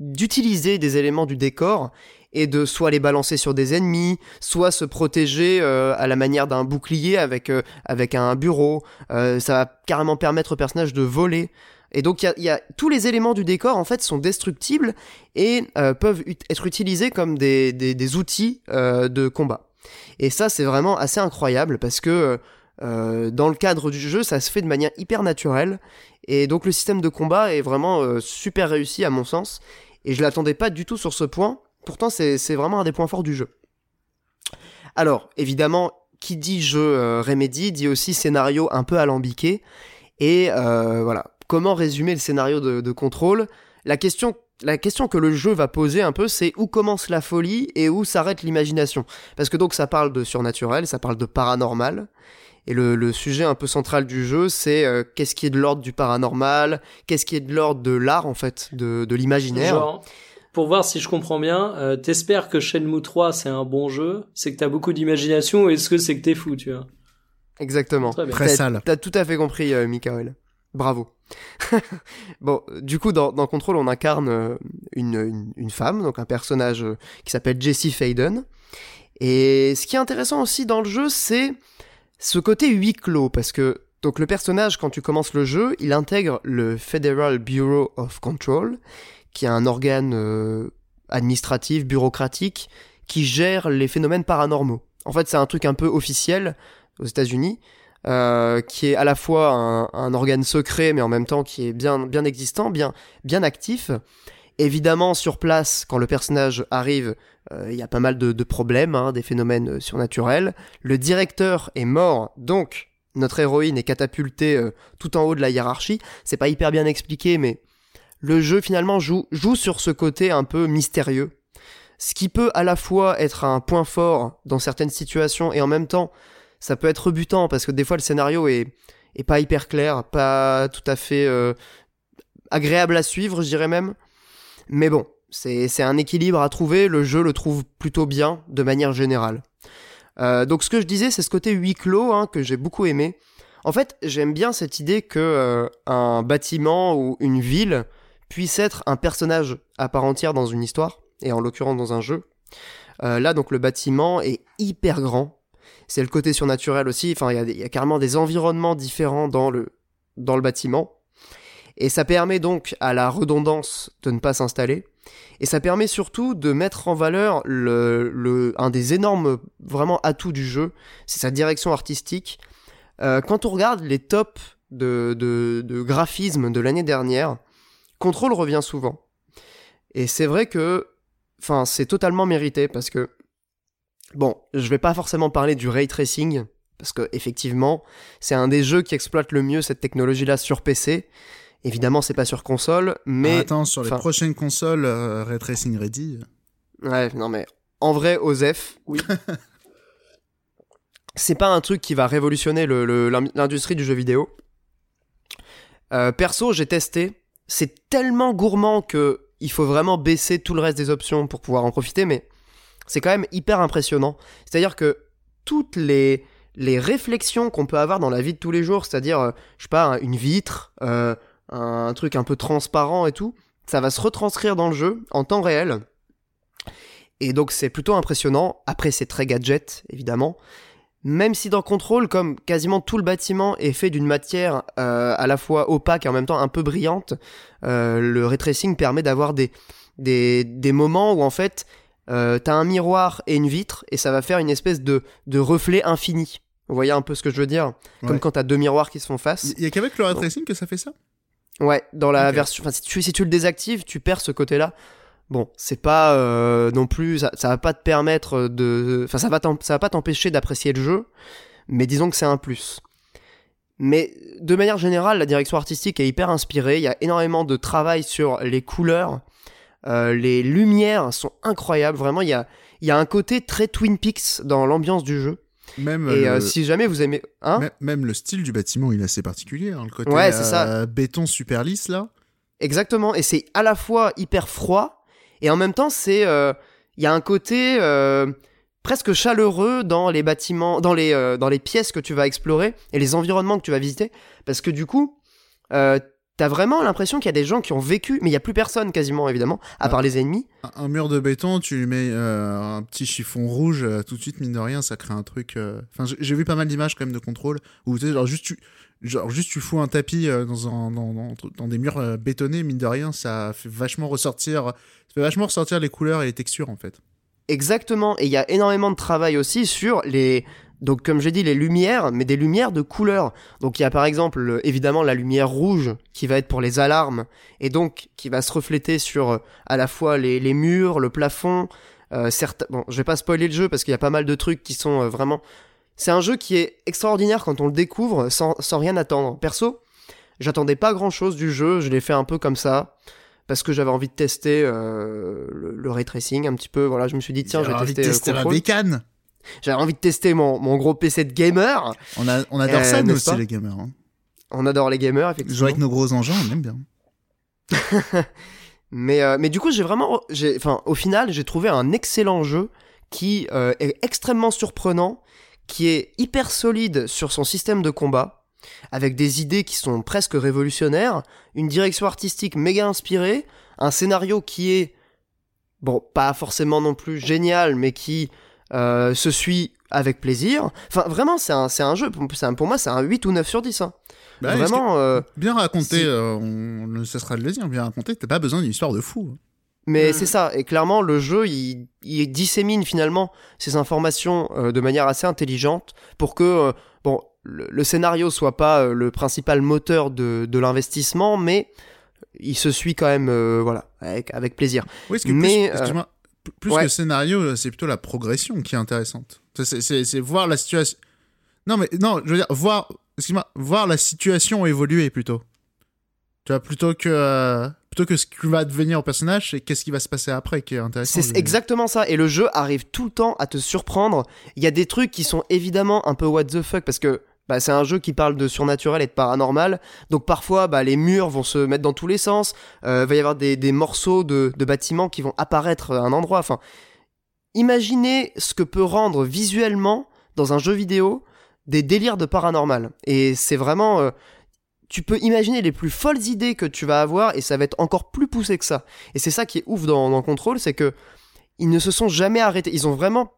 d'utiliser des éléments du décor et de soit les balancer sur des ennemis, soit se protéger à la manière d'un bouclier avec, avec un bureau. Ça va carrément permettre au personnage de voler. Et donc y a, tous les éléments du décor en fait sont destructibles et euh, peuvent être utilisés comme des, des, outils euh, de combat. Et ça c'est vraiment assez incroyable parce que euh, dans le cadre du jeu ça se fait de manière hyper naturelle et donc le système de combat est vraiment super réussi à mon sens et je l'attendais pas du tout sur ce point Pourtant, c'est vraiment un des points forts du jeu. Alors, évidemment, qui dit jeu Remedy dit aussi scénario un peu alambiqué. Et voilà, comment résumer le scénario de, de contrôle La question la question que le jeu va poser un peu, c'est où commence la folie et où s'arrête l'imagination. Parce que donc ça parle de surnaturel, ça parle de paranormal. Et le, le sujet un peu central du jeu, c'est euh, qu'est-ce qui est de l'ordre du paranormal, qu'est-ce qui est de l'ordre de l'art en fait, de, de l'imaginaire? Pour voir si je comprends bien, euh, t'espères que Shenmue 3 c'est un bon jeu, c'est que t'as beaucoup d'imagination, ou est-ce que c'est que t'es fou, tu vois? Exactement. Très. Très T'as- sale. T'as tout à fait compris, euh, Mikael. Bravo. bon, du coup, dans, Control, on incarne euh, une femme, donc un personnage euh, qui s'appelle Jessie Faden. Et ce qui est intéressant aussi dans le jeu, c'est ce côté huis clos, parce que donc le personnage, quand tu commences le jeu, il intègre le Federal Bureau of Control, qui est un organe euh, administratif, bureaucratique, qui gère les phénomènes paranormaux. En fait, c'est un truc un peu officiel aux États-Unis, euh, qui est à la fois un, organe secret, mais en même temps qui est bien, bien existant, bien, bien actif. Évidemment, sur place, quand le personnage arrive, euh, il y a pas mal de, problèmes, hein, des phénomènes euh, surnaturels. Le directeur est mort, donc notre héroïne est catapultée tout en haut de la hiérarchie. C'est pas hyper bien expliqué, mais le jeu finalement joue, joue sur ce côté un peu mystérieux. Ce qui peut à la fois être un point fort dans certaines situations et en même temps ça peut être rebutant parce que des fois le scénario est, pas hyper clair, pas tout à fait euh, agréable à suivre, je dirais même. Mais bon, c'est un équilibre à trouver, le jeu le trouve plutôt bien de manière générale. Euh, donc ce que je disais, c'est ce côté huis clos hein, que j'ai beaucoup aimé. En fait, j'aime bien cette idée que euh, un bâtiment ou une ville puisse être un personnage à part entière dans une histoire, et en l'occurrence dans un jeu. Là, donc le bâtiment est hyper grand. C'est le côté surnaturel aussi. Enfin, il y a carrément des environnements différents dans le, dans le bâtiment. Et ça permet donc à la redondance de ne pas s'installer. Et ça permet surtout de mettre en valeur le, le, un des énormes vraiment atouts du jeu, c'est sa direction artistique. Euh, quand on regarde les tops de, de, graphisme de l'année dernière, Control revient souvent. Et c'est vrai que, c'est totalement mérité parce que, bon, je vais pas forcément parler du ray tracing parce que effectivement, c'est un des jeux qui exploite le mieux cette technologie-là sur PC. Évidemment, c'est pas sur console, mais Ah, attends, sur les enfin- prochaines consoles euh, Ray Tracing Ready. Ouais, non mais en vrai, Osef, Oui. c'est pas un truc qui va révolutionner l'industrie du jeu vidéo. Euh, perso, j'ai testé. C'est tellement gourmand que il faut vraiment baisser tout le reste des options pour pouvoir en profiter, mais c'est quand même hyper impressionnant. C'est-à-dire que toutes les les réflexions qu'on peut avoir dans la vie de tous les jours, c'est-à-dire, euh, je sais pas, un- une vitre, euh, un truc un peu transparent et tout, ça va se retranscrire dans le jeu en temps réel. Et donc c'est plutôt impressionnant. Après c'est très gadget, évidemment. Même si dans Control, comme quasiment tout le bâtiment est fait d'une matière euh, à la fois opaque et en même temps un peu brillante, euh, le ray tracing permet d'avoir des, des, des moments où en fait euh, t'as un miroir et une vitre et ça va faire une espèce de, de reflet infini. Vous voyez un peu ce que je veux dire? Comme Ouais. quand t'as deux miroirs qui se font face. Il y a qu'avec le Ray Tracing que ça fait ça? Ouais, dans la version. Enfin, si tu, si tu le désactives, tu perds ce côté-là. Bon, c'est pas euh, non plus. Ça, ça va pas te permettre de. Enfin, ça va, ça va pas t'empêcher d'apprécier le jeu, mais disons que c'est un plus. Mais de manière générale, la direction artistique est hyper inspirée. Il y a énormément de travail sur les couleurs. Euh, les lumières sont incroyables. Vraiment, il y a, y a un côté très Twin Peaks dans l'ambiance du jeu. Même, Et le... euh, si jamais vous aimez. Hein même, même le style du bâtiment, il est assez particulier. hein, le côté Ouais, c'est ça. euh, béton super lisse là. Exactement, et c'est à la fois hyper froid, et en même temps, c'est. euh, Il y a un côté euh, presque chaleureux dans les bâtiments, dans les, euh, dans les pièces que tu vas explorer, et les environnements que tu vas visiter, parce que du coup, euh, t'as vraiment l'impression qu'il y a des gens qui ont vécu, mais il y a plus personne quasiment, évidemment, à Ah. part les ennemis. Un, mur de béton, tu lui mets euh, un petit chiffon rouge, euh, tout de suite, mine de rien, ça crée un truc. euh, Enfin, j'ai- vu pas mal d'images quand même de contrôle où tu sais, genre juste tu, genre juste tu fous un tapis dans, un, dans, dans, dans des murs bétonnés, mine de rien, ça fait vachement ressortir, ça fait vachement ressortir les couleurs et les textures en fait. Exactement, et il y a énormément de travail aussi sur les, Donc comme j'ai dit, les lumières, mais des lumières de couleur. Donc il y a par exemple euh, évidemment la lumière rouge qui va être pour les alarmes et donc qui va se refléter sur euh, à la fois les, les murs, le plafond. Euh, certes, bon, je vais pas spoiler le jeu parce qu'il y a pas mal de trucs qui sont euh, vraiment. C'est un jeu qui est extraordinaire quand on le découvre sans, sans rien attendre. Perso, j'attendais pas grand chose du jeu, je l'ai fait un peu comme ça parce que j'avais envie de tester euh, le, le ray tracing un petit peu. Voilà, je me suis dit tiens, je vais envie de tester, euh, tester la bécane. J'avais envie de tester mon, mon gros PC de gamer. On, a, on adore Euh, ça, nous aussi, les gamers. Hein. On adore les gamers, effectivement. Jouer avec nos gros engins, on aime bien. Mais, euh, mais du coup, j'ai vraiment. Enfin, au final, j'ai trouvé un excellent jeu qui euh, est extrêmement surprenant, qui est hyper solide sur son système de combat, avec des idées qui sont presque révolutionnaires, une direction artistique méga inspirée, un scénario qui est. Bon, pas forcément non plus génial, mais qui euh, se suit avec plaisir. Enfin, vraiment, c'est un, c'est un jeu. Pour, c'est un- pour moi, c'est un 8 ou 9 sur 10. hein. Bah, vraiment. euh, Bien raconté, euh, on ne cessera de le dire, bien raconté, t'as pas besoin d'une histoire de fou. Mais Mm. c'est ça, et clairement le jeu il, il dissémine finalement ces informations euh, de manière assez intelligente pour que euh, bon le, le scénario soit pas euh, le principal moteur de, de l'investissement, mais il se suit quand même euh, voilà avec, avec plaisir. Oui, que Mais, plus, p- plus ouais. que le scénario, euh, c'est plutôt la progression qui est intéressante. C'est- voir la situation. Non, mais non, je veux dire, voir, excuse-moi, voir la situation évoluer plutôt. Tu vois, plutôt que, euh, plutôt que ce qui va devenir au personnage, c'est qu'est-ce qui va se passer après qui est intéressant. C'est exactement ça, et le jeu arrive tout le temps à te surprendre. Il y a des trucs qui sont évidemment un peu what the fuck parce que bah, c'est un jeu qui parle de surnaturel et de paranormal, donc parfois bah, les murs vont se mettre dans tous les sens, euh, va y avoir des, des morceaux de, de bâtiments qui vont apparaître à un endroit. Enfin, imaginez ce que peut rendre visuellement dans un jeu vidéo des délires de paranormal. Et c'est vraiment, euh, tu peux imaginer les plus folles idées que tu vas avoir et ça va être encore plus poussé que ça. Et c'est ça qui est ouf dans, dans Control, c'est que ils ne se sont jamais arrêtés. Ils ont vraiment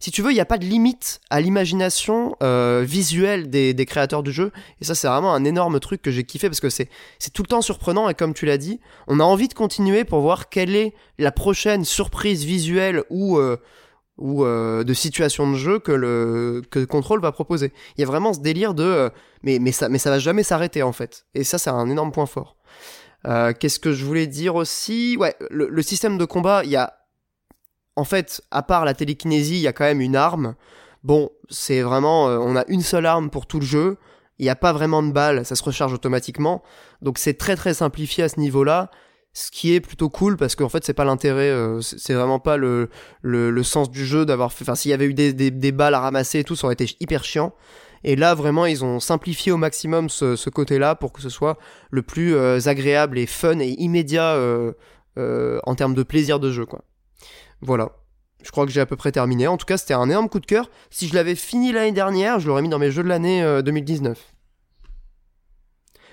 si tu veux, il n'y a pas de limite à l'imagination euh, visuelle des, créateurs du jeu. Et ça, c'est vraiment un énorme truc que j'ai kiffé parce que c'est tout le temps surprenant. Et comme tu l'as dit, on a envie de continuer pour voir quelle est la prochaine surprise visuelle ou, euh, ou euh, de situation de jeu que le que Control va proposer. Il y a vraiment ce délire de mais mais ça mais ça va jamais s'arrêter en fait. Et ça, c'est un énorme point fort. Qu'est-ce que je voulais dire aussi? Ouais, le système de combat, il y a en fait, à part la télékinésie, il y a quand même une arme. Bon, c'est vraiment, euh, on a une seule arme pour tout le jeu. Il n'y a pas vraiment de balles, ça se recharge automatiquement. Donc c'est très très simplifié à ce niveau-là. Ce qui est plutôt cool parce qu'en fait c'est pas l'intérêt, euh, c'est vraiment pas le, le, le sens du jeu d'avoir fait. Enfin, s'il y avait eu des, des, balles à ramasser et tout, ça aurait été hyper chiant. Et là vraiment ils ont simplifié au maximum ce, ce côté-là pour que ce soit le plus euh, agréable et fun et immédiat euh, en termes de plaisir de jeu quoi. Voilà. Je crois que j'ai à peu près terminé. En tout cas, c'était un énorme coup de cœur. Si je l'avais fini l'année dernière, je l'aurais mis dans mes jeux de l'année euh, 2019.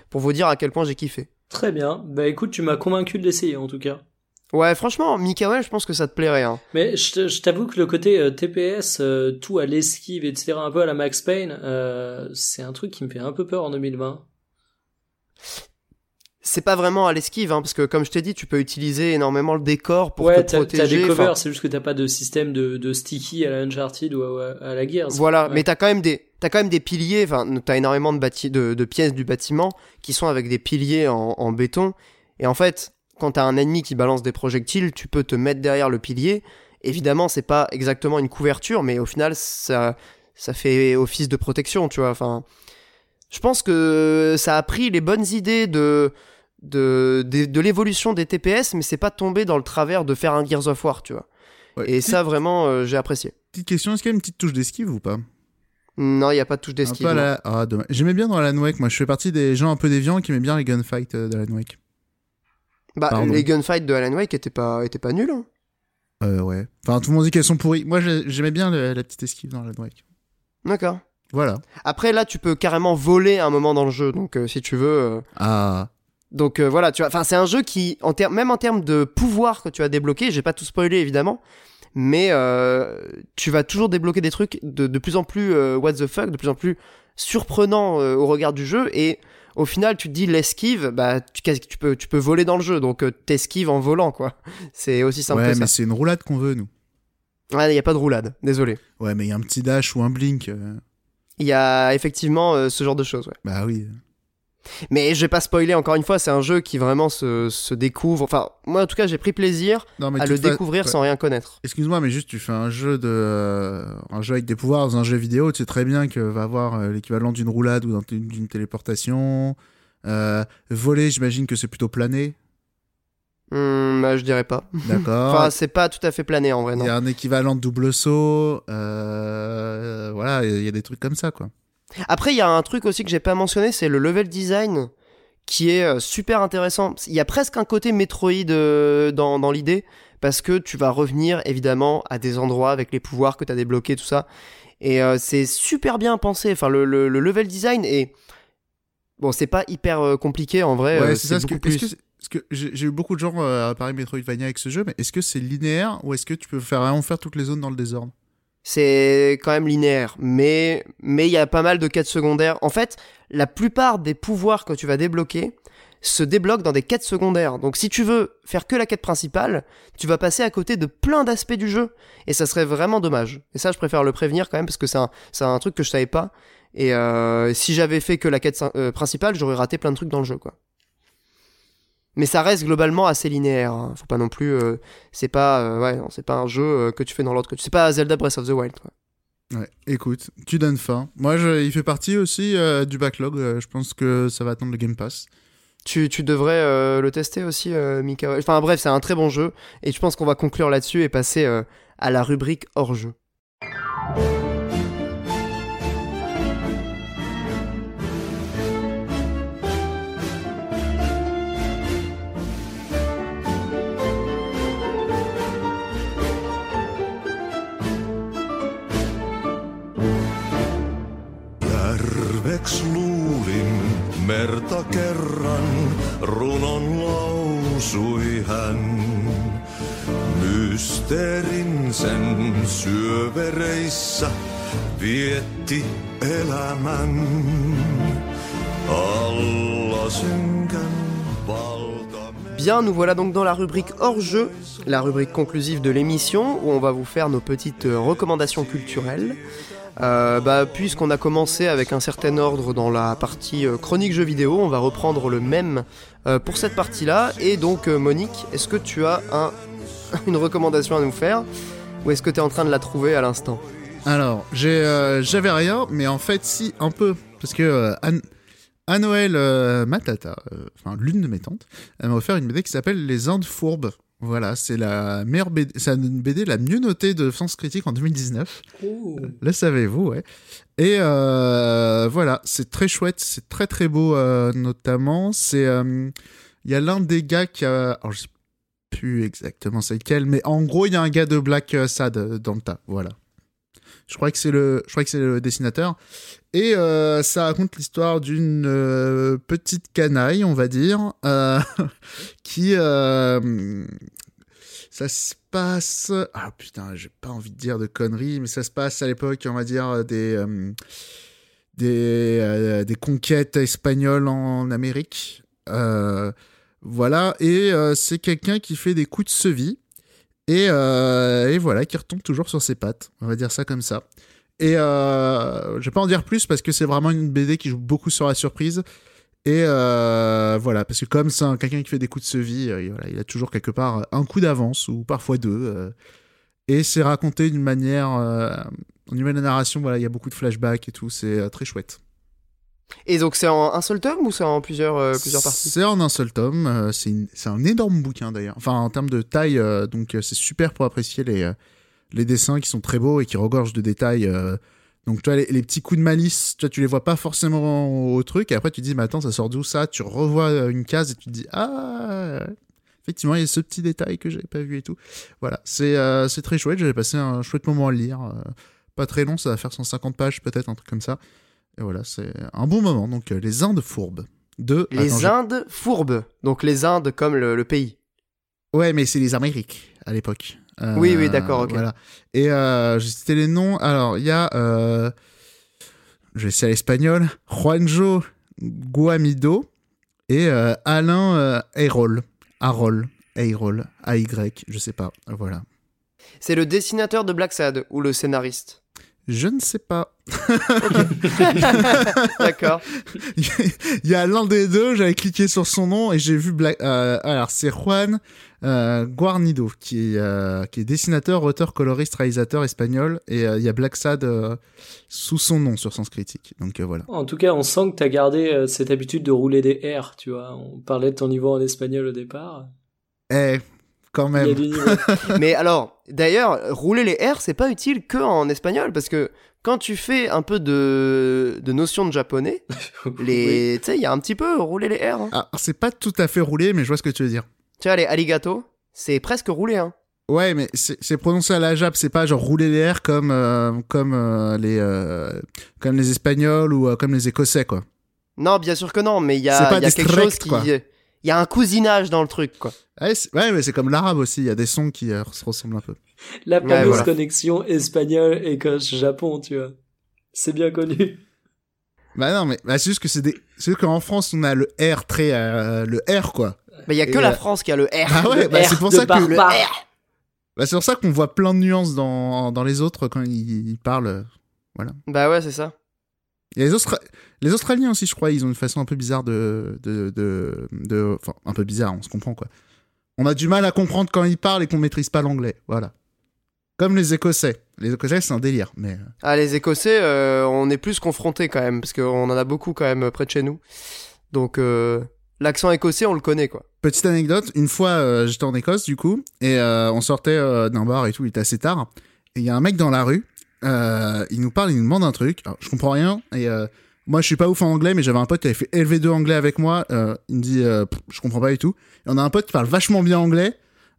Pour vous dire à quel point j'ai kiffé. Très bien. Bah écoute, tu m'as convaincu de l'essayer en tout cas. Ouais, franchement, Mikael, je pense que ça te plairait. Hein. Mais je t'avoue que le côté euh, TPS, euh, tout à l'esquive, etc., un peu à la Max Payne, euh, c'est un truc qui me fait un peu peur en 2020. C'est pas vraiment à l'esquive, hein, parce que comme je t'ai dit, tu peux utiliser énormément le décor pour ouais, te t'as protéger. t'as des enfin, covers, c'est juste que t'as pas de système de, de sticky à la Uncharted ou à, à la Gears. Voilà, Ouais. mais t'as quand même des, t'as quand même des piliers. Enfin, t'as énormément de, bâti- de, de pièces du bâtiment qui sont avec des piliers en, en béton. Et en fait, quand t'as un ennemi qui balance des projectiles, tu peux te mettre derrière le pilier. Évidemment, c'est pas exactement une couverture, mais au final, ça, ça fait office de protection, tu vois. Enfin, je pense que ça a pris les bonnes idées de de, de, de l'évolution des TPS, mais c'est pas tombé dans le travers de faire un Gears of War, tu vois. Ouais. Et ça, vraiment, euh, j'ai apprécié. Petite question, est-ce qu'il y a une petite touche d'esquive ou pas? Non, il y a pas de touche Un d'esquive. la- Ah. J'aimais bien dans Alan Wake, moi je fais partie des gens un peu déviants qui aimaient bien les gunfights euh, d'Alan Wake. Bah, Pardon. les gunfights de Alan Wake étaient pas, étaient pas nuls. hein. Euh, ouais. Enfin, tout le monde dit qu'elles sont pourries. Moi j'ai- j'aimais bien le- la petite esquive dans Alan Wake. D'accord. Voilà. Après, là, tu peux carrément voler un moment dans le jeu, donc euh, si tu veux. euh, Ah. Donc euh, voilà, tu vois. Enfin, c'est un jeu qui, en même en termes de pouvoir que tu as débloqué, j'ai pas tout spoilé évidemment, mais euh, tu vas toujours débloquer des trucs de, de plus en plus euh, what the fuck, de plus en plus surprenants euh, au regard du jeu, et au final, tu te dis l'esquive, bah tu, tu peux, tu peux voler dans le jeu, donc t'esquives en volant, quoi. C'est aussi simple ouais, que ça. mais c'est une roulade qu'on veut, nous. Ouais, il n'y a pas de roulade, désolé. Ouais, mais il y a un petit dash ou un blink. Il y a effectivement ce genre de choses, ouais. Bah oui. Mais je vais pas spoiler encore une fois, c'est un jeu qui vraiment se, se découvre. Enfin, moi en tout cas, j'ai pris plaisir Non, à le découvrir sans rien connaître. Excuse-moi, mais juste tu fais un jeu de un jeu avec des pouvoirs dans un jeu vidéo, tu sais très bien que va avoir euh, l'équivalent d'une roulade ou d'un- d'une téléportation. Euh, voler, j'imagine que c'est plutôt plané. Hum, bah, je dirais pas. D'accord. Enfin, c'est pas tout à fait plané en vrai, Il y a un équivalent de double saut. euh, voilà, il y a des trucs comme ça, quoi. Après, il y a un truc aussi que j'ai pas mentionné, c'est le level design qui est euh, super intéressant. Il y a presque un côté Metroid euh, dans, dans l'idée, parce que tu vas revenir évidemment à des endroits avec les pouvoirs que tu as débloqués, tout ça. Et euh, c'est super bien pensé. Enfin, le, le- le level design est. Bon, c'est pas hyper compliqué en vrai. Ouais, c'est ça. Que, plus. j'ai eu beaucoup de gens à Paris Metroidvania avec ce jeu, mais est-ce que c'est linéaire ou est-ce que tu peux faire, vraiment faire toutes les zones dans le désordre? C'est quand même linéaire, mais mais il y a pas mal de quêtes secondaires. En fait, la plupart des pouvoirs que tu vas débloquer se débloquent dans des quêtes secondaires. Donc si tu veux faire que la quête principale, tu vas passer à côté de plein d'aspects du jeu et ça serait vraiment dommage. Et ça, je préfère le prévenir quand même parce que c'est un c'est un truc que je savais pas. Et euh, si j'avais fait que la quête euh, principale, j'aurais raté plein de trucs dans le jeu, quoi. Mais ça reste globalement assez linéaire. hein. Faut pas non plus. euh, c'est pas. euh, ouais, non, c'est pas un jeu euh, que tu fais dans l'ordre que tu. C'est pas Zelda Breath of the Wild. Quoi. Ouais, écoute, tu donnes faim. Moi, je, il fait partie aussi du backlog. je pense que ça va attendre le Game Pass. Tu, tu devrais le tester aussi, Mika. Enfin bref, c'est un très bon jeu. Et je pense qu'on va conclure là-dessus et passer à la rubrique hors jeu. Bien, nous voilà donc dans la rubrique hors jeu, la rubrique conclusive de l'émission où on va vous faire nos petites euh, recommandations culturelles. Euh, bah, puisqu'on a commencé avec un certain ordre dans la partie euh, chronique jeux vidéo, on va reprendre le même euh, pour cette partie-là. Et donc, Monique, est-ce que tu as un, une recommandation à nous faire? Ou est-ce que tu es en train de la trouver à l'instant? Alors, j'avais rien, mais en fait, si, un peu. Parce que à, Noël, ma tata, l'une de mes tantes, elle m'a offert une BD qui s'appelle Les Indes Fourbes. Voilà, c'est la meilleure BD, c'est une BD la mieux notée de France Critique en 2019. Le savez-vous, ouais. Et euh, voilà, c'est très chouette, c'est très très beau, euh, notamment. C'est, euh, il y a l'un des gars qui a, alors je sais plus exactement c'est lequel, mais en gros, il y a un gars de Black Sad dans le tas, voilà. Je crois que c'est le, je crois que c'est le dessinateur. Et euh, ça raconte l'histoire d'une euh, petite canaille, on va dire, euh, qui ça se passe. Ah putain, j'ai pas envie de dire de conneries, mais ça se passe à l'époque, on va dire des des conquêtes espagnoles en Amérique. Voilà, et c'est quelqu'un qui fait des coups de sevis et, et voilà, qui retombe toujours sur ses pattes. On va dire ça comme ça. Et euh, je vais pas en dire plus parce que c'est vraiment une BD qui joue beaucoup sur la surprise. Et euh, voilà, parce que comme c'est un- quelqu'un qui fait des coups de sevis, euh, voilà, il a toujours quelque part un coup d'avance ou parfois deux. euh, et c'est raconté d'une manière, au niveau de la narration, voilà, il y a beaucoup de flashbacks et tout, c'est euh, très chouette. Et donc c'est en un seul tome ou c'est en plusieurs, euh, plusieurs parties? C'est en un seul tome, euh, c'est un énorme bouquin d'ailleurs. Enfin, en termes de taille, euh, donc c'est super pour apprécier les, les dessins qui sont très beaux et qui regorgent de détails. euh. donc, tu vois, les, les petits coups de malice, tu vois, tu les vois pas forcément au, au truc, et après tu te dis, mais attends, ça sort d'où ça? Tu revois euh, une case et tu te dis, ah, effectivement, il y a ce petit détail que j'avais pas vu et tout. Voilà, c'est euh, très chouette, j'avais passé un chouette moment à le lire. euh, pas très long, ça va faire 150 pages peut-être, un truc comme ça. Et voilà, c'est un bon moment. Donc, euh, les Indes fourbes. De... Les Attends, Indes fourbes. Donc les Indes comme le, le pays. Ouais, mais c'est les Amériques à l'époque. Euh, Oui, oui, d'accord, ok. Voilà. Et euh, j'ai cité les noms. Alors, il y a. Euh, je vais essayer l'espagnol. Juanjo Guamido et euh, Alain euh, Ayrol. Arol. Ayrol. A-Y, je sais pas. Voilà. C'est le dessinateur de Black Sad ou le scénariste? Je ne sais pas. D'accord. Il y a l'un des deux, j'avais cliqué sur son nom et j'ai vu Black... euh, alors c'est Juan euh, Guarnido qui est euh, qui est dessinateur, auteur, coloriste, réalisateur espagnol et euh, il y a Black Sad euh, sous son nom sur Sens Critique. Donc euh, voilà. En tout cas, on sent que t'as gardé euh, cette habitude de rouler des R, tu vois. On parlait de ton niveau en espagnol au départ. Eh quand même. Mais alors, d'ailleurs, rouler les R, c'est pas utile que en espagnol parce que quand tu fais un peu de, de notions de japonais, Oui. les, tu sais, il y a un petit peu rouler les R. hein. Ah, c'est pas tout à fait roulé mais je vois ce que tu veux dire. Tu vois, les arigato, c'est presque roulé, hein. Ouais, mais c'est prononcé à la Jap, c'est pas genre rouler les airs comme euh, comme euh, les euh, comme les Espagnols ou comme les Écossais quoi. Non, bien sûr que non, mais il y a, y quelque chose qui. quoi. Il y a un cousinage dans le truc, quoi. Ouais, mais c'est comme l'arabe aussi, il y a des sons qui euh, se ressemblent un peu. La fameuse voilà. connexion espagnol, Écosse, Japon, tu vois. C'est bien connu. Bah non, mais bah, c'est juste que c'est des c'est juste qu'en France on a le R très euh, le R quoi. Mais il y a que Et, la euh, France qui a le R. Ah ouais, bah c'est pour ça que le barbare. R. bah, c'est pour ça qu'on voit plein de nuances dans dans les autres quand ils, ils parlent. Bah ouais, c'est ça. Il y a les, Austra- les Australiens aussi, je crois, ils ont une façon un peu bizarre de de de, de- enfin un peu bizarre, on se comprend quoi. On a du mal à comprendre quand ils parlent et qu'on maîtrise pas l'anglais, voilà. Comme les Écossais. Les Écossais, c'est un délire, mais euh, Ah, les Écossais, euh, on est plus confrontés quand même, parce qu'on en a beaucoup quand même près de chez nous. Donc, euh, l'accent écossais, on le connaît, quoi. Petite anecdote, une fois euh, j'étais en Écosse du coup, et on sortait d'un bar et tout, il était assez tard, et il y a un mec dans la rue, euh, il nous parle, il nous demande un truc, alors, je comprends rien, et euh, moi je suis pas ouf en anglais, mais j'avais un pote qui avait fait LV2 anglais avec moi, euh, il me dit, Pff, je comprends pas du tout, et on a un pote qui parle vachement bien anglais,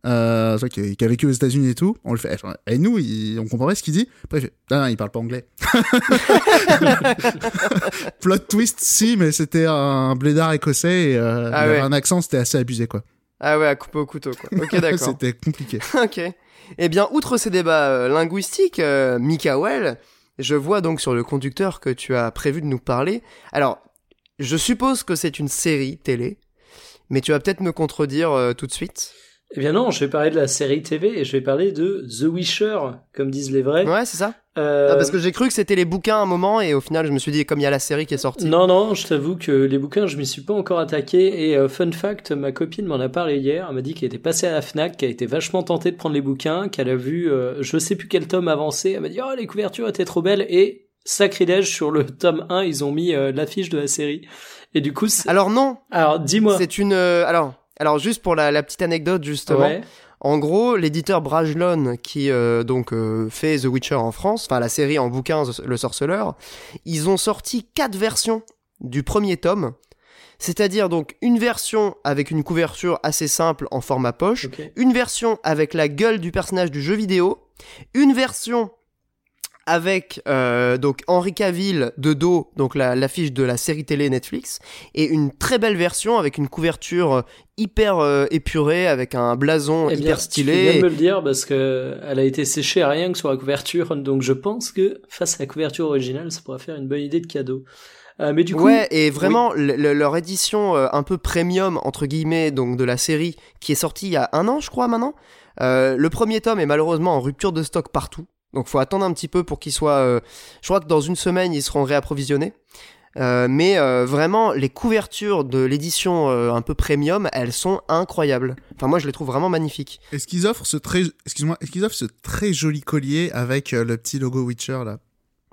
euh, qui, qui a vécu aux États-Unis et tout, on le fait, et nous, il- on comprend pas ce qu'il dit, après il fait, ah, non, il parle pas anglais. Plot twist, si, mais c'était un blédard écossais, et Ah il avait ouais. un accent, c'était assez abusé quoi. Ah ouais, à couper au couteau, quoi. Ok, d'accord. C'était compliqué. ok. Eh bien, outre ces débats euh, linguistiques, euh, Mikael, je vois donc sur le conducteur que tu as prévu de nous parler. Alors, je suppose que c'est une série télé, mais tu vas peut-être me contredire euh, tout de suite? Eh bien non, je vais parler de la série TV et je vais parler de The Wisher, comme disent les vrais. Ouais, c'est ça Euh, Ah, Parce que j'ai cru que c'était les bouquins à un moment, et au final, je me suis dit, comme il y a la série qui est sortie. Non, non, je t'avoue que les bouquins, je m'y suis pas encore attaqué. Et euh, fun fact, ma copine m'en a parlé hier. Elle m'a dit qu'elle était passée à la Fnac, qu'elle était vachement tentée de prendre les bouquins, qu'elle a vu, euh, je sais plus quel tome avancé. Elle m'a dit, oh, les couvertures étaient trop belles. Et sacrilège, sur le tome 1, ils ont mis euh, l'affiche de la série. Et du coup, Alors non, alors dis-moi. c'est une... euh, alors, alors, juste pour la, la petite anecdote, justement. Ouais. En gros, l'éditeur Brajlon, qui euh, donc euh, fait The Witcher en France, enfin la série en bouquin Le Sorceleur, ils ont sorti quatre versions du premier tome. C'est-à-dire donc une version avec une couverture assez simple en format poche, une version avec la gueule du personnage du jeu vidéo, une version avec euh, donc Henri Cavill de dos, donc la- l'affiche de la série télé Netflix, et une très belle version avec une couverture euh, hyper euh, épurée, avec un blason Eh bien, hyper Tu stylé. fais bien de me le dire parce que elle a été séchée à rien que sur la couverture. Donc je pense que face à la couverture originale, ça pourrait faire une bonne idée de cadeau. Euh, mais du coup, ouais, et vraiment, le- le- leur édition un peu premium, entre guillemets, donc de la série, qui est sortie il y a un an, je crois, maintenant. le premier tome est malheureusement en rupture de stock partout. Donc faut attendre un petit peu pour qu'il soit... euh, je crois que dans une semaine, ils seront réapprovisionnés. Euh, mais euh, vraiment, les couvertures de l'édition euh, un peu premium, elles sont incroyables. Enfin, moi, je les trouve vraiment magnifiques. Est-ce qu'ils offrent ce très, excuse-moi, est-ce qu'ils offrent ce très joli collier avec euh, le petit logo Witcher là?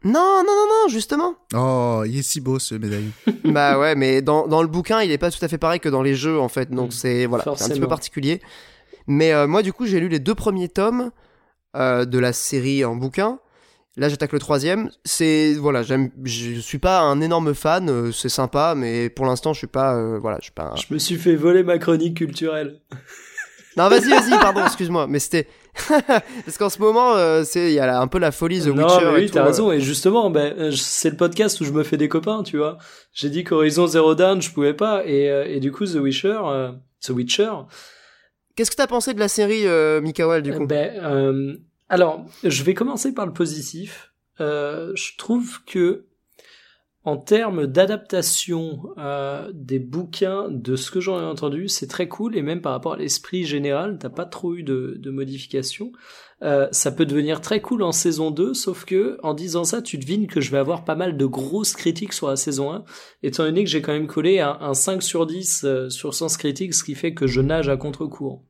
Non, non, non, non, justement. Oh, il est si beau ce médaillon. bah ouais, mais dans, dans le bouquin, il est pas tout à fait pareil que dans les jeux, en fait. Donc Mm. c'est voilà, c'est un petit peu particulier. Mais euh, moi, du coup, j'ai lu les deux premiers tomes euh, de la série en bouquin. Là, j'attaque le troisième. C'est voilà, j'aime, je suis pas un énorme fan. euh, c'est sympa, mais pour l'instant, je suis pas, euh, voilà, je suis pas. un- je me suis fait voler ma chronique culturelle. Non, vas-y, vas-y, pardon, excuse-moi. Mais c'était parce qu'en ce moment, euh, c'est il y a un peu la folie The non, Witcher. mais oui, t'as euh. raison. Et justement, ben, euh, c'est le podcast où je me fais des copains, tu vois. J'ai dit qu'Horizon Zero Dawn, je pouvais pas. Et, et du coup, The Witcher, euh, The Witcher, Qu'est-ce que t'as pensé de la série, euh, Mikael, du coup? Ben, euh, alors, je vais commencer par le positif. Euh, je trouve que en termes d'adaptation euh, des bouquins, de ce que j'en ai entendu, c'est très cool et même par rapport à l'esprit général, t'as pas trop eu de, de modifications. Euh, ça peut devenir très cool en saison 2, sauf que en disant ça, tu devines que je vais avoir pas mal de grosses critiques sur la saison 1, étant donné que j'ai quand même collé un, un 5 sur 10 euh, sur Sens Critique, ce qui fait que je nage à contre-courant.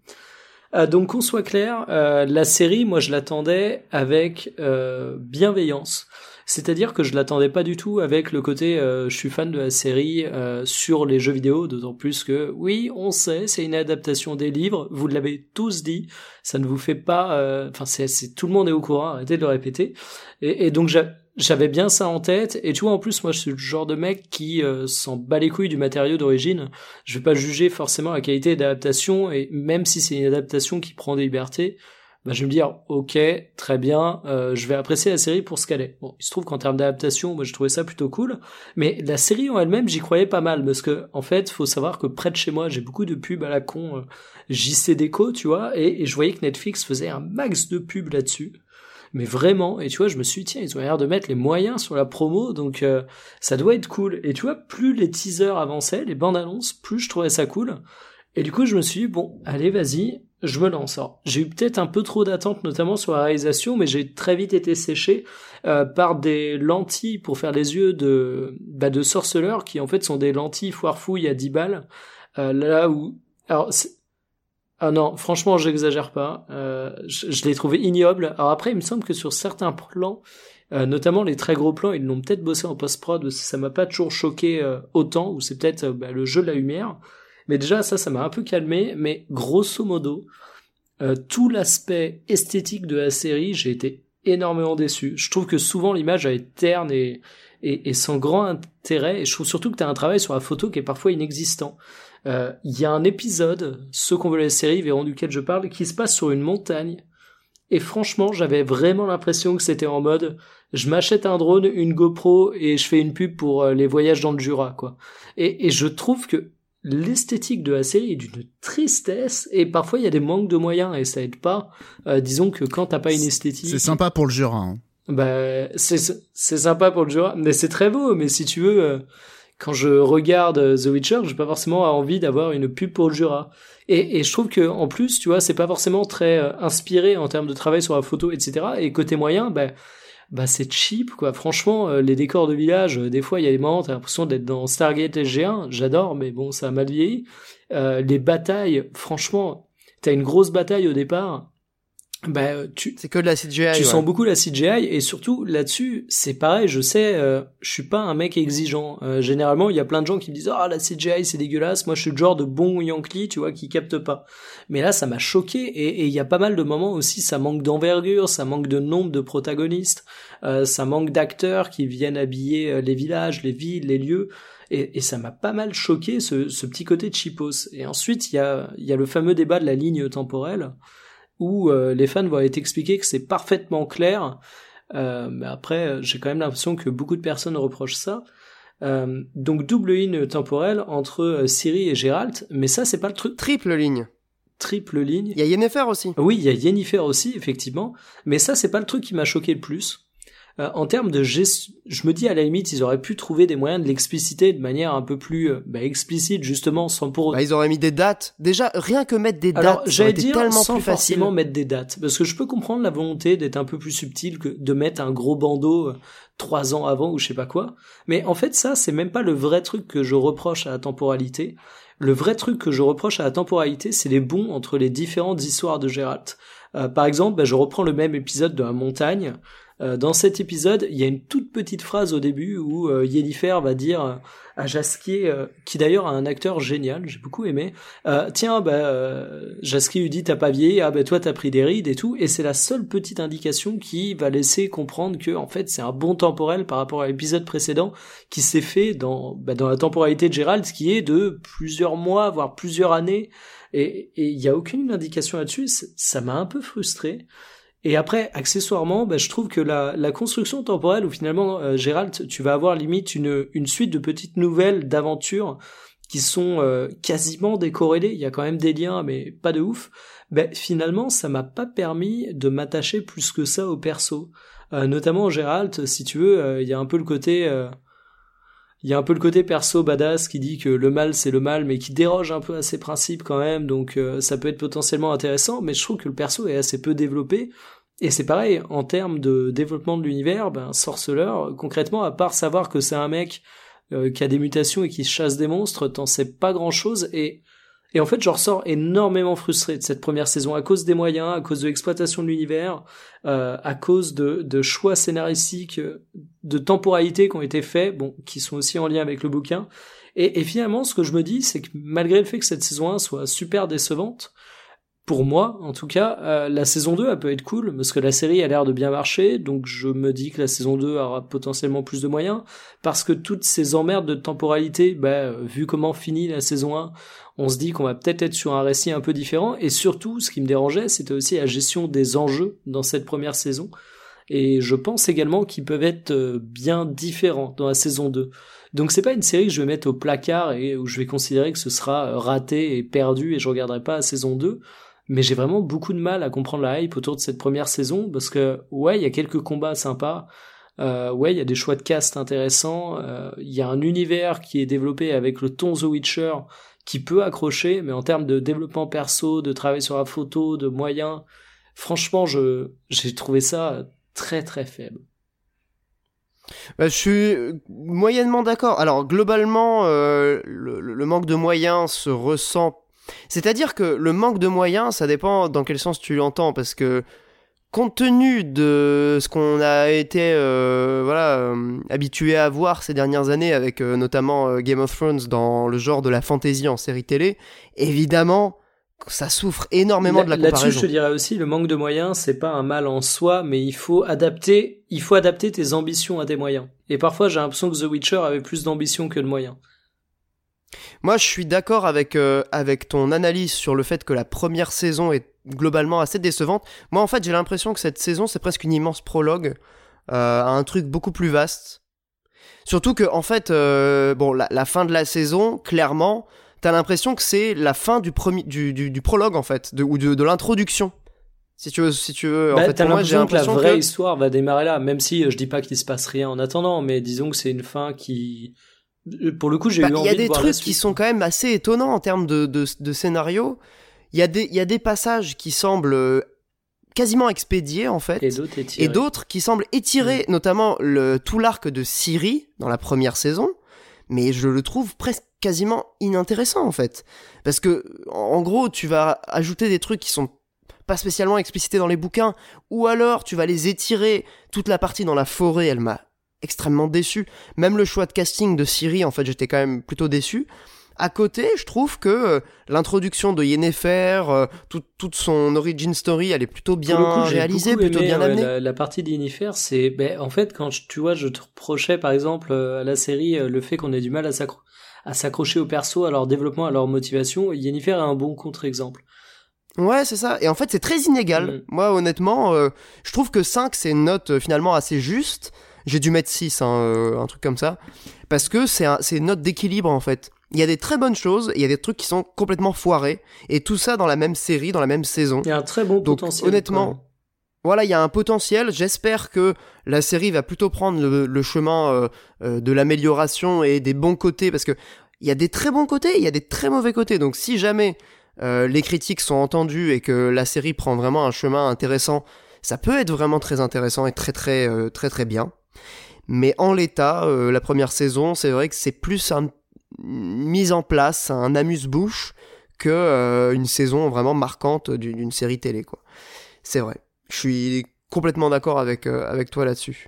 Euh, donc qu'on soit clair, la série, moi je l'attendais avec bienveillance. C'est-à-dire que je l'attendais pas du tout avec le côté euh, je suis fan de la série euh, sur les jeux vidéo, d'autant plus que oui, on sait, c'est une adaptation des livres, vous l'avez tous dit, ça ne vous fait pas, euh, enfin c'est, tout le monde est au courant, arrêtez de le répéter. Et, donc j'a- j'avais bien ça en tête, et tu vois en plus moi je suis le genre de mec qui euh, s'en bat les couilles du matériau d'origine. Je vais pas juger forcément la qualité d'adaptation, et même si c'est une adaptation qui prend des libertés, bah, je vais me dire ok très bien euh, je vais apprécier la série pour ce qu'elle est. Bon il se trouve qu'en termes d'adaptation moi je trouvais ça plutôt cool mais la série en elle-même j'y croyais pas mal parce que en fait faut savoir que près de chez moi j'ai beaucoup de pubs à la con euh, JC Déco tu vois et, et je voyais que Netflix faisait un max de pubs là-dessus. Mais vraiment et tu vois je me suis dit tiens ils ont l'air de mettre les moyens sur la promo donc euh, ça doit être cool. Et tu vois plus les teasers avançaient les bandes annonces plus je trouvais ça cool. Et du coup je me suis dit bon allez vas-y je me lance. J'ai eu peut-être un peu trop d'attentes, notamment sur la réalisation, mais j'ai très vite été séché euh, par des lentilles pour faire les yeux de, bah, de sorceleurs, qui en fait sont des lentilles foire-fouille à 10 balles. Euh, là où... Alors, ah non, franchement, j'exagère pas. Euh, je l'ai trouvé ignoble. Alors après, il me semble que sur certains plans, notamment les très gros plans, ils l'ont peut-être bossé en post-prod, parce que ça m'a pas toujours choqué autant, ou c'est peut-être bah, le jeu de la lumière. Mais déjà, ça, ça m'a un peu calmé. Mais grosso modo, euh, tout l'aspect esthétique de la série, j'ai été énormément déçu. Je trouve que souvent l'image est terne et, et, sans grand intérêt. Et je trouve surtout que tu as un travail sur la photo qui est parfois inexistant. Euh, Il y a un épisode, ceux qu'on veut la série verront duquel je parle, qui se passe sur une montagne. Et franchement, j'avais vraiment l'impression que c'était en mode, je m'achète un drone, une GoPro et je fais une pub pour euh, les voyages dans le Jura, quoi. Et je trouve que l'esthétique de la série est d'une tristesse et parfois il y a des manques de moyens et ça aide pas. Euh, disons que quand t'as pas une esthétique, C'est sympa pour le Jura. hein. bah c'est c'est sympa pour le Jura, mais c'est très beau. Mais si tu veux, euh, quand je regarde euh, The Witcher, j'ai pas forcément envie d'avoir une pub pour le Jura. Et, et je trouve que en plus, tu vois, c'est pas forcément très euh, inspiré en termes de travail sur la photo, etc. Et côté moyen, bah bah c'est cheap quoi. Franchement, euh, les décors de village, euh, des fois il y a des moments, t'as l'impression d'être dans Stargate SG1. J'adore, mais bon, ça a mal vieilli. Euh, les batailles, franchement, t'as une grosse bataille au départ. Bah tu C'est que de la CGI. tu ouais. sens beaucoup la CGI et surtout là-dessus, c'est pareil, je sais, euh, je suis pas un mec exigeant. Euh, généralement, il y a plein de gens qui me disent "Ah, la CGI, c'est dégueulasse." Moi, je suis le genre de bon Yankee, tu vois, qui capte pas. Mais là, ça m'a choqué et il y a pas mal de moments aussi, ça manque d'envergure, ça manque de nombre de protagonistes, euh, ça manque d'acteurs qui viennent habiller euh, les villages, les villes, les lieux. Et, et ça m'a pas mal choqué ce, ce petit côté cheapos. Et ensuite, il y a, il y a le fameux débat de la ligne temporelle où euh, les fans vont être expliqués que c'est parfaitement clair. Euh, mais après, euh, j'ai quand même l'impression que beaucoup de personnes reprochent ça. Euh, donc double ligne temporelle entre Ciri et Geralt, mais ça c'est pas le truc Triple ligne. triple ligne. Il y a Yennefer aussi. Oui, il y a Yennefer aussi effectivement, mais ça c'est pas le truc qui m'a choqué le plus. Euh, en termes de gestion, je me dis à la limite ils auraient pu trouver des moyens de l'expliciter de manière un peu plus euh, bah, explicite justement sans pour Bah, ils auraient mis des dates. Déjà, rien que mettre des dates, Alors, j'allais dire tellement sans plus facile. forcément mettre des dates, parce que je peux comprendre la volonté d'être un peu plus subtil que de mettre un gros bandeau euh, trois ans avant ou je sais pas quoi. Mais en fait, ça, c'est même pas le vrai truc que je reproche à la temporalité. Le vrai truc que je reproche à la temporalité, c'est les bons entre les différentes histoires de Geralt. Euh, par exemple, bah, je reprends le même épisode de la montagne. Euh, dans cet épisode, il y a une toute petite phrase au début où euh, va dire euh, à Jaskier, euh, qui d'ailleurs a un acteur génial, j'ai beaucoup aimé, euh, tiens, bah, Jaskier lui dit t'as pas vieilli, ah bah toi t'as pris des rides et tout, et c'est la seule petite indication qui va laisser comprendre que en fait c'est un bon temporel par rapport à l'épisode précédent qui s'est fait dans bah, dans la temporalité de Gérald, qui est de plusieurs mois voire plusieurs années, et il y a aucune indication là-dessus, ça m'a un peu frustré. Et après, accessoirement, bah, je trouve que la, la construction temporelle, où finalement, euh, Gérald, tu vas avoir limite une, une suite de petites nouvelles, d'aventures, qui sont euh, quasiment décorrélées. Il y a quand même des liens, mais pas de ouf. Ben, finalement, ça m'a pas permis de m'attacher plus que ça au perso. Euh, notamment Gérald, si tu veux, euh, il y a un peu le côté... il y a un peu le côté perso badass qui dit que le mal c'est le mal mais qui déroge un peu à ses principes quand même donc euh, ça peut être potentiellement intéressant mais je trouve que le perso est assez peu développé. Et c'est pareil en termes de développement de l'univers ben sorceleur concrètement à part savoir que c'est un mec euh, qui a des mutations et qui chasse des monstres t'en sais pas grand chose et et en fait, je ressors énormément frustré de cette première saison à cause des moyens, à cause de l'exploitation de l'univers, euh, à cause de, de, choix scénaristiques, de temporalité qui ont été faits, bon, qui sont aussi en lien avec le bouquin. Et, et finalement, ce que je me dis, c'est que malgré le fait que cette saison 1 soit super décevante, pour moi, en tout cas, euh, la saison 2, elle peut être cool, parce que la série a l'air de bien marcher, donc je me dis que la saison 2 aura potentiellement plus de moyens, parce que toutes ces emmerdes de temporalité, bah, vu comment finit la saison 1, on se dit qu'on va peut-être être sur un récit un peu différent. Et surtout, ce qui me dérangeait, c'était aussi la gestion des enjeux dans cette première saison. Et je pense également qu'ils peuvent être euh, bien différents dans la saison 2. Donc c'est pas une série que je vais mettre au placard et où je vais considérer que ce sera euh, raté et perdu et je regarderai pas la saison 2. Mais j'ai vraiment beaucoup de mal à comprendre la hype autour de cette première saison parce que ouais, il y a quelques combats sympas. Euh, ouais, il y a des choix de cast intéressants. Il y a un univers qui est développé avec le ton The Witcher qui peut accrocher, mais en termes de développement perso, de travail sur la photo, de moyens, franchement, je j'ai trouvé ça très très faible. Bah, je suis moyennement d'accord. Alors globalement, euh, le, manque de moyens se ressent. C'est-à-dire que le manque de moyens, ça dépend dans quel sens tu l'entends, parce que compte tenu de ce qu'on a été euh, voilà euh, habitué à voir ces dernières années avec euh, notamment Game of Thrones dans le genre de la fantasy en série télé, évidemment ça souffre énormément de la comparaison. Là-dessus, je te dirais aussi, le manque de moyens, c'est pas un mal en soi, mais il faut adapter, il faut adapter tes ambitions à des moyens. Et parfois, j'ai l'impression que The Witcher avait plus d'ambition que de moyens. Moi, je suis d'accord avec avec ton analyse sur le fait que la première saison est globalement assez décevante. Moi, en fait, j'ai l'impression que cette saison, c'est presque une immense prologue euh, à un truc beaucoup plus vaste. Surtout que, en fait, euh, bon, la, fin de la saison, clairement, t'as l'impression que c'est la fin du, premier, du, du, prologue, en fait, de, ou de, de l'introduction. Si tu veux, si tu veux. en bah, fait, t'as l'impression que la vraie histoire va démarrer là, même si euh, je dis pas qu'il se passe rien en attendant, mais disons que c'est une fin qui, pour le coup, j'ai bah, eu envie de voir. Il y a des trucs qui sont quand même assez étonnants en termes de, de, de scénario. Il y, a des, il y a des passages qui semblent euh, quasiment expédiés en fait, et d'autres qui semblent étirer, mm. notamment le, tout l'arc de Siri dans la première saison, mais je le trouve presque quasiment inintéressant en fait, parce que en gros tu vas ajouter des trucs qui sont pas spécialement explicités dans les bouquins, ou alors tu vas les étirer toute la partie dans la forêt, elle m'a extrêmement déçu. Même le choix de casting de Siri, en fait, j'étais quand même plutôt déçu. À côté, je trouve que euh, l'introduction de Yennefer, euh, toute son origin story, elle est plutôt bien réalisée, plutôt bien amenée. la, partie de Yennefer, c'est, ben, en fait, quand tu vois, je te reprochais par exemple euh, à la série le fait qu'on ait du mal à s'accrocher au perso, à leur développement, à leur motivation. Yennefer est un bon contre-exemple. Ouais, c'est ça. Et en fait, c'est très inégal. Mm. Moi, honnêtement, je trouve que 5, c'est une note finalement assez juste. J'ai dû mettre 6, hein, un truc comme ça. Parce que c'est une note d'équilibre, en fait. Il y a des très bonnes choses, il y a des trucs qui sont complètement foirés, et tout ça dans la même série, dans la même saison. Il y a un très bon Donc, potentiel. Honnêtement, voilà, il y a un potentiel. J'espère que la série va plutôt prendre le, chemin euh, euh, de l'amélioration et des bons côtés, parce que il y a des très bons côtés, il y a des très mauvais côtés. Donc si jamais euh, les critiques sont entendues et que la série prend vraiment un chemin intéressant, ça peut être vraiment très intéressant et très très très très, bien. Mais en l'état, la première saison, c'est vrai que c'est plus un mise en place, un amuse-bouche, que euh, une saison vraiment marquante d'une série télé. quoi. C'est vrai. Je suis complètement d'accord avec, euh, avec toi là-dessus.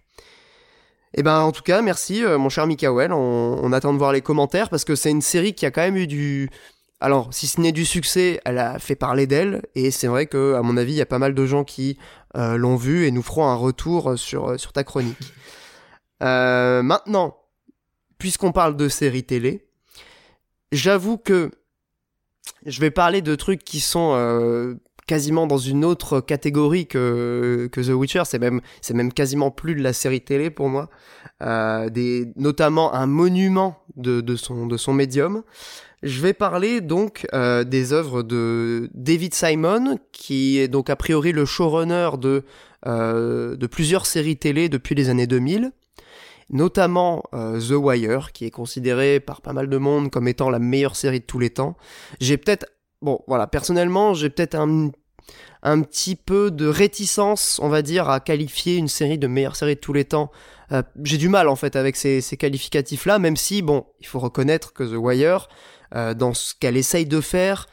Et eh ben en tout cas, merci euh, mon cher Mikael. On, attend de voir les commentaires parce que c'est une série qui a quand même eu du. Alors, si ce n'est du succès, elle a fait parler d'elle et c'est vrai que à mon avis, il y a pas mal de gens qui l'ont vu et nous feront un retour sur sur ta chronique. maintenant, puisqu'on parle de série télé, J'avoue que je vais parler de trucs qui sont euh, quasiment dans une autre catégorie que, The Witcher. C'est même, c'est même quasiment plus de la série télé pour moi. Euh, notamment un monument de, de, son, de son médium. Je vais parler donc euh, des œuvres de David Simon, qui est donc a priori le showrunner de, de plusieurs séries télé depuis les années 2000. Notamment euh, The Wire, qui est considéré par pas mal de monde comme étant la meilleure série de tous les temps. J'ai peut-être, bon, voilà, personnellement, j'ai peut-être un, un petit peu de réticence, on va dire, à qualifier une série de meilleure série de tous les temps. Euh, j'ai du mal en fait avec ces, ces qualificatifs-là, même si, bon, il faut reconnaître que The Wire, euh, dans ce qu'elle essaye de faire,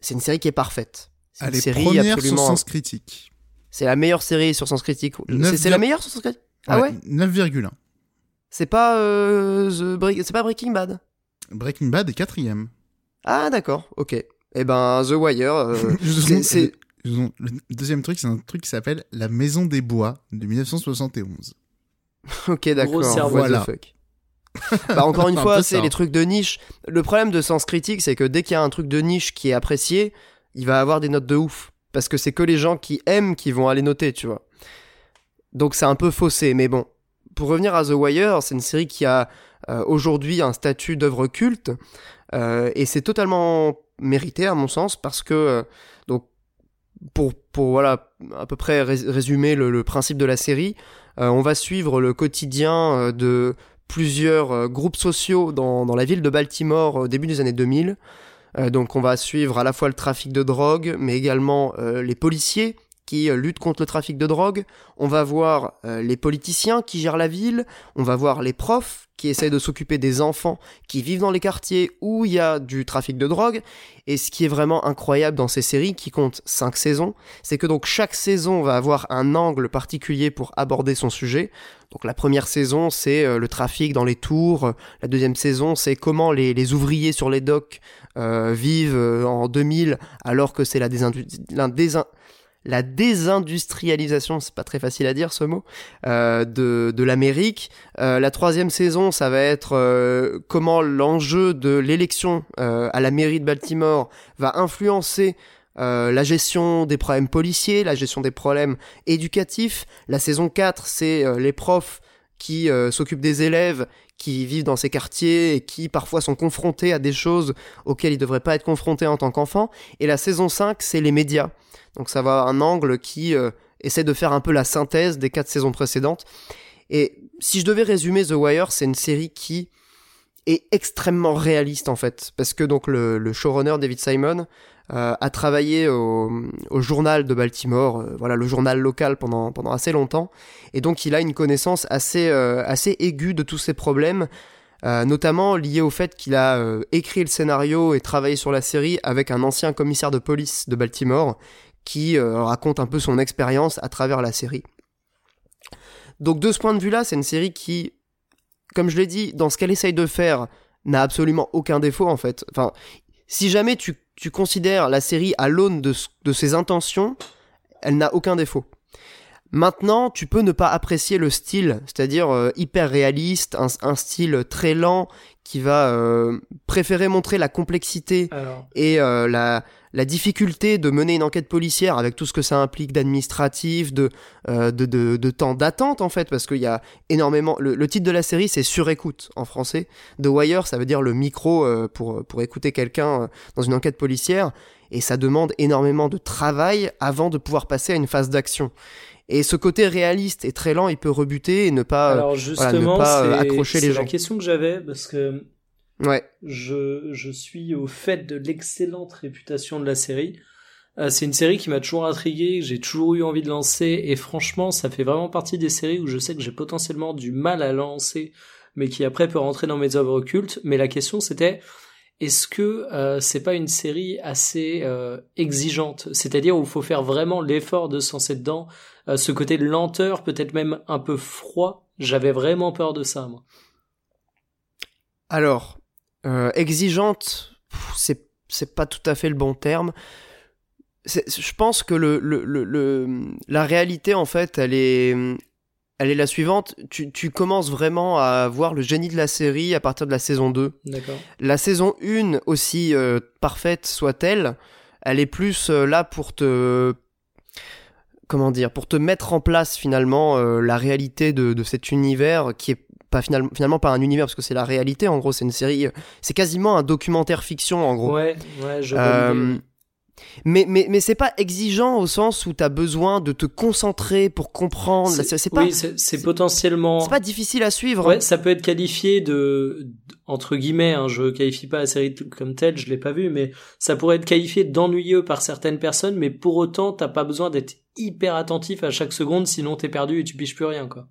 c'est une série qui est parfaite. C'est Elle une est série première sur absolument. Sens Critique. C'est la meilleure série sur Sens Critique. C'est c'est la meilleure sur Sens Critique? Ah ouais 9,1. C'est pas euh, The Break- c'est pas Breaking Bad. Breaking Bad est quatrième. Ah d'accord, ok. Eh ben The Wire, euh, Je c'est- Le deuxième truc, c'est un truc qui s'appelle La Maison des Bois de 1971. ok d'accord. The Voilà. fuck. bah encore une Un fois, c'est les trucs de niche. Le problème de Sens Critique, c'est que dès qu'il y a un truc de niche qui est apprécié, il va avoir des notes de ouf. Parce que c'est que les gens qui aiment qui vont aller noter, tu vois. Donc c'est un peu faussé, mais bon. Pour revenir à The Wire, c'est une série qui a euh, aujourd'hui un statut d'œuvre culte, euh, et c'est totalement mérité à mon sens, parce que, euh, pour, voilà, à peu près rés- résumer le, principe de la série, on va suivre le quotidien de plusieurs groupes sociaux dans, dans la ville de Baltimore au début des années 2000. Euh, donc on va suivre à la fois le trafic de drogue, mais également les policiers qui euh, luttent contre le trafic de drogue. On va voir euh, les politiciens qui gèrent la ville. On va voir les profs qui essayent de s'occuper des enfants qui vivent dans les quartiers où il y a du trafic de drogue. Et ce qui est vraiment incroyable dans ces séries, qui comptent 5 saisons, c'est que donc chaque saison va avoir un angle particulier pour aborder son sujet. Donc la première saison, c'est euh, le trafic dans les tours. La deuxième saison, c'est comment les, ouvriers sur les docks vivent en 2000 alors que c'est la, désindu- la désindustrialisation, c'est pas très facile à dire ce mot, euh, de, de l'Amérique. Euh, la troisième saison, ça va être euh, comment l'enjeu de l'élection euh, à la mairie de Baltimore va influencer la gestion des problèmes policiers, la gestion des problèmes éducatifs. La saison 4, c'est les profs qui euh, s'occupent des élèves qui vivent dans ces quartiers et qui parfois sont confrontés à des choses auxquelles ils devraient pas être confrontés en tant qu'enfants. Et la saison 5, c'est les médias. Donc ça va un angle qui euh, essaie de faire un peu la synthèse des quatre saisons précédentes. Et si je devais résumer The Wire, c'est une série qui est extrêmement réaliste en fait, parce que donc le showrunner David Simon euh, a travaillé au, journal de Baltimore, euh, voilà le journal local pendant assez longtemps, et donc il a une connaissance assez euh, aiguë de tous ces problèmes. euh, notamment lié au fait qu'il a euh, écrit le scénario et travaillé sur la série avec un ancien commissaire de police de Baltimore qui euh, raconte un peu son expérience à travers la série. Donc de ce point de vue-là, c'est une série qui, comme je l'ai dit, dans ce qu'elle essaye de faire, n'a absolument aucun défaut en fait. Si jamais tu, tu considères la série à l'aune de, ses intentions, elle n'a aucun défaut. Maintenant, tu peux ne pas apprécier le style, c'est-à-dire euh, hyper réaliste, un, un style très lent qui va euh, préférer montrer la complexité Alors, et euh, la, la difficulté de mener une enquête policière avec tout ce que ça implique d'administratif, de, euh, de, de, de temps d'attente en fait, parce qu'il y a énormément... Le, le titre de la série c'est Surécoute en français. The Wire ça veut dire le micro euh, pour, pour écouter quelqu'un euh, dans une enquête policière, et ça demande énormément de travail avant de pouvoir passer à une phase d'action. Et ce côté réaliste et très lent, il peut rebuter et ne pas... alors ne justement, pas, c'est accrocher les c'est gens. la question que j'avais parce que Ouais. je, je suis au fait de l'excellente réputation de la série. Euh, c'est une série qui m'a toujours intrigué, j'ai toujours eu envie de lancer, et franchement, ça fait vraiment partie des séries où je sais que j'ai potentiellement du mal à lancer, mais qui après peut rentrer dans mes œuvres cultes. Mais la question c'était, est-ce que euh, c'est pas une série assez euh, exigeante? C'est-à-dire où il faut faire vraiment l'effort de se lancer dedans, euh, ce côté de lenteur, peut-être même un peu froid? J'avais vraiment peur de ça, moi. Alors, euh, exigeante, c'est c'est pas tout à fait le bon terme. C'est- Je pense que le, le, le, le- la réalité, en fait, elle est, elle est la suivante. Tu, tu commences vraiment à voir le génie de la série à partir de la saison 2. D'accord. La saison 1, aussi euh, parfaite soit-elle, elle est plus euh, là pour te comment dire, pour te mettre en place finalement la réalité de, de cet univers qui est pas finalement, finalement pas un univers parce que c'est la réalité en gros c'est une série euh, c'est quasiment un documentaire fiction en gros Ouais, ouais, je Euh. Mais, mais, mais c'est pas exigeant au sens où t'as besoin de te concentrer pour comprendre. C'est- pas, oui, c'est potentiellement. c'est pas difficile à suivre. Ouais, ça peut être qualifié de, entre guillemets, hein, je qualifie pas la série comme telle, je l'ai pas vue, mais ça pourrait être qualifié d'ennuyeux par certaines personnes, mais pour autant, t'as pas besoin d'être hyper attentif à chaque seconde, sinon t'es perdu et tu piges plus rien, quoi.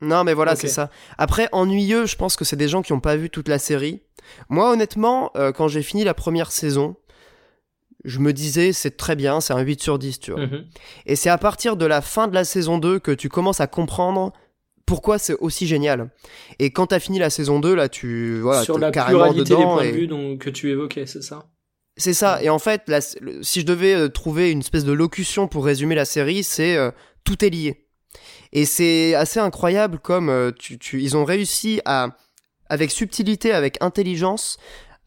Non, mais voilà, c'est ça. Après, ennuyeux, je pense que c'est des gens qui ont pas vu toute la série. Moi, honnêtement, euh, quand j'ai fini la première saison, je me disais, c'est très bien, c'est un 8 sur 10, tu vois. Mhm. Et c'est à partir de la fin de la saison 2 que tu commences à comprendre pourquoi c'est aussi génial. Et quand t'as fini la saison 2, là, tu, voilà, Sur la carrément pluralité des dedans. points et- de vue donc, que tu évoquais, c'est ça? C'est ça. Et en fait, la- si je devais euh, trouver une espèce de locution pour résumer la série, c'est euh, tout est lié. Et c'est assez incroyable comme euh, tu, tu- ils ont réussi à, avec subtilité, avec intelligence,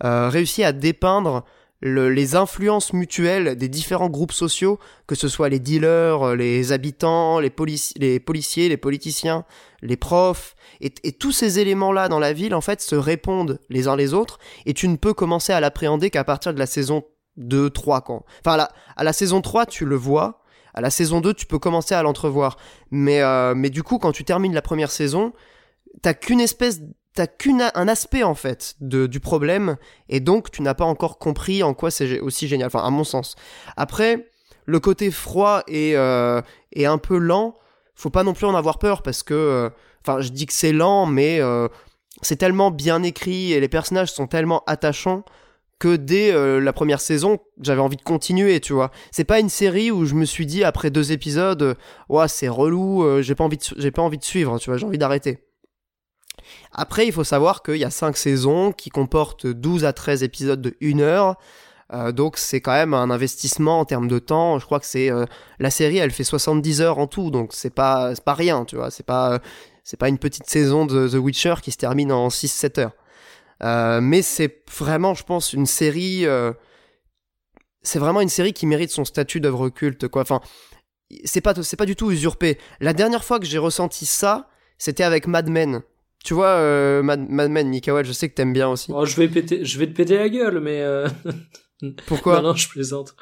euh, réussi à dépeindre le- les influences mutuelles des différents groupes sociaux, que ce soit les dealers, euh, les habitants, les, polici- les policiers, les politiciens, les profs, et, et tous ces éléments-là dans la ville, en fait, se répondent les uns les autres, et tu ne peux commencer à l'appréhender qu'à partir de la saison 2, 3, quand. Enfin, à la, à la saison 3, tu le vois, à la saison 2, tu peux commencer à l'entrevoir. Mais, euh, mais du coup, quand tu termines la première saison, t'as qu'une espèce, t'as qu'un un aspect en fait de, du problème, et donc tu n'as pas encore compris en quoi c'est aussi génial. Enfin, à mon sens. Après, le côté froid et, euh, et un peu lent, faut pas non plus en avoir peur parce que, euh, enfin, je dis que c'est lent, mais c'est tellement bien écrit et les personnages sont tellement attachants que dès euh, la première saison, j'avais envie de continuer, tu vois. C'est pas une série où je me suis dit après deux épisodes, euh, ouais, c'est relou, euh, j'ai pas envie de, j'ai pas envie de suivre, tu vois, j'ai envie d'arrêter. Après, il faut savoir qu'il y a 5 saisons qui comportent 12 à 13 épisodes de 1 heure. Donc c'est quand même un investissement en termes de temps. Je crois que c'est la série, elle fait 70 heures en tout, donc c'est pas pas rien, tu vois. C'est pas c'est pas une petite saison de The Witcher qui se termine en 6-7 heures. Euh, mais c'est vraiment, je pense, une série. euh, c'est vraiment une série qui mérite son statut d'œuvre culte, quoi. Enfin, c'est pas c'est pas du tout usurpé. La dernière fois que j'ai ressenti ça, c'était avec Mad Men. Tu vois, euh, Mad, Mad Men, Mikael, je sais que t'aimes bien aussi. Oh, je vais péter, je vais te péter la gueule, mais euh... Pourquoi non, non, je plaisante.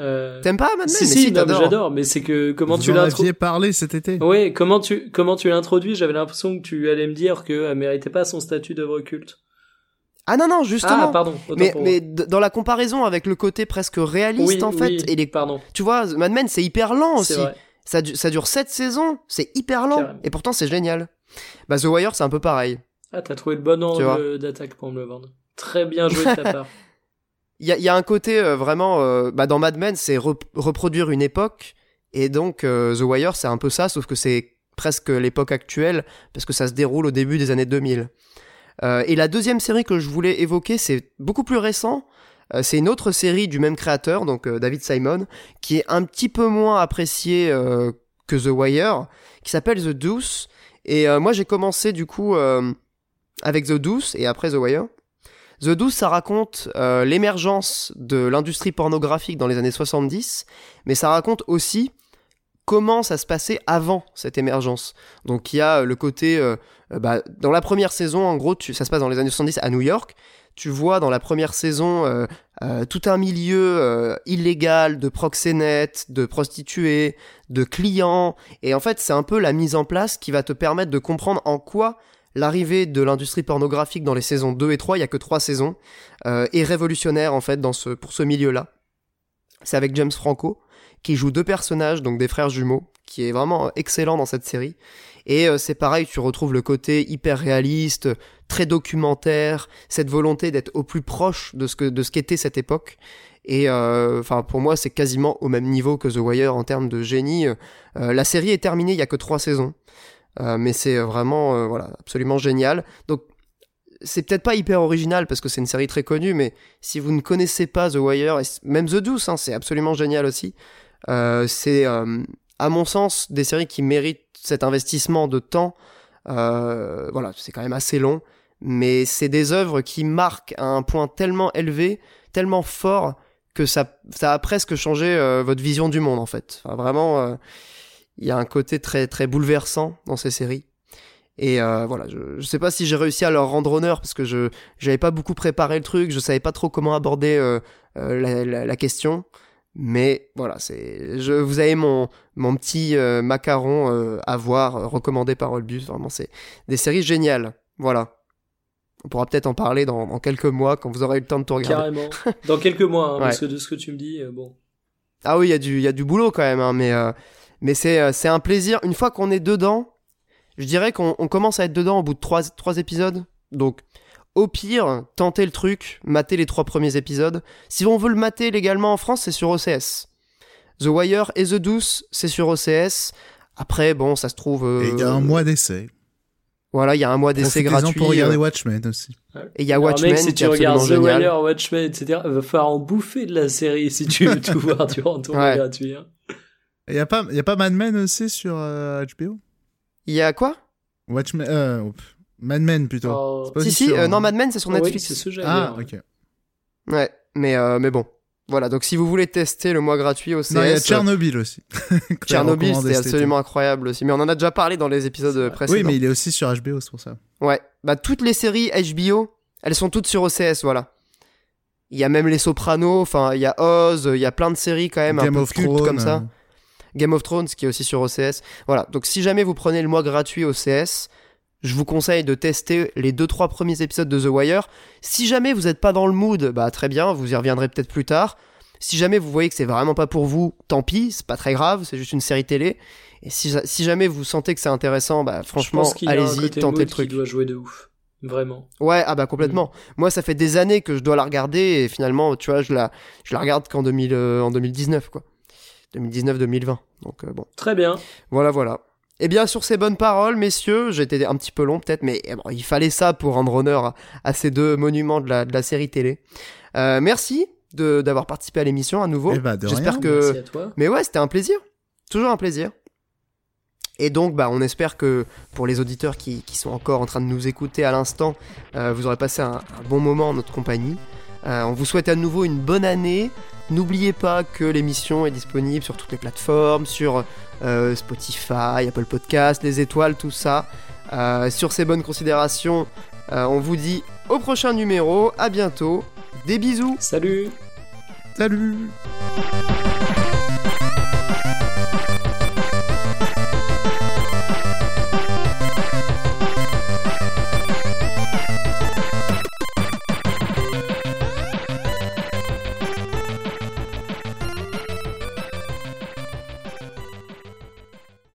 Euh... T'aimes pas Mad Men Si, Mais si, t'adores. j'adore, mais c'est que comment Vous tu en l'as aviez parlé cet été. Oui, comment tu comment tu l'introduis J'avais l'impression que tu allais me dire que elle méritait pas son statut d'œuvre culte. Ah non, non, justement. Ah, pardon. mais mais dans la comparaison avec le côté presque réaliste, oui, en fait, oui, et les... pardon. tu vois, Mad Men, c'est hyper lent aussi. vrai. Ça, du- ça dure 7 saisons, c'est hyper lent. Carrément. Et pourtant, c'est génial. Bah, The Wire, c'est un peu pareil. Ah, t'as trouvé le bon angle d'attaque pour me le vendre. Très bien joué de ta part. Il y a, il y a un côté euh, vraiment. euh, bah, dans Mad Men, c'est rep- reproduire une époque. Et donc, euh, The Wire, c'est un peu ça, sauf que c'est presque l'époque actuelle, parce que ça se déroule au début des années 2000. Euh, et la deuxième série que je voulais évoquer, c'est beaucoup plus récent. Euh, c'est une autre série du même créateur, donc euh, David Simon, qui est un petit peu moins appréciée que The Wire, qui s'appelle The Deuce. Et moi, j'ai commencé du coup avec The Deuce et après The Wire. The Deuce, ça raconte l'émergence de l'industrie pornographique dans les années 70, mais ça raconte aussi comment ça se passait avant cette émergence. Donc il y a euh, le côté... euh, euh, bah, dans la première saison, en gros, ça se passe dans les années 70 à New York. Tu vois dans la première saison tout un milieu illégal de proxénètes, de prostituées, de clients. Et en fait, c'est un peu la mise en place qui va te permettre de comprendre en quoi l'arrivée de l'industrie pornographique dans les saisons 2 et 3, il y a que 3 saisons, est révolutionnaire en fait pour ce milieu-là. C'est avec James Franco, qui joue deux personnages, donc des frères jumeaux, qui est vraiment excellent dans cette série. Et euh, c'est pareil, tu retrouves le côté hyper réaliste, très documentaire, cette volonté d'être au plus proche de ce que de ce qu'était cette époque. Et euh, enfin, pour moi, c'est quasiment au même niveau que The Wire en termes de génie. Euh, la série est terminée, il y a que trois saisons, mais c'est vraiment voilà absolument génial. Donc c'est peut-être pas hyper original parce que c'est une série très connue, mais si vous ne connaissez pas The Wire, même The Deuce, hein, c'est absolument génial aussi. Euh, c'est, euh, à mon sens, des séries qui méritent cet investissement de temps. Euh, voilà, c'est quand même assez long, mais c'est des œuvres qui marquent à un point tellement élevé, tellement fort, que ça, ça a presque changé votre vision du monde en fait. Vraiment, il y a un côté très très bouleversant dans ces séries. Et voilà, je, je sais pas si j'ai réussi à leur rendre honneur parce que je j'avais pas beaucoup préparé le truc, je savais pas trop comment aborder la question, Mais voilà, c'est, je, vous avez mon, mon petit euh, macaron euh, à voir, euh, recommandé par Olbus. Vraiment, c'est des séries géniales. Voilà. On pourra peut-être en parler dans, dans quelques mois quand vous aurez eu le temps de tout regarder. Carrément. Dans quelques mois, hein, Ouais. parce que de ce que tu me dis, euh, bon. Ah oui, il y, a du- il y a du boulot quand même, hein, mais, mais c'est, c'est un plaisir. Une fois qu'on est dedans, je dirais qu'on on commence à être dedans au bout de trois, trois épisodes. Donc, au pire, tentez le truc, matez les trois premiers épisodes. Si on veut le mater légalement en France, c'est sur OCS. The Wire et The Deuce, c'est sur OCS. Après, bon, ça se trouve. euh, Et il y a un mois d'essai. Voilà, il y a un mois d'essai gratuit. pour regarder euh, Watchmen aussi. et il y a Alors, Watchmen mec, si tu regardes The génial. Wire, Watchmen, etc., va falloir en bouffer de la série si tu veux tout voir durant ton mois Ouais. gratuit. hein. Il y a pas, il y a pas Mad Men aussi sur euh, HBO Il y a quoi? Watchmen, euh, Mad Men plutôt. Oh. C'est pas Si, si, euh, euh, non, Mad Men, c'est sur Netflix. c'est ce Ah, dire. ok. Ouais, mais, euh, mais bon. Voilà, donc si vous voulez tester le mois gratuit au CS. Non, il y a Tchernobyl aussi. Tchernobyl, c'était cet été. absolument incroyable aussi. Mais on en a déjà parlé dans les épisodes précédents. Oui, mais il est aussi sur HBO, c'est pour ça. Ouais, bah toutes les séries HBO, elles sont toutes sur OCS, voilà. Il y a même Les Sopranos, enfin il y a Oz, il y a plein de séries quand même Game un peu of cultes Thrones. comme ça. euh, Game of Thrones qui est aussi sur OCS. Voilà, donc si jamais vous prenez le mois gratuit OCS, je vous conseille de tester les 2-3 premiers épisodes de The Wire. Si jamais vous n'êtes pas dans le mood, bah très bien, vous y reviendrez peut-être plus tard. Si jamais vous voyez que c'est vraiment pas pour vous, tant pis, c'est pas très grave, c'est juste une série télé. Et si, si jamais vous sentez que c'est intéressant, bah franchement, allez-y, tentez le qui truc. doit jouer de ouf. Vraiment. Ouais, ah bah complètement. Moi, ça fait des années que je dois la regarder et finalement, tu vois, je la, je la regarde qu'en 2000, euh, en 2019, quoi. 2019-2020. Donc euh, bon, Très bien. voilà, voilà. Et bien sur ces bonnes paroles, messieurs, j'ai été un petit peu long peut-être, mais eh bon, il fallait ça pour rendre honneur à, à ces deux monuments de la, de la série télé. Euh, merci de d'avoir participé à l'émission à nouveau. Eh bah, de J'espère rien. que Merci à toi. mais ouais, c'était un plaisir. Toujours un plaisir. Et donc, bah, on espère que pour les auditeurs qui, qui sont encore en train de nous écouter à l'instant, euh, vous aurez passé un, un bon moment en notre compagnie. Euh, on vous souhaite à nouveau une bonne année. N'oubliez pas que l'émission est disponible sur toutes les plateformes, sur euh, Spotify, Apple Podcast, les étoiles, tout ça. Euh, sur ces bonnes considérations, euh, on vous dit au prochain numéro. À bientôt. Des bisous. Salut. Salut